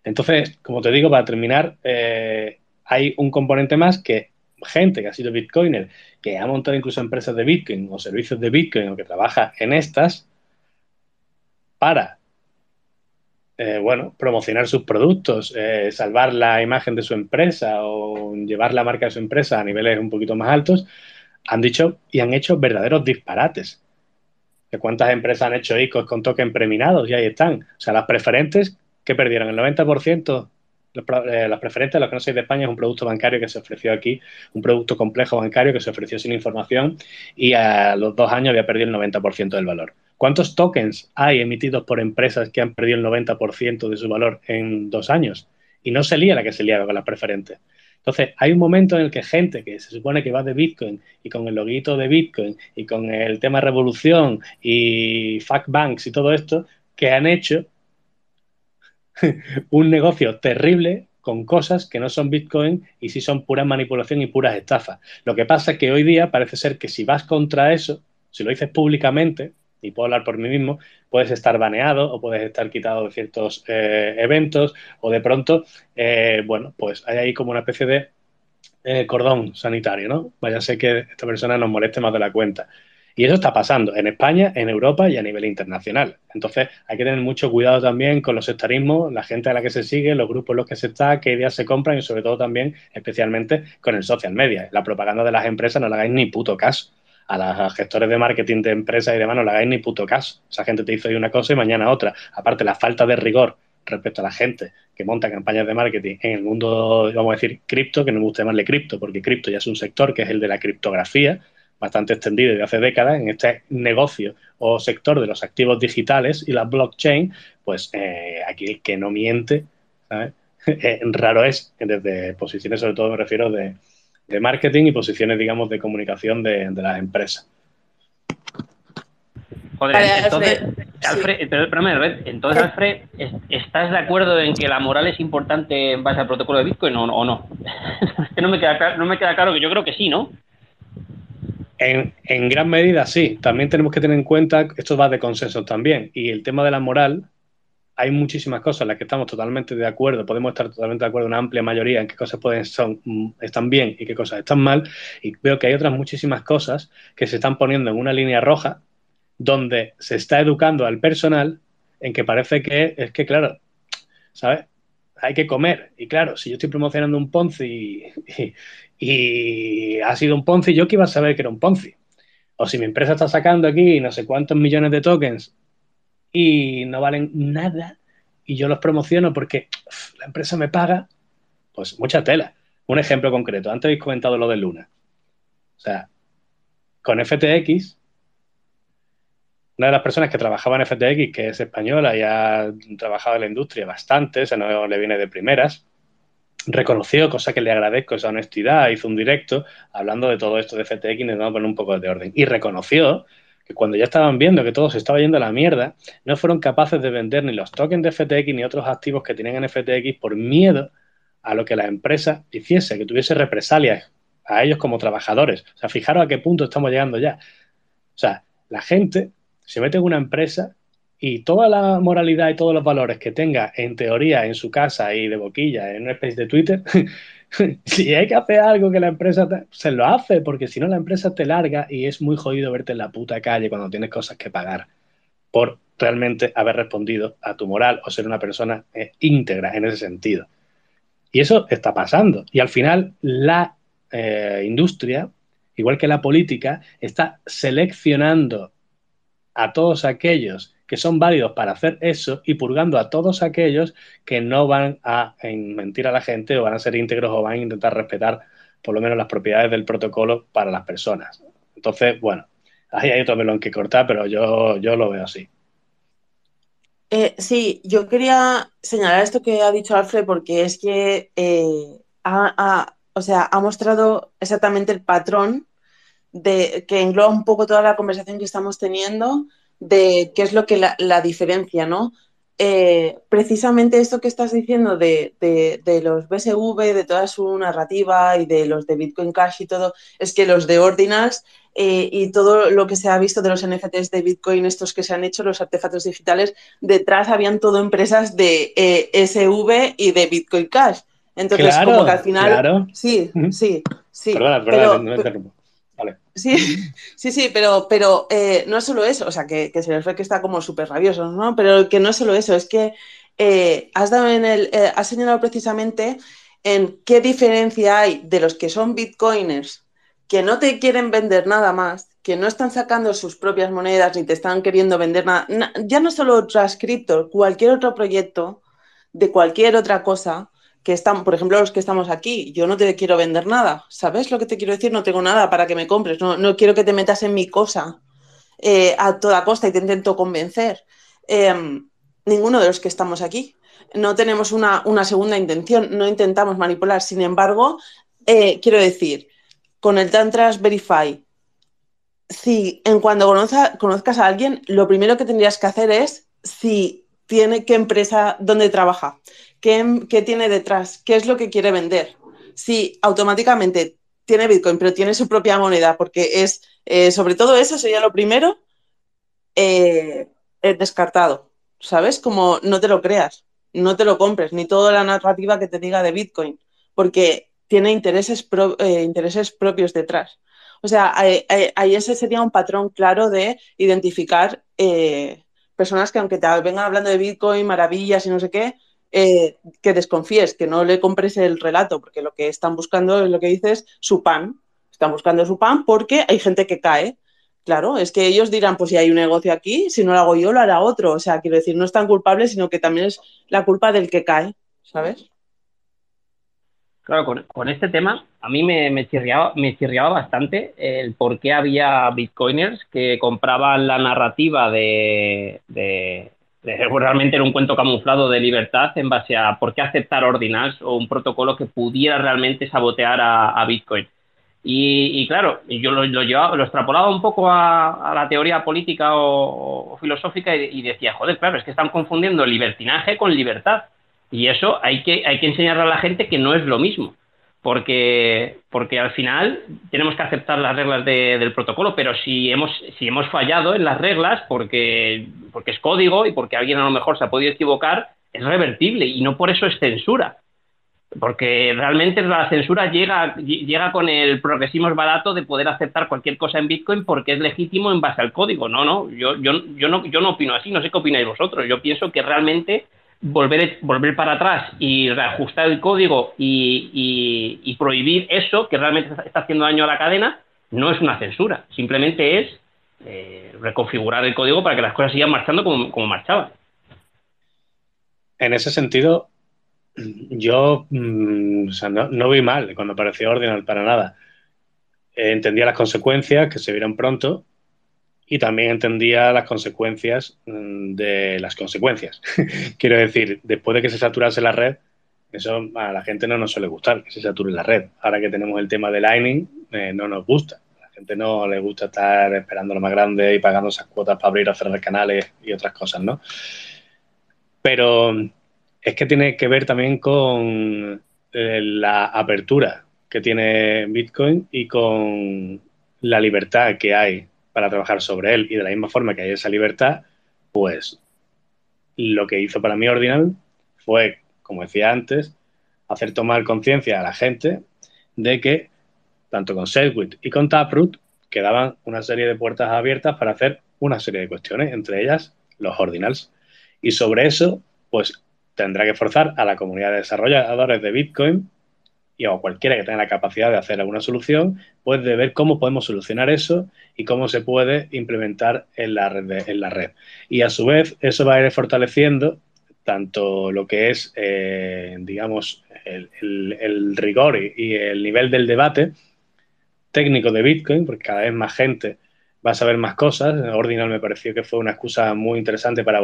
Entonces, como te digo, para terminar, eh, hay un componente más que gente que ha sido Bitcoiner, que ha montado incluso empresas de Bitcoin o servicios de Bitcoin o que trabaja en estas para, eh, bueno, promocionar sus productos, eh, salvar la imagen de su empresa o llevar la marca de su empresa a niveles un poquito más altos, han dicho y han hecho verdaderos disparates. ¿De cuántas empresas han hecho ICOs con token preminados? Y ahí están. O sea, las preferentes que perdieron el 90%. Eh, las preferentes, los que no sois de España, es un producto bancario que se ofreció aquí, un producto complejo bancario que se ofreció sin información y a los dos años había perdido el 90% del valor. ¿Cuántos tokens hay emitidos por empresas que han perdido el 90% de su valor en dos años? Y no se lía la que se liaba con las preferentes. Entonces, hay un momento en el que gente que se supone que va de Bitcoin y con el loguito de Bitcoin y con el tema revolución y fact banks y todo esto, que han hecho un negocio terrible con cosas que no son Bitcoin y sí son pura manipulación y puras estafas. Lo que pasa es que hoy día parece ser que si vas contra eso, si lo dices públicamente, y puedo hablar por mí mismo, puedes estar baneado o puedes estar quitado de ciertos eh, eventos o de pronto, eh, bueno, pues hay ahí como una especie de eh, cordón sanitario, ¿no? Vaya sé que esta persona nos moleste más de la cuenta. Y eso está pasando en España, en Europa y a nivel internacional. Entonces hay que tener mucho cuidado también con los sectarismos, la gente a la que se sigue, los grupos en los que se está, qué ideas se compran y sobre todo también, especialmente con el social media. La propaganda de las empresas no la hagáis ni puto caso a los gestores de marketing de empresas y demás no le hagáis ni puto caso. Esa gente te dice hoy una cosa y mañana otra. Aparte, la falta de rigor respecto a la gente que monta campañas de marketing en el mundo, vamos a decir, cripto, que no me gusta llamarle cripto, porque cripto ya es un sector que es el de la criptografía, bastante extendido desde hace décadas, en este negocio o sector de los activos digitales y la blockchain, pues eh, aquí el que no miente, ¿sabes? Eh, raro es, desde posiciones, sobre todo me refiero de, de marketing y posiciones, digamos, de comunicación de, de las empresas. Joder, Vale, entonces, Alfred, Alfred, pero, espérame, Alfred, entonces, Alfred, ¿es- ¿estás de acuerdo en que la moral es importante en base al protocolo de Bitcoin o, o no? Es que no me, queda, no me queda claro que yo creo que sí, ¿no? En, gran medida sí. También tenemos que tener en cuenta, esto va de consenso también, y el tema de la moral, hay muchísimas cosas en las que estamos totalmente de acuerdo, podemos estar totalmente de acuerdo, una amplia mayoría en qué cosas pueden son, mm, están bien y qué cosas están mal, y veo que hay otras muchísimas cosas que se están poniendo en una línea roja donde se está educando al personal en que parece que es que, claro, ¿sabes? Hay que comer. Y claro, si yo estoy promocionando un Ponzi y ha sido un Ponzi, yo que iba a saber que era un Ponzi. O si mi empresa está sacando aquí no sé cuántos millones de tokens y no valen nada y yo los promociono porque la empresa me paga, pues mucha tela. Un ejemplo concreto. Antes habéis comentado lo de Luna. O sea, con FTX, una de las personas que trabajaba en FTX, que es española y ha trabajado en la industria bastante, o sea, no le viene de primeras, reconoció, cosa que le agradezco esa honestidad, hizo un directo hablando de todo esto de FTX y intentando poner un poco de orden. Y reconoció que cuando ya estaban viendo que todo se estaba yendo a la mierda, no fueron capaces de vender ni los tokens de FTX ni otros activos que tenían en FTX por miedo a lo que la empresa hiciese, que tuviese represalias a ellos como trabajadores. O sea, fijaros a qué punto estamos llegando ya. O sea, la gente se mete en una empresa y toda la moralidad y todos los valores que tenga en teoría en su casa y de boquilla en una especie de Twitter, si hay que hacer algo que la empresa se lo hace, porque si no la empresa te larga y es muy jodido verte en la puta calle cuando tienes cosas que pagar por realmente haber respondido a tu moral o ser una persona eh, íntegra en ese sentido. Y eso está pasando. Y al final la eh, industria, igual que la política, está seleccionando a todos aquellos que son válidos para hacer eso y purgando a todos aquellos que no van a en- mentir a la gente o van a ser íntegros o van a intentar respetar por lo menos las propiedades del protocolo para las personas. Entonces, bueno, ahí hay otro melón que cortar, pero yo, yo lo veo así. Eh, sí, yo quería señalar esto que ha dicho Alfred porque es que eh, ha, ha- o sea, ha mostrado exactamente el patrón de, que engloba un poco toda la conversación que estamos teniendo de qué es lo que la, la diferencia, ¿no? Eh, precisamente esto que estás diciendo de, de- de los BSV, de toda su narrativa y de los de Bitcoin Cash y todo, es que los de Ordinals eh, y todo lo que se ha visto de los NFTs de Bitcoin, estos que se han hecho, los artefactos digitales, detrás habían todo empresas de eh, SV y de Bitcoin Cash. Entonces, Claro, como que al final. claro. Sí, sí, sí. Perdona, pero- perdona, no me interrumpo. Sí, sí, sí, pero, pero eh, no es solo eso, o sea, que, se les ve que está como súper rabioso, ¿no? Pero que no es solo eso, es que eh, has dado en el, eh, has señalado precisamente en qué diferencia hay de los que son bitcoiners que no te quieren vender nada más, que no están sacando sus propias monedas ni te están queriendo vender nada, na- ya no solo otras cripto, cualquier otro proyecto de cualquier otra cosa que están, por ejemplo, los que estamos aquí, yo no te quiero vender nada, ¿sabes lo que te quiero decir? No tengo nada para que me compres, no, no quiero que te metas en mi cosa eh, a toda costa y te intento convencer. Eh, ninguno de los que estamos aquí. no tenemos una, una segunda intención, no intentamos manipular. Sin embargo, eh, quiero decir, con el Tantras Verify, si en cuando conozcas a alguien, lo primero que tendrías que hacer es si tiene qué empresa, dónde trabaja, qué, tiene detrás, qué es lo que quiere vender. Si automáticamente tiene Bitcoin, pero tiene su propia moneda, porque es, eh, sobre todo eso sería lo primero, eh, descartado, ¿sabes? Como no te lo creas, no te lo compres, ni toda la narrativa que te diga de Bitcoin, porque tiene intereses, eh, intereses propios detrás. O sea, ahí ese sería un patrón claro de identificar eh, personas que aunque te vengan hablando de Bitcoin, maravillas y no sé qué, eh, que desconfíes, que no le compres el relato, porque lo que están buscando es lo que dices, su pan. Están buscando su pan porque hay gente que cae. Claro, es que ellos dirán, pues si hay un negocio aquí, si no lo hago yo, lo hará otro. O sea, quiero decir, no es tan culpable, sino que también es la culpa del que cae, ¿sabes? Claro, con, este tema a mí me, me, chirriaba, me chirriaba bastante el por qué había bitcoiners que compraban la narrativa de, de, realmente era un cuento camuflado de libertad en base a por qué aceptar ordinals o un protocolo que pudiera realmente sabotear a, Bitcoin. Y, claro, yo lo, lo, lo extrapolaba un poco a, la teoría política o, filosófica y, y, decía, joder, claro, es que están confundiendo libertinaje con libertad. Y eso hay que, hay que enseñarle a la gente que no es lo mismo. Porque, porque al final tenemos que aceptar las reglas del protocolo, pero si hemos, si hemos fallado en las reglas porque, porque es código y porque alguien a lo mejor se ha podido equivocar, es revertible y no por eso es censura. Porque realmente la censura llega, llega con el progresismo barato de poder aceptar cualquier cosa en Bitcoin porque es legítimo en base al código. No, no, yo, yo, yo no, yo no opino así, no sé qué opináis vosotros. Yo pienso que realmente volver, volver para atrás y reajustar el código y, prohibir eso que realmente está haciendo daño a la cadena, no es una censura, simplemente es eh, reconfigurar el código para que las cosas sigan marchando como, como marchaban. En ese sentido, yo mm, no, vi mal cuando apareció Ordinal para nada. entendía las consecuencias que se vieron pronto y también entendía las consecuencias mm, de las consecuencias. Quiero decir, después de que se saturase la red, eso a la gente no nos suele gustar, que se sature la red. Ahora que tenemos el tema de Lightning, eh, no nos gusta. A la gente no le gusta estar esperando lo más grande y pagando esas cuotas para abrir o cerrar canales y otras cosas, ¿no? Pero es que tiene que ver también con eh, la apertura que tiene Bitcoin y con la libertad que hay para trabajar sobre él y de la misma forma que hay esa libertad, pues lo que hizo para mí Ordinal fue, como decía antes, hacer tomar conciencia a la gente de que tanto con Segwit y con Taproot quedaban una serie de puertas abiertas para hacer una serie de cuestiones, entre ellas los ordinals. Y sobre eso, pues tendrá que forzar a la comunidad de desarrolladores de Bitcoin y a cualquiera que tenga la capacidad de hacer alguna solución, pues de ver cómo podemos solucionar eso y cómo se puede implementar en la red. en la red. Y a su vez, eso va a ir fortaleciendo tanto lo que es, eh, digamos, el, rigor y, el nivel del debate técnico de Bitcoin, porque cada vez más gente va a saber más cosas. Ordinal me pareció que fue una excusa muy interesante para,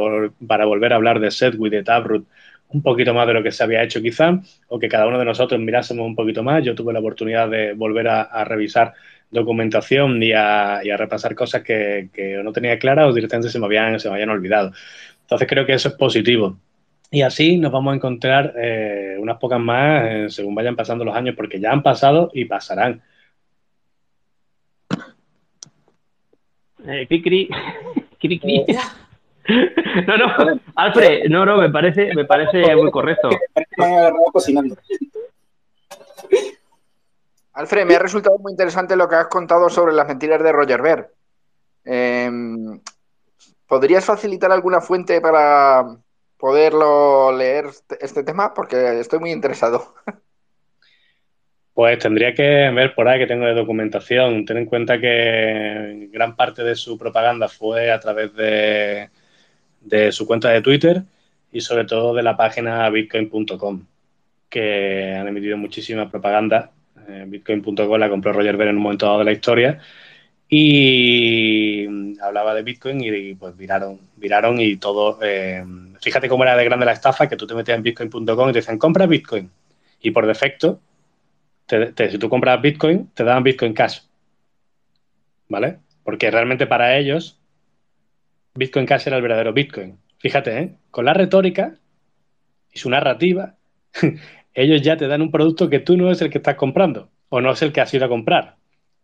para volver a hablar de Segwit, de Taproot un poquito más de lo que se había hecho quizá, o que cada uno de nosotros mirásemos un poquito más. Yo tuve la oportunidad de volver a, revisar documentación y a, repasar cosas que, no tenía claras o directamente se me, habían, se me habían olvidado. Entonces creo que eso es positivo. Y así nos vamos a encontrar eh, unas pocas más eh, según vayan pasando los años, porque ya han pasado y pasarán. Eh, cri, cri. No, no, Alfred, no, no, me parece, me parece muy correcto. Alfred, me ha resultado muy interesante lo que has contado sobre las mentiras de Roger Ver. Em, ¿Podrías facilitar alguna fuente para poderlo leer este, este tema? Porque estoy muy interesado. Pues tendría que ver por ahí que tengo de documentación. Ten en cuenta que gran parte de su propaganda fue a través de, de su cuenta de Twitter y sobre todo de la página bitcoin.com, que han emitido muchísima propaganda. Eh, bitcoin.com la compró Roger Ver en un momento dado de la historia y hablaba de Bitcoin y, pues viraron, viraron y todo. eh, fíjate cómo era de grande la estafa que tú te metías en bitcoin.com y te decían compra Bitcoin y por defecto, si tú compras Bitcoin, te daban Bitcoin Cash. ¿Vale? Porque realmente para ellos, Bitcoin Cash era el verdadero Bitcoin. Fíjate, ¿eh? Con la retórica y su narrativa, ellos ya te dan un producto que tú no es el que estás comprando o no es el que has ido a comprar.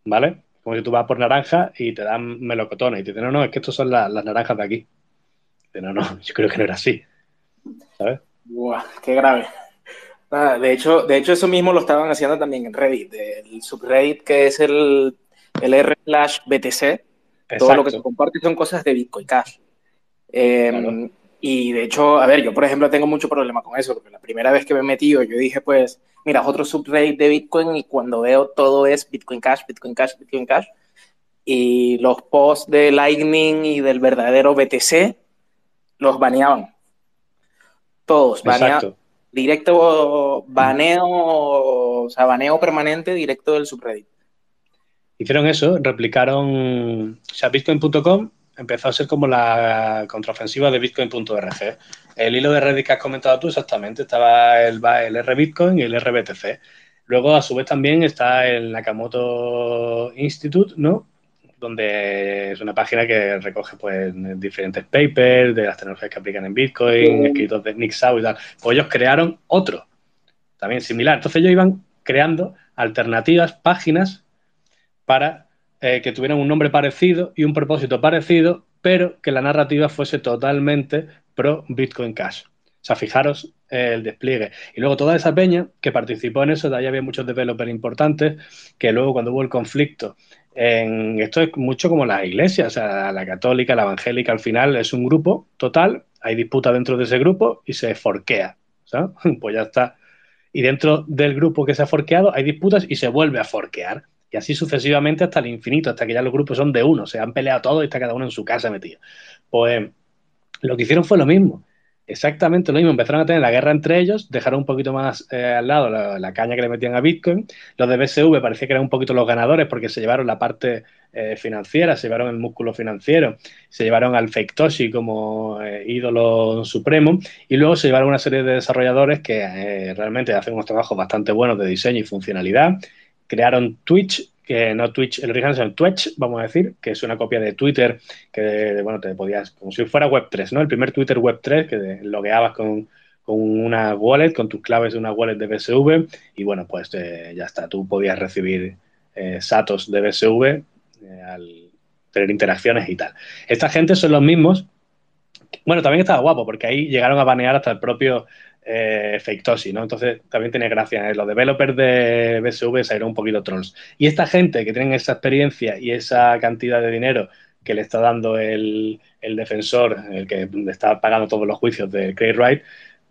¿Vale? Como si tú vas por naranja y te dan melocotones y te dicen, no, no, es que estos son la- las naranjas de aquí. No, no, yo creo que no era así. ¿Sabes? Buah, qué grave. De hecho, de hecho, eso mismo lo estaban haciendo también en Reddit, el subreddit que es el, el r slash BTC. Todo lo que se comparte son cosas de Bitcoin Cash. Eh, Claro. Y de hecho, a ver, yo por ejemplo tengo mucho problema con eso, porque la primera vez que me he metido, yo dije, pues, mira, es otro subreddit de Bitcoin y cuando veo todo es Bitcoin Cash, Bitcoin Cash, Bitcoin Cash. Y los posts de Lightning y del verdadero BTC los baneaban. Todos, baneaban. Directo baneo, o sea, baneo permanente directo del subreddit. Hicieron eso, replicaron, o sea, bitcoin.com empezó a ser como la contraofensiva de bitcoin.org. El hilo de Reddit que has comentado tú exactamente, estaba el, el RBitcoin y el RBTC. Luego, a su vez, también está el Nakamoto Institute, ¿no? Donde es una página que recoge pues diferentes papers de las tecnologías que aplican en Bitcoin, escritos de Nick Sau y tal. Pues ellos crearon otro, también similar. Entonces ellos iban creando alternativas, páginas para eh, que tuvieran un nombre parecido y un propósito parecido, pero que la narrativa fuese totalmente pro Bitcoin Cash. O sea, fijaros eh, el despliegue. Y luego toda esa peña que participó en eso, de ahí había muchos developers importantes, que luego cuando hubo el conflicto, esto es mucho como las iglesias, o sea, la católica, la evangélica, al final es un grupo total, hay disputa dentro de ese grupo y se forquea. ¿sabes? Pues ya está. Y dentro del grupo que se ha forqueado hay disputas y se vuelve a forquear. Y así sucesivamente hasta el infinito, hasta que ya los grupos son de uno, se han peleado todos y está cada uno en su casa metido. Pues lo que hicieron fue lo mismo, exactamente lo mismo. Empezaron a tener la guerra entre ellos, dejaron un poquito más eh, al lado la, caña que le metían a Bitcoin. Los de BSV parecía que eran un poquito los ganadores porque se llevaron la parte eh, financiera, se llevaron el músculo financiero, se llevaron al Fake Toshi como eh, ídolo supremo y luego se llevaron una serie de desarrolladores que realmente hacen unos trabajos bastante buenos de diseño y funcionalidad crearon Twitch, que no Twitch, el original es Twitch, vamos a decir, que es una copia de Twitter que, bueno, te podías, como si fuera Web3, ¿no? El primer Twitter Web3 que logueabas con, con una wallet, con tus claves de una wallet de BSV y bueno, pues eh, ya está, tú podías recibir eh, satos de BSV eh, al tener interacciones y tal. Esta gente son los mismos. Bueno, también estaba guapo porque ahí llegaron a banear hasta el propio eh, Fake Toshi, ¿no? Entonces también tiene gracia. ¿eh? Los developers de BSV salieron un poquito trolls. Y esta gente que tienen esa experiencia y esa cantidad de dinero que le está dando el, el defensor, el que está pagando todos los juicios de Craig Wright,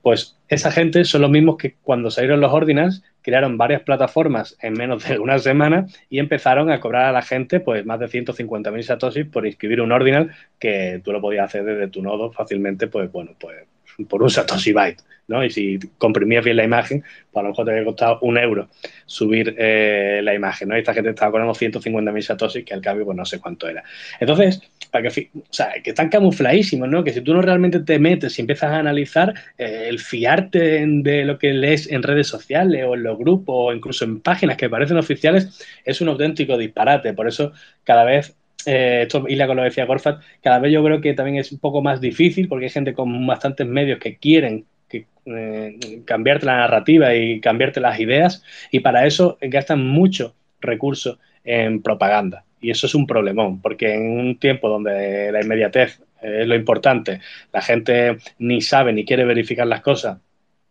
pues esa gente son los mismos que cuando salieron los ordinals crearon varias plataformas en menos de una semana y empezaron a cobrar a la gente pues más de 150.000 satoshis por inscribir un ordinal que tú lo podías hacer desde tu nodo fácilmente, pues bueno, pues por un satoshi byte, ¿no? Y si comprimías bien la imagen, pues a lo mejor te había costado un euro subir eh, la imagen, ¿no? Y esta gente estaba cobrando 150.000 satoshis, que al cambio pues no sé cuánto era. Entonces, para que, sea, que están camufladísimos, ¿no? Que si tú no realmente te metes y empiezas a analizar, eh, el fiarte de lo que lees en redes sociales o en los grupos o incluso en páginas que parecen oficiales es un auténtico disparate. Por eso cada vez eh, esto Ilia con lo decía Gorfat, cada vez yo creo que también es un poco más difícil porque hay gente con bastantes medios que quieren que, eh, cambiarte la narrativa y cambiarte las ideas y para eso gastan mucho recurso en propaganda. Y eso es un problemón, porque en un tiempo donde la inmediatez es lo importante, la gente ni sabe ni quiere verificar las cosas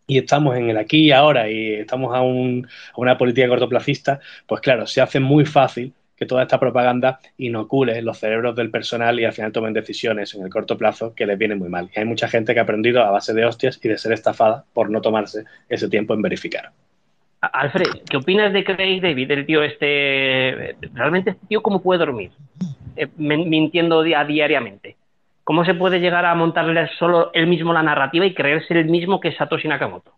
y estamos en el aquí y ahora y estamos a, un, a una política cortoplacista, pues claro, se hace muy fácil que toda esta propaganda inocule los cerebros del personal y al final tomen decisiones en el corto plazo que les viene muy mal. Y hay mucha gente que ha aprendido a base de hostias y de ser estafada por no tomarse ese tiempo en verificar. Alfred, ¿qué opinas de Craig David, el tío este? ¿Realmente este tío cómo puede dormir? Eh, mintiendo a diariamente. ¿Cómo se puede llegar a montarle solo él mismo la narrativa y creerse el mismo que Satoshi Nakamoto?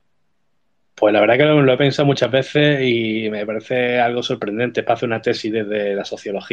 Pues la verdad que lo, he pensado muchas veces y me parece algo sorprendente. Para hacer una tesis desde la sociología